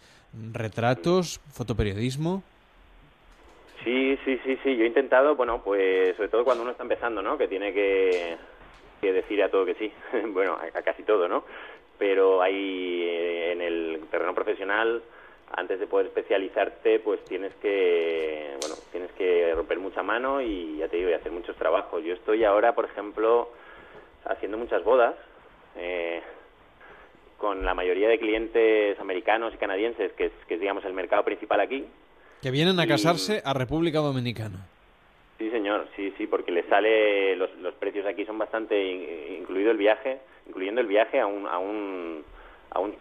retratos, fotoperiodismo. Sí, sí, sí, sí. Yo he intentado, bueno, pues sobre todo cuando uno está empezando, ¿no? Que tiene que, que decir a todo que sí. bueno, a, a, casi todo, ¿no? Pero hay eh, en el terreno profesional, antes de poder especializarte, pues tienes que, bueno, tienes que romper mucha mano y ya te digo, y hacer muchos trabajos. Yo estoy ahora, por ejemplo, haciendo muchas bodas. Eh, con la mayoría de clientes americanos y canadienses, que es, que es digamos el mercado principal aquí. Que vienen a casarse a República Dominicana. Sí, señor, sí, sí, porque les sale, los, los precios aquí son bastante, incluido el viaje, incluyendo el viaje a un, a un, a un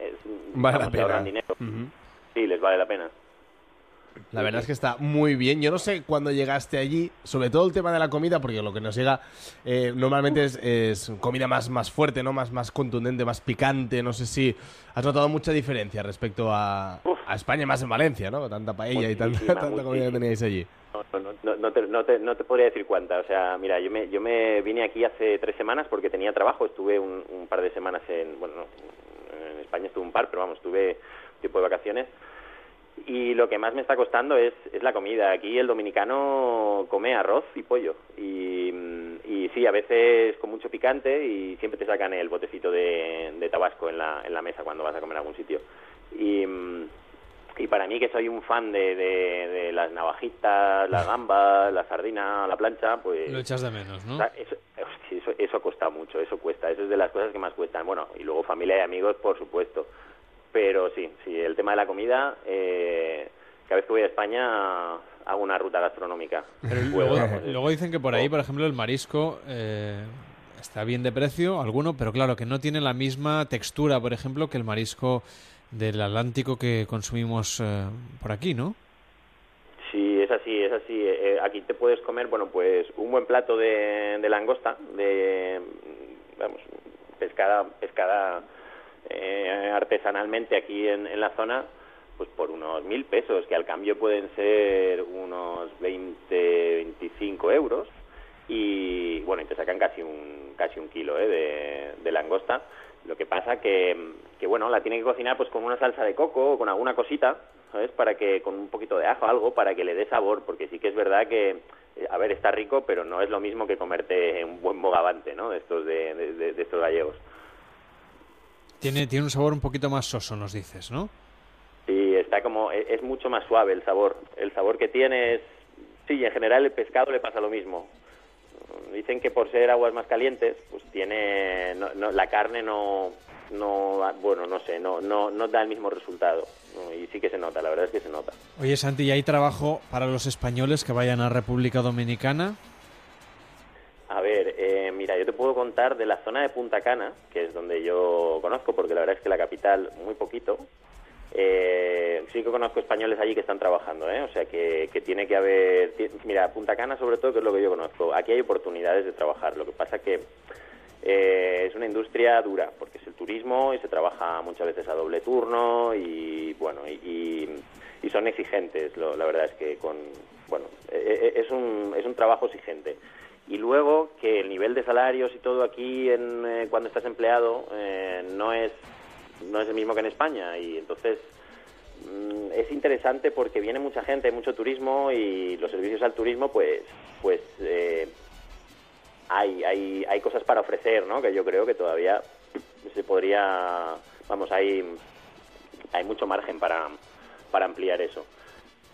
es, vale la pena. Dinero. Uh -huh. Sí, les vale la pena. La verdad es que está muy bien. Yo no sé cuándo llegaste allí, sobre todo el tema de la comida, porque lo que nos llega eh, normalmente es, es, comida más, más fuerte, ¿no? Más, más contundente, más picante. No sé si has notado mucha diferencia respecto a, a España, más en Valencia, ¿no? Tanta paella y tanta, tanta comida que teníais allí. No, no, no, no, te, no, te, no te podría decir cuánta. O sea, mira, yo me, yo me vine aquí hace tres semanas porque tenía trabajo. Estuve un, un par de semanas en, bueno, en España estuve un par, pero vamos, estuve tiempo de vacaciones y lo que más me está costando es, es la comida. Aquí el dominicano come arroz y pollo. Y, y sí, a veces con mucho picante y siempre te sacan el botecito de, de tabasco en la, en la mesa cuando vas a comer a algún sitio. Y, y para mí, que soy un fan de, de, de las navajitas, las gambas, la sardina, la plancha, pues... Lo echas de menos, ¿no? Eso, eso, eso cuesta mucho, eso cuesta. Eso es de las cosas que más cuestan. Bueno, y luego familia y amigos, por supuesto pero sí, sí, el tema de la comida, eh, cada vez que voy a España hago una ruta gastronómica. Pero luego, luego, dicen que por ahí, por ejemplo, el marisco eh, está bien de precio, alguno, pero claro, que no tiene la misma textura, por ejemplo, que el marisco del Atlántico que consumimos eh, por aquí, ¿no? Sí, es así, es así. Eh, aquí te puedes comer, bueno, pues un buen plato de, de langosta, de, vamos, pescada, pescada eh, artesanalmente aquí en, en, la zona, pues por unos mil pesos, que al cambio pueden ser unos 20, 25 euros. Y bueno, y te sacan casi un, casi un kilo ¿eh? de, langosta. Lo que pasa que, que, bueno, la tiene que cocinar pues con una salsa de coco o con alguna cosita, ¿sabes? Para que, con un poquito de ajo algo, para que le dé sabor, porque sí que es verdad que, a ver, está rico, pero no es lo mismo que comerte un buen bogavante, ¿no? De estos, de, de, de estos gallegos. Tiene, tiene un sabor un poquito más soso, nos dices, ¿no? Sí, está como, es, es, mucho más suave el sabor. El sabor que tiene es, sí, en general el pescado le pasa lo mismo. Dicen que por ser aguas más calientes, pues tiene, no, no, la carne no, no, bueno, no sé, no, no, no da el mismo resultado. Y sí que se nota, la verdad es que se nota. Oye, Santi, ¿y hay trabajo para los españoles que vayan a República Dominicana? Eh, yo te puedo contar de la zona de Punta Cana, que es donde yo conozco, porque la verdad es que la capital muy poquito. Eh, sí que conozco españoles allí que están trabajando, ¿eh? o sea que, que tiene que haber... Mira, Punta Cana sobre todo, que es lo que yo conozco, aquí hay oportunidades de trabajar, lo que pasa que eh, es una industria dura, porque es el turismo y se trabaja muchas veces a doble turno y bueno, y, son exigentes, lo, la verdad es que con... Bueno, es un, es un trabajo exigente y luego que el nivel de salarios y todo aquí en, eh, cuando estás empleado eh, no es no es el mismo que en España y entonces mm, es interesante porque viene mucha gente, hay mucho turismo y los servicios al turismo pues pues eh, hay, hay, hay cosas para ofrecer, ¿no? Que yo creo que todavía se podría, vamos, hay, hay mucho margen para, para ampliar eso.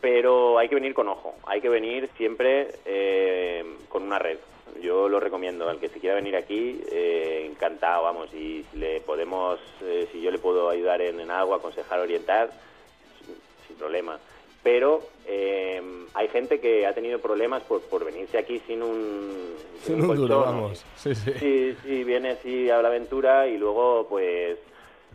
Pero hay que venir con ojo, hay que venir siempre eh, con una red. Yo lo recomiendo, al que se quiera venir aquí, eh, encantado, vamos, y si le podemos, eh, si yo le puedo ayudar en, en algo, aconsejar, orientar, sin, sin problema. Pero eh, hay gente que ha tenido problemas por, por venirse aquí sin un, Sin un colchón, duro, vamos. Sí, sí. Sí, sí, viene así a la aventura y luego pues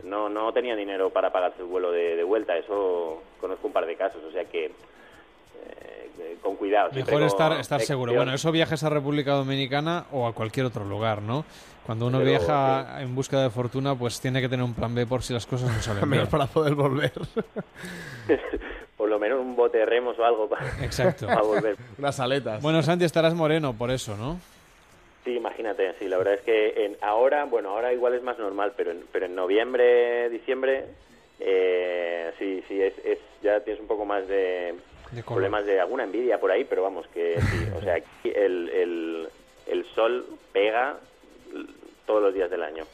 no no tenía dinero para pagarse el vuelo de, de vuelta. Eso conozco un par de casos, o sea que eh, con cuidado. Mejor con estar, estar seguro. Bueno, eso viajes a República Dominicana o a cualquier otro lugar, ¿no? Cuando uno Pero, viaja en busca de fortuna, pues tiene que tener un plan B por si las cosas no salen bien. Menos para poder volver. Por lo menos un bote de remos o algo para, Exacto. para volver. Unas aletas. Bueno, Santi, estarás moreno por eso, ¿no? Sí, imagínate, sí, la verdad es que en, ahora, bueno, ahora igual es más normal, pero en, pero en noviembre, diciembre, eh, sí, sí, es, es, ya tienes un poco más de, problemas de alguna envidia por ahí, pero vamos, que sí, o sea, aquí el, el, el sol pega todos los días del año.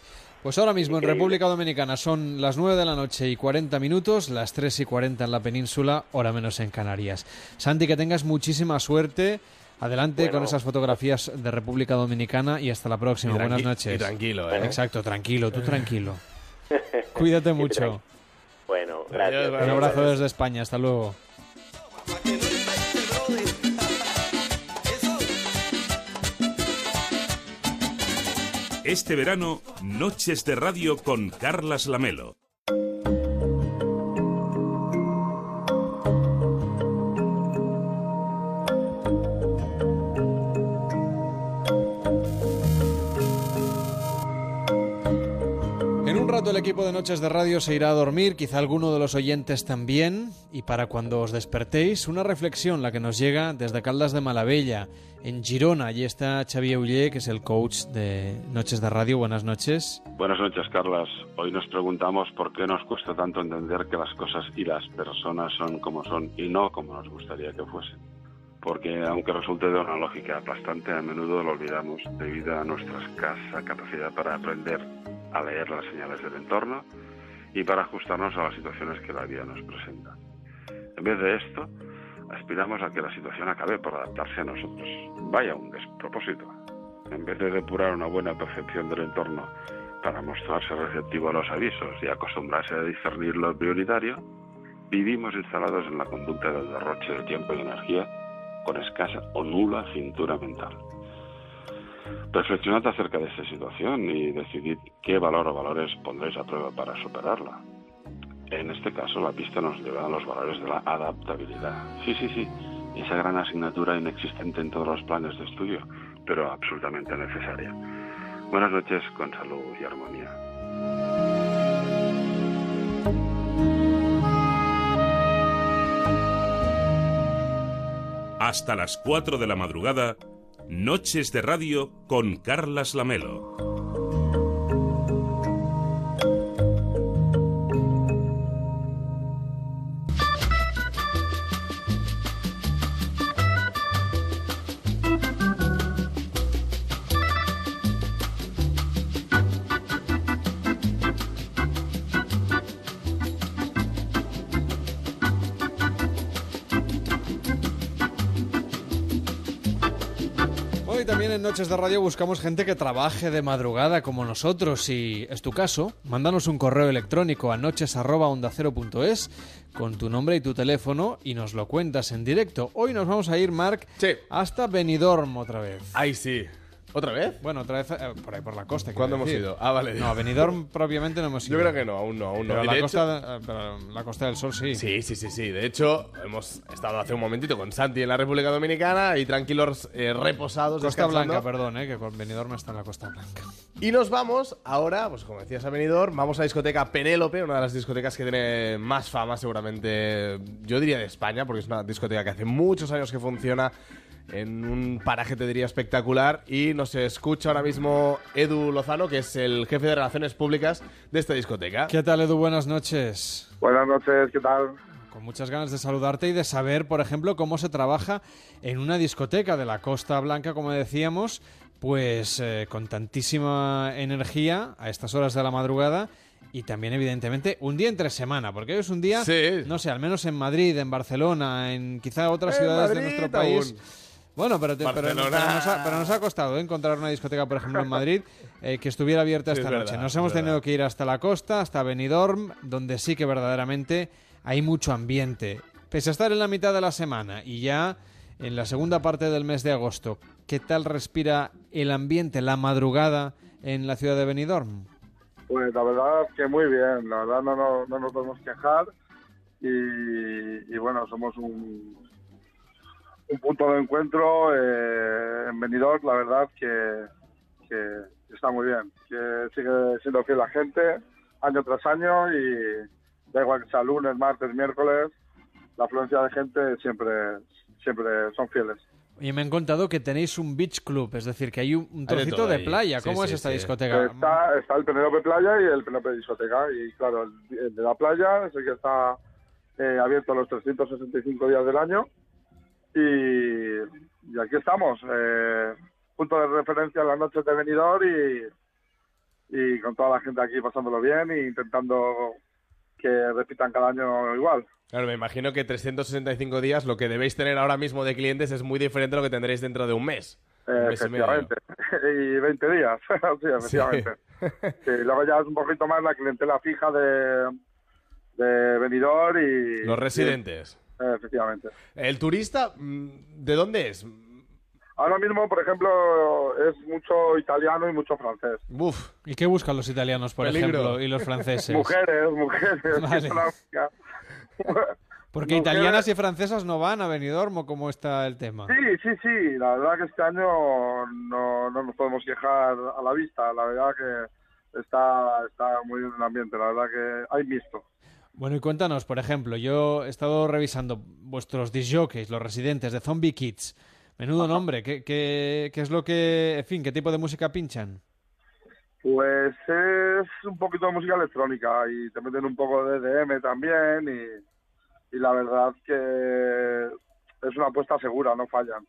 Pues ahora mismo en. República Dominicana son las 9 de la noche y 40 minutos, las 3 y 40 en la península, hora menos en Canarias. Santi, que tengas muchísima suerte. Adelante Bueno. con esas fotografías de República Dominicana y hasta la próxima. Y Buenas noches. y tranquilo, ¿eh? Exacto, tranquilo, tú tranquilo. Cuídate mucho. Bueno, gracias. Un abrazo desde España, hasta luego. Este verano, Noches de Radio con Carlas Lamelo. Rato el equipo de Noches de Radio se irá a dormir, quizá alguno de los oyentes también, y para cuando os despertéis, una reflexión la que nos llega desde Caldas de Malavella, en Girona. Allí está Xavier Ullé, que es el coach de Noches de Radio. Buenas noches. Buenas noches, Carlas. Hoy nos preguntamos por qué nos cuesta tanto entender que las cosas y las personas son como son y no como nos gustaría que fuesen. Porque aunque resulte de una lógica aplastante, a menudo lo olvidamos debido a nuestra escasa capacidad para aprender a leer las señales del entorno y para ajustarnos a las situaciones que la vida nos presenta. En vez de esto, aspiramos a que la situación acabe por adaptarse a nosotros. Vaya un despropósito. En vez de depurar una buena percepción del entorno para mostrarse receptivo a los avisos y acostumbrarse a discernir lo prioritario, vivimos instalados en la conducta del derroche de tiempo y energía con escasa o nula cintura mental. Reflexionad acerca de esta situación y decidid qué valor o valores pondréis a prueba para superarla. En este caso, la pista nos lleva a los valores de la adaptabilidad. Sí, sí, sí, esa gran asignatura inexistente en todos los planes de estudio, pero absolutamente necesaria. Buenas noches, con salud y armonía. Hasta las 4 de la madrugada, Noches de Radio con Carlas Lamelo. Noches de Radio buscamos gente que trabaje de madrugada como nosotros. Si es tu caso, mándanos un correo electrónico a noches@ondacero.es con tu nombre y tu teléfono y nos lo cuentas en directo. Hoy nos vamos a ir, Marc, hasta Benidorm otra vez. Ay, sí. ¿Otra vez? Bueno, otra vez eh, por ahí por la costa. ¿Cuándo hemos decir. ido? Ah, vale. No, a Benidorm propiamente no hemos ido. Yo creo que no, aún no, aún no. Pero Y la de costa, eh, pero la Costa del Sol sí. Sí, sí, sí, sí. De hecho, hemos estado hace un momentito con Santi en la República Dominicana y tranquilos, eh, reposados. Costa descansando. Blanca, perdón, eh, que con Benidorm está en la Costa Blanca. Y nos vamos ahora, pues como decías a Benidorm, vamos a la discoteca Penélope, una de las discotecas que tiene más fama seguramente, yo diría de España, porque es una discoteca que hace muchos años que funciona en un paraje, te diría, espectacular. Y nos escucha ahora mismo Edu Lozano, que es el jefe de Relaciones Públicas de esta discoteca. ¿Qué tal, Edu? Buenas noches. Buenas noches, ¿qué tal? Con muchas ganas de saludarte y de saber, por ejemplo, cómo se trabaja en una discoteca de la Costa Blanca, como decíamos, pues eh, con tantísima energía a estas horas de la madrugada y también, evidentemente, un día entre semana, porque hoy es un día, no sé, al menos en Madrid, en Barcelona, en quizá otras En ciudades de nuestro país. aún. Bueno, pero, te- pero- nos ha, pero nos ha costado ¿eh? encontrar una discoteca, por ejemplo, en Madrid, eh, que estuviera abierta Sí, esta es noche. verdad, Nos es hemos verdad. tenido que ir hasta la costa, hasta Benidorm, donde sí que verdaderamente hay mucho ambiente. Pese a estar en la mitad de la semana y ya en la segunda parte del mes de agosto, ¿qué tal respira el ambiente, la madrugada en la ciudad de Benidorm? Pues la verdad que muy bien, la verdad no, no, no nos podemos quejar y, y bueno, somos un, un punto de encuentro eh, en Benidorm, la verdad que, que está muy bien, que sigue siendo fiel la gente año tras año y da igual que sea lunes, martes, miércoles, la afluencia de gente siempre, siempre son fieles. Y me han contado que tenéis un beach club, es decir, que hay un, un Hay de trocito de, playa. Sí, ¿Cómo es sí, esta sí. discoteca? Está, está el Penélope Playa y el Penélope Discoteca. Y claro, el, el de la playa es el que está eh, abierto los 365 días del año. Y, y aquí estamos, eh, punto de referencia en las noches de venidor y, y con toda la gente aquí pasándolo bien e intentando que repitan cada año igual. Claro, me imagino que 365 días lo que debéis tener ahora mismo de clientes es muy diferente a lo que tendréis dentro de un mes. Un mes y medio. efectivamente. y 20 días, sí, efectivamente. Sí, luego ya es un poquito más la clientela fija de, de venidor y... Los residentes. y- efectivamente. El turista, mm, ¿de dónde es? Ahora mismo, por ejemplo, es mucho italiano y mucho francés. Buf. ¿Y qué buscan los italianos, por Peligro. ejemplo, y los franceses? Mujeres, mujeres. Vale. Porque Mujeres- italianas y francesas no van a Benidorm cómo está el tema. Sí, sí, sí. La verdad que este año no, no nos podemos quejar a la vista. La verdad que está, está muy bien el ambiente. La verdad que hay visto. Bueno, y cuéntanos, por ejemplo, yo he estado revisando vuestros disjockeys, los residentes de Zombie Kids. Menudo nombre, ¿qué, qué, qué es lo que, en fin, qué tipo de música pinchan? Pues es un poquito de música electrónica y te meten un poco de EDM también y, y la verdad que es una apuesta segura, no fallan.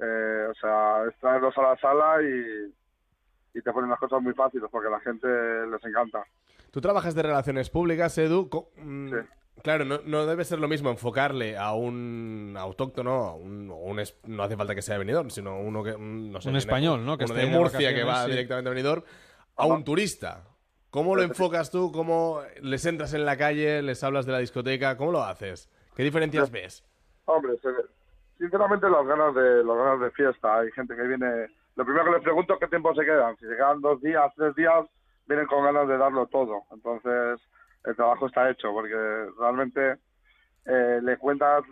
Eh, o sea, es traerlos a la sala y, y te ponen las cosas muy fáciles porque a la gente les encanta. Tú trabajas de relaciones públicas, Edu. Mm, Claro, no, no debe ser lo mismo enfocarle a un autóctono, a un, un es- no hace falta que sea venidor, sino uno que, un, no sé, Un español, ¿no? Que uno esté de Murcia que va sí. directamente a venidor, a un turista. ¿Cómo lo enfocas tú? ¿Cómo les entras en la calle? ¿Les hablas de la discoteca? ¿Cómo lo haces? ¿Qué diferencias ves? Hombre, se- sinceramente las ganas de las ganas de fiesta. Hay gente que viene. Lo primero que les pregunto es qué tiempo se quedan. Si se quedan dos días, tres días, vienen con ganas de darlo todo. Entonces el trabajo está hecho porque realmente eh, le cuentas.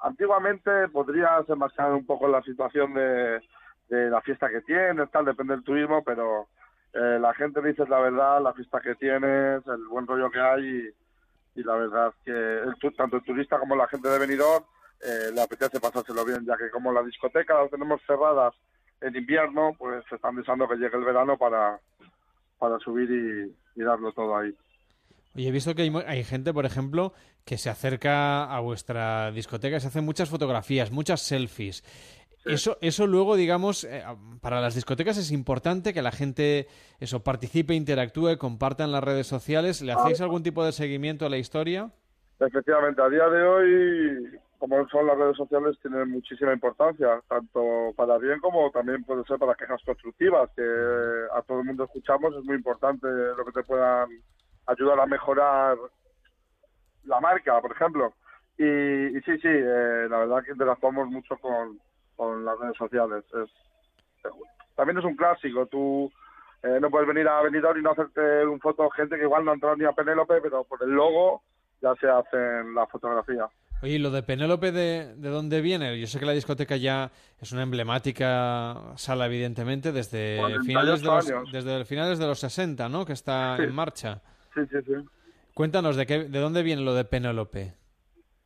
Antiguamente podrías enmascarar un poco la situación de, de la fiesta que tienes, tal, depende del turismo, pero eh, la gente dices la verdad, la fiesta que tienes, el buen rollo que hay y, la verdad que el tanto el turista como la gente de Benidorm eh, le apetece pasárselo bien, ya que como la discoteca las tenemos cerradas en invierno, pues están deseando que llegue el verano para, para subir y, y darlo todo ahí. Oye, he visto que hay, hay gente, por ejemplo, que se acerca a vuestra discoteca y se hacen muchas fotografías, muchas selfies. Eso, eso luego, digamos, eh, para las discotecas es importante que la gente eso participe, interactúe, comparta en las redes sociales. ¿Le hacéis algún tipo de seguimiento a la historia? Efectivamente, a día de hoy, como son las redes sociales, tienen muchísima importancia, tanto para bien como también puede ser para quejas constructivas, que a todo el mundo escuchamos, es muy importante lo que te puedan ayudar a mejorar la marca, por ejemplo. Y, y sí, sí, eh, la verdad que interactuamos mucho con, con las redes sociales. Es, también es un clásico, tú eh, no puedes venir a Benidorm y no hacerte un foto gente que igual no ha entrado ni a Penélope, pero por el logo ya se hacen la fotografía. Oye, ¿y lo de Penélope de, de dónde viene? Yo sé que la discoteca ya es una emblemática sala, evidentemente, desde 48 finales de los, desde finales de los 60, ¿no? Que está Sí. en marcha. Sí, sí, sí. Cuéntanos, ¿de, qué, ¿de dónde viene lo de Penélope?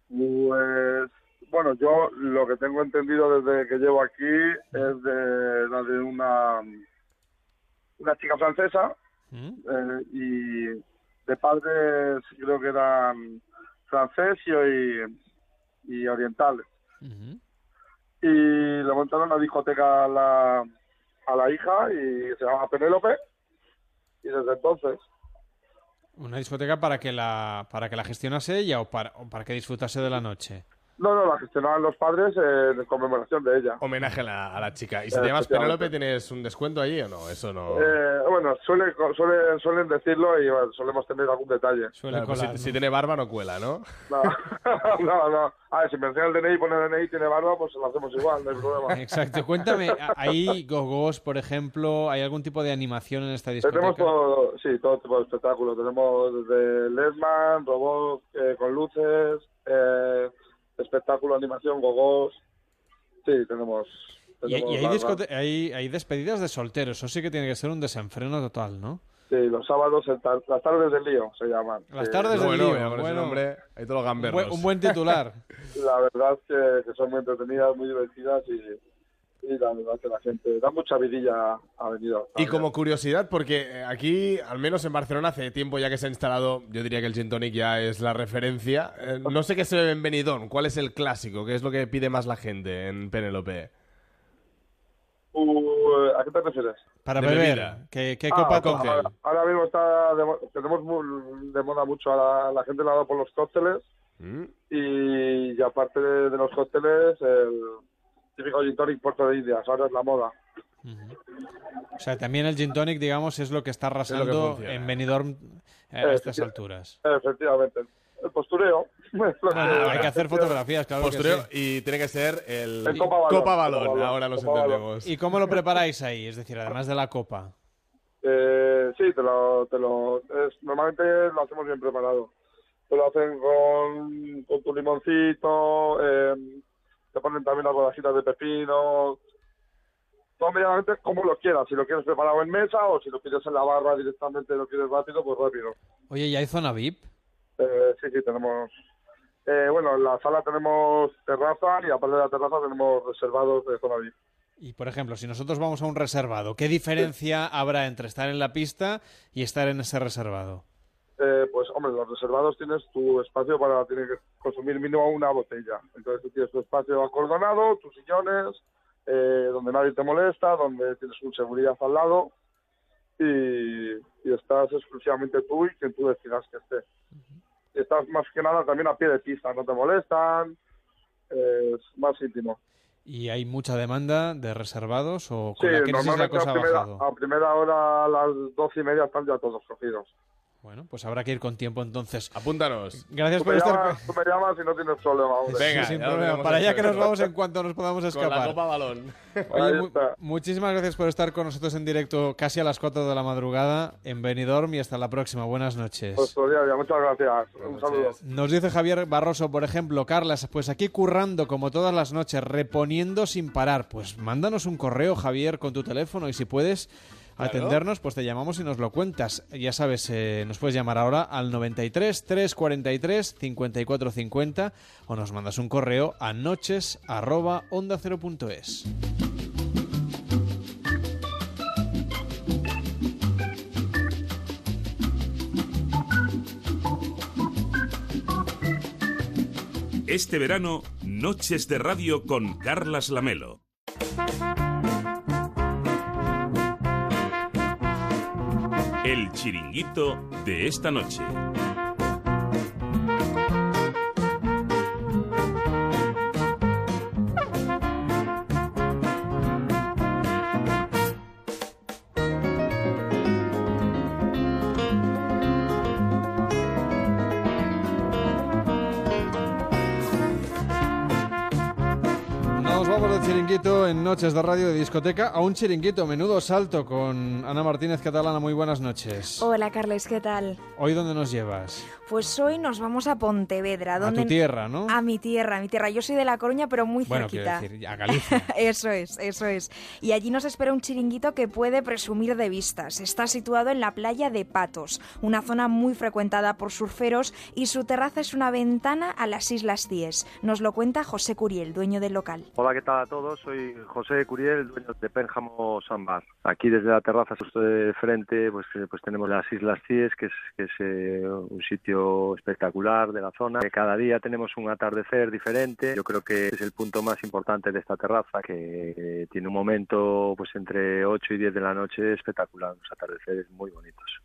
Pues, Bueno, yo lo que tengo entendido desde que llevo aquí es de la de una una chica francesa eh, y de padres creo que eran francés y, y orientales. Y le montaron una discoteca a la, a la hija y se llama Penélope y desde entonces Una discoteca para que la para que la gestionase ella o para, o para que disfrutase de la noche. No, no, la gestionaban los padres eh, en conmemoración de ella. Homenaje a la, a la chica. ¿Y si te Eh, llamas efectivamente. Penélope, tienes un descuento allí o no? Eso no. Eh, bueno, suele, suele- suelen decirlo y bueno, solemos tener algún detalle. Claro, pues si, si tiene barba, no cuela, ¿no? No, no, no. A ver, si me enseña el DNI y pone DNI y tiene barba, pues lo hacemos igual, no hay problema. Exacto. Cuéntame, ¿hay gogos, por ejemplo? ¿Hay algún tipo de animación en esta discoteca? Tenemos todo, sí, todo tipo de espectáculos. Tenemos desde Lesman, robots eh, con luces, eh, espectáculo, animación, gogos. Sí, tenemos. Y, tenemos y hay, barba. discote- hay, hay despedidas de solteros. Eso sí que tiene que ser un desenfreno total, ¿no? Sí, los sábados, tar- las tardes del lío se llaman. Las Sí. tardes del Bueno, lío. ese bueno. nombre, hay todos los un, gamberros. buen, un buen titular. La verdad es que, que son muy entretenidas, muy divertidas y, y la verdad que la gente da mucha vidilla ha venido. Y como curiosidad, porque eh, aquí, al menos en Barcelona, hace tiempo ya que se ha instalado, yo diría que el gin tonic ya es la referencia. Eh, no sé qué se bebe en Benidorm, ¿cuál es el clásico? ¿Qué es lo que pide más la gente en Penélope? Uh, ¿A qué te refieres? Para De beber. bebida. ¿Qué, qué Ah, copa cóctel? ahora, ahora mismo está de mo- tenemos muy- de moda mucho a la, la gente dado por los cócteles Mm. y, y aparte de, de los cócteles el típico gin tonic Puerto de Indias, ahora es la moda. O sea, también el gin tonic, digamos, es lo que está que arrasando en Benidorm eh, Eh, a estas sí. alturas. Efectivamente. El postureo. Ah, hay que hacer fotografías, claro que Postureo, sí. y tiene que ser el, El Copa Balón. Copa Balón, Copa Balón. ahora Balón. entendemos. ¿Y cómo lo preparáis ahí? Es decir, además de la copa. Eh, sí, te lo, te lo, es- normalmente lo hacemos bien preparado. Te lo hacen con, con tu limoncito, eh, te ponen también las rodajitas de pepino. Todo medianamente como lo quieras, si lo quieres preparado en mesa o si lo quieres en la barra directamente, lo quieres rápido, pues rápido. Oye, ¿y hay zona VIP? Eh, sí, sí, tenemos. Eh, bueno, en la sala tenemos terraza y aparte de la terraza tenemos reservados de zona VIP. Y, por ejemplo, si nosotros vamos a un reservado, ¿qué diferencia habrá entre estar en la pista y estar en ese reservado? Eh, pues, hombre, los reservados tienes tu espacio para tienes que consumir mínimo una botella. Entonces tú tienes tu espacio acordonado, tus sillones, eh, donde nadie te molesta, donde tienes un seguridad al lado y, y estás exclusivamente tú y quien tú decidas que esté. Y estás más que nada también a pie de pista, no te molestan, eh, es más íntimo. ¿Y hay mucha demanda de reservados o Sí, con la crisis la normalmente cosa a ha bajado? a primera hora, a las doce y media, están ya todos cogidos. Bueno, pues habrá que ir con tiempo entonces. Apúntanos. Gracias Tú por estar... llamas, tú me llamas y no tienes problema. hombre. Sí, sin problema. Para allá que nos vamos en cuanto nos podamos Con la escapar. Copa Balón. Oye, mu- muchísimas gracias por estar con nosotros en directo casi a las 4 de la madrugada en Benidorm y hasta la próxima. Buenas noches. Pues todo día, muchas gracias. Un saludo. Nos dice Javier Barroso, por ejemplo, Carlas, pues aquí currando como todas las noches, reponiendo sin parar. Pues mándanos un correo, Javier, con tu teléfono y si puedes atendernos, pues te llamamos y nos lo cuentas. Ya sabes, eh, nos puedes llamar ahora al 93 343 54 50 o nos mandas un correo a noches arroba onda cero punto es. Este verano, Noches de Radio con Carlas Lamelo. El chiringuito de esta noche. Noches de radio de discoteca a un chiringuito, menudo salto con Ana Martínez Catalana. Muy buenas noches. Hola Carles, ¿qué tal? ¿Hoy dónde nos llevas? Pues hoy nos vamos a Pontevedra. A tu tierra, ¿no? A mi tierra, a mi tierra. Yo soy de La Coruña, pero muy Bueno, cerquita. quiero decir, a Galicia. eso es, eso es. Y allí nos espera un chiringuito que puede presumir de vistas. Está situado en la playa de Patos, una zona muy frecuentada por surferos y su terraza es una ventana a las Islas Cíes. Nos lo cuenta José Curiel, dueño del local. Hola, ¿qué tal a todos? Soy José Curiel, dueño de Pénjamo Sambar. Aquí desde la terraza, de frente, pues, eh, pues tenemos las Islas Cíes, que es, eh, un sitio espectacular de la zona. Cada día tenemos un atardecer diferente. Yo creo que es el punto más importante de esta terraza, que eh, tiene un momento pues entre 8 y 10 de la noche espectacular, unos atardeceres muy bonitos.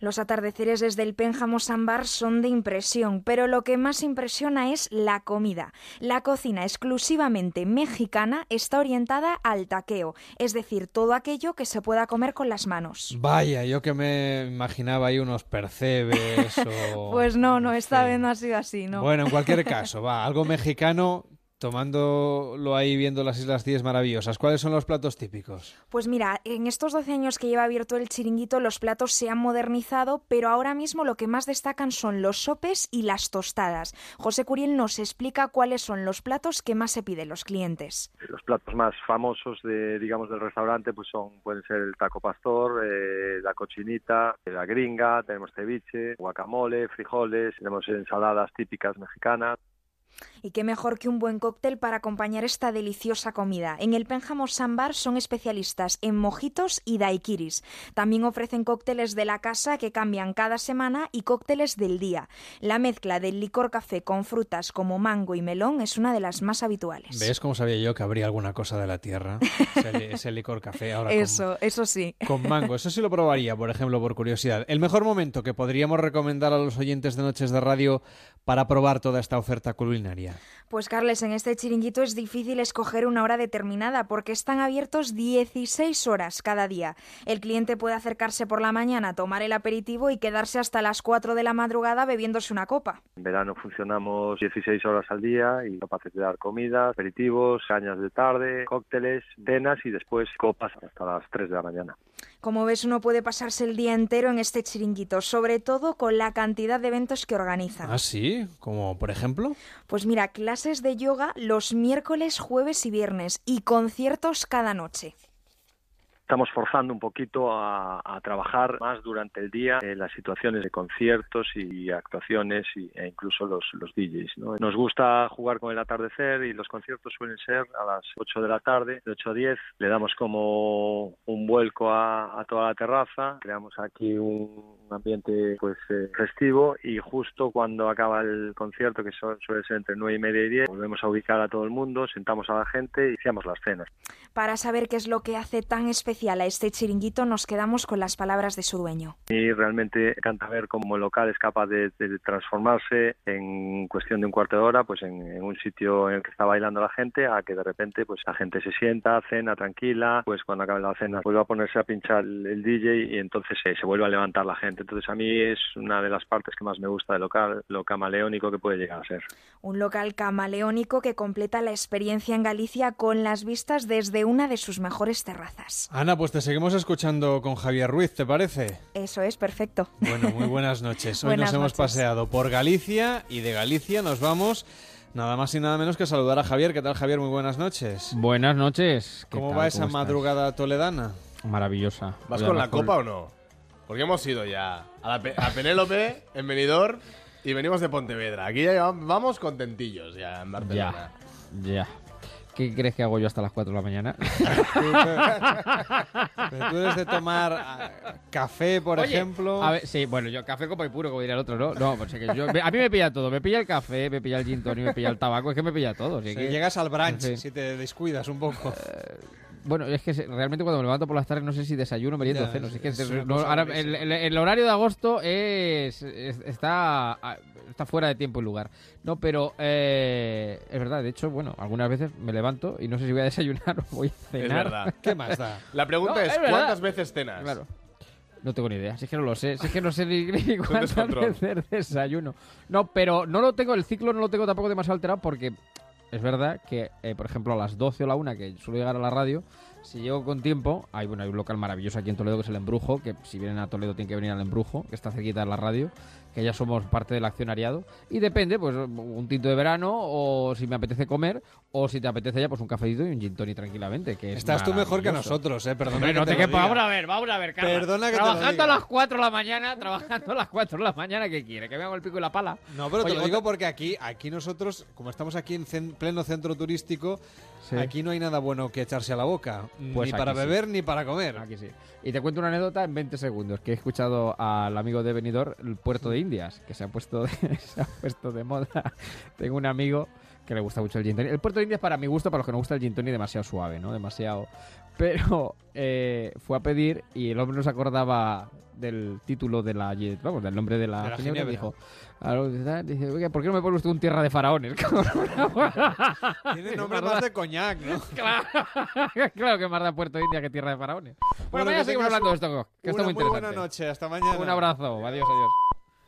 Los atardeceres desde el Pénjamo Sambar son de impresión, pero lo que más impresiona es la comida. La cocina exclusivamente mexicana está orientada al taqueo, es decir, todo aquello que se pueda comer con las manos. Vaya, yo que me imaginaba ahí unos percebes o... Pues no, no, esta vez no ha sido así, ¿no? Bueno, en cualquier caso, va, algo mexicano tomándolo ahí viendo las Islas Cíes maravillosas. ¿Cuáles son los platos típicos? Pues mira, en estos 12 años que lleva abierto el chiringuito, los platos se han modernizado, pero ahora mismo lo que más destacan son los sopes y las tostadas. José Curiel nos explica cuáles son los platos que más se piden los clientes. Los platos más famosos de, digamos, del restaurante, pues son, pueden ser el taco pastor, eh, la cochinita, la gringa, tenemos ceviche, guacamole, frijoles, tenemos ensaladas típicas mexicanas. Y qué mejor que un buen cóctel para acompañar esta deliciosa comida. En el Pénjamo Sambar son especialistas en mojitos y daiquiris. También ofrecen cócteles de la casa que cambian cada semana y cócteles del día. La mezcla del licor café con frutas como mango y melón es una de las más habituales. ¿Ves cómo sabía yo que habría alguna cosa de la tierra? ese, ese licor café ahora Eso, eso sí. con, con mango. Eso sí lo probaría, por ejemplo, por curiosidad. El mejor momento que podríamos recomendar a los oyentes de Noches de Radio para probar toda esta oferta culinaria. Pues Carles, en este chiringuito es difícil escoger una hora determinada porque están abiertos 16 horas cada día. El cliente puede acercarse por la mañana, tomar el aperitivo y quedarse hasta las 4 de la madrugada bebiéndose una copa. En verano funcionamos 16 horas al día y capaces de dar comida, aperitivos, cañas de tarde, cócteles, cenas y después copas hasta las 3 de la mañana. Como ves, uno puede pasarse el día entero en este chiringuito, sobre todo con la cantidad de eventos que organizan. ¿Ah, sí? ¿Como por ejemplo? Pues mira, clases de yoga los miércoles, jueves y viernes y conciertos cada noche. Estamos forzando un poquito a, a trabajar más durante el día en las situaciones de conciertos y actuaciones y, e incluso los, los DJs. ¿no? Nos gusta jugar con el atardecer y los conciertos suelen ser a las 8 de la tarde, de 8 a 10. Le damos como un vuelco a, a toda la terraza, creamos aquí un ambiente pues eh, festivo y justo cuando acaba el concierto, que su- suele ser entre 9 y media y 10, volvemos a ubicar a todo el mundo, sentamos a la gente y iniciamos las cenas. Para saber qué es lo que hace tan especial a este chiringuito, nos quedamos con las palabras de su dueño. Y realmente encanta ver cómo el local es capaz de, de transformarse en cuestión de un cuarto de hora, pues en, en un sitio en el que está bailando la gente, a que de repente pues la gente se sienta, cena tranquila, pues cuando acabe la cena vuelve a ponerse a pinchar el, el DJ y entonces se, se vuelve a levantar la gente. Entonces a mí es una de las partes que más me gusta del local, lo camaleónico que puede llegar a ser. Un local camaleónico que completa la experiencia en Galicia con las vistas desde una de sus mejores terrazas. Ana, pues te seguimos escuchando con Javier Ruiz, ¿te parece? Eso es, perfecto. Bueno, muy buenas noches. Hoy Buenas nos hemos noches. paseado por Galicia y de Galicia nos vamos nada más y nada menos que a saludar a Javier. ¿Qué tal, Javier? Muy buenas noches. Buenas noches. ¿Qué ¿Cómo tal? va esa madrugada toledana? Maravillosa. ¿Vas con la copa o no? Porque hemos ido ya a, la Pe- a Penélope, en Benidorm, y venimos de Pontevedra. Aquí ya vamos contentillos ya en Barcelona. Ya, ya. ¿Qué crees que hago yo hasta las 4 de la mañana? Pero tú eres de tomar ah, café, por Oye, ejemplo. A ver, sí, bueno, yo café, copa y puro, como diría el otro, ¿no? No, pues es que yo, a mí me pilla todo. Me pilla el café, me pilla el gin tonic, me pilla el tabaco. Es que me pilla todo. si que- llegas al brunch, Sí. si te descuidas un poco. Bueno, es que realmente cuando me levanto por las tardes no sé si desayuno, meriendo o ceno. Es que no, ahora, el, el- el horario de agosto es, es- está, está fuera de tiempo y lugar. No, pero eh, es verdad. De hecho, bueno, algunas veces me levanto y no sé si voy a desayunar o voy a cenar. Es verdad. ¿Qué más da? La pregunta No, es. ¿cuántas veces cenas? Claro. No tengo ni idea, si es que no lo sé, si es que no sé ni, ni cuántas veces desayuno. No, pero no lo tengo, el ciclo no lo tengo tampoco demasiado alterado porque es verdad que, eh, por ejemplo, a las 12 o la 1 que suelo llegar a la radio, si llego con tiempo, hay, bueno, hay un local maravilloso aquí en Toledo que es el Embrujo, que si vienen a Toledo tienen que venir al Embrujo, que está cerquita de la radio, que ya somos parte del accionariado. Y depende, pues, un tinto de verano, o si me apetece comer, o si te apetece ya, pues un cafecito y un gin tonic tranquilamente. Que es Estás tú mejor que nosotros, eh, perdona. Hombre, que no te te quepa. Vamos a ver, vamos a ver, Carla. Perdona que te Trabajando diga. a las 4 de la mañana, trabajando a las 4 de la mañana, ¿qué quiere? ¿Que me hago el pico y la pala? No, pero Oye, te lo digo porque aquí, aquí nosotros, como estamos aquí en pleno centro turístico, Sí. aquí no hay nada bueno que echarse a la boca. Pues ni para sí. beber ni para comer. Aquí sí. Y te cuento una anécdota en 20 segundos, que he escuchado al amigo de Benidorm, el puerto de Indias, que se ha puesto de, se ha puesto de moda. Tengo un amigo que le gusta mucho el gin tonic. El puerto de Indias, para mi gusto, para los que no gusta el gin tonic, demasiado suave, ¿no? Demasiado... Pero eh, fue a pedir y el hombre no se acordaba del título de la... Vamos, del nombre de la, De la ginebra, ginebra. Dijo, dice, oiga, ¿por qué no me pone usted un tierra de faraones? Tiene nombre más de coñac, ¿no? Claro, claro que más da Puerto India que tierra de faraones. Bueno, Bueno, mañana seguimos hablando de esto, que está muy muy interesante. buena noche, hasta mañana. Un abrazo, adiós, adiós.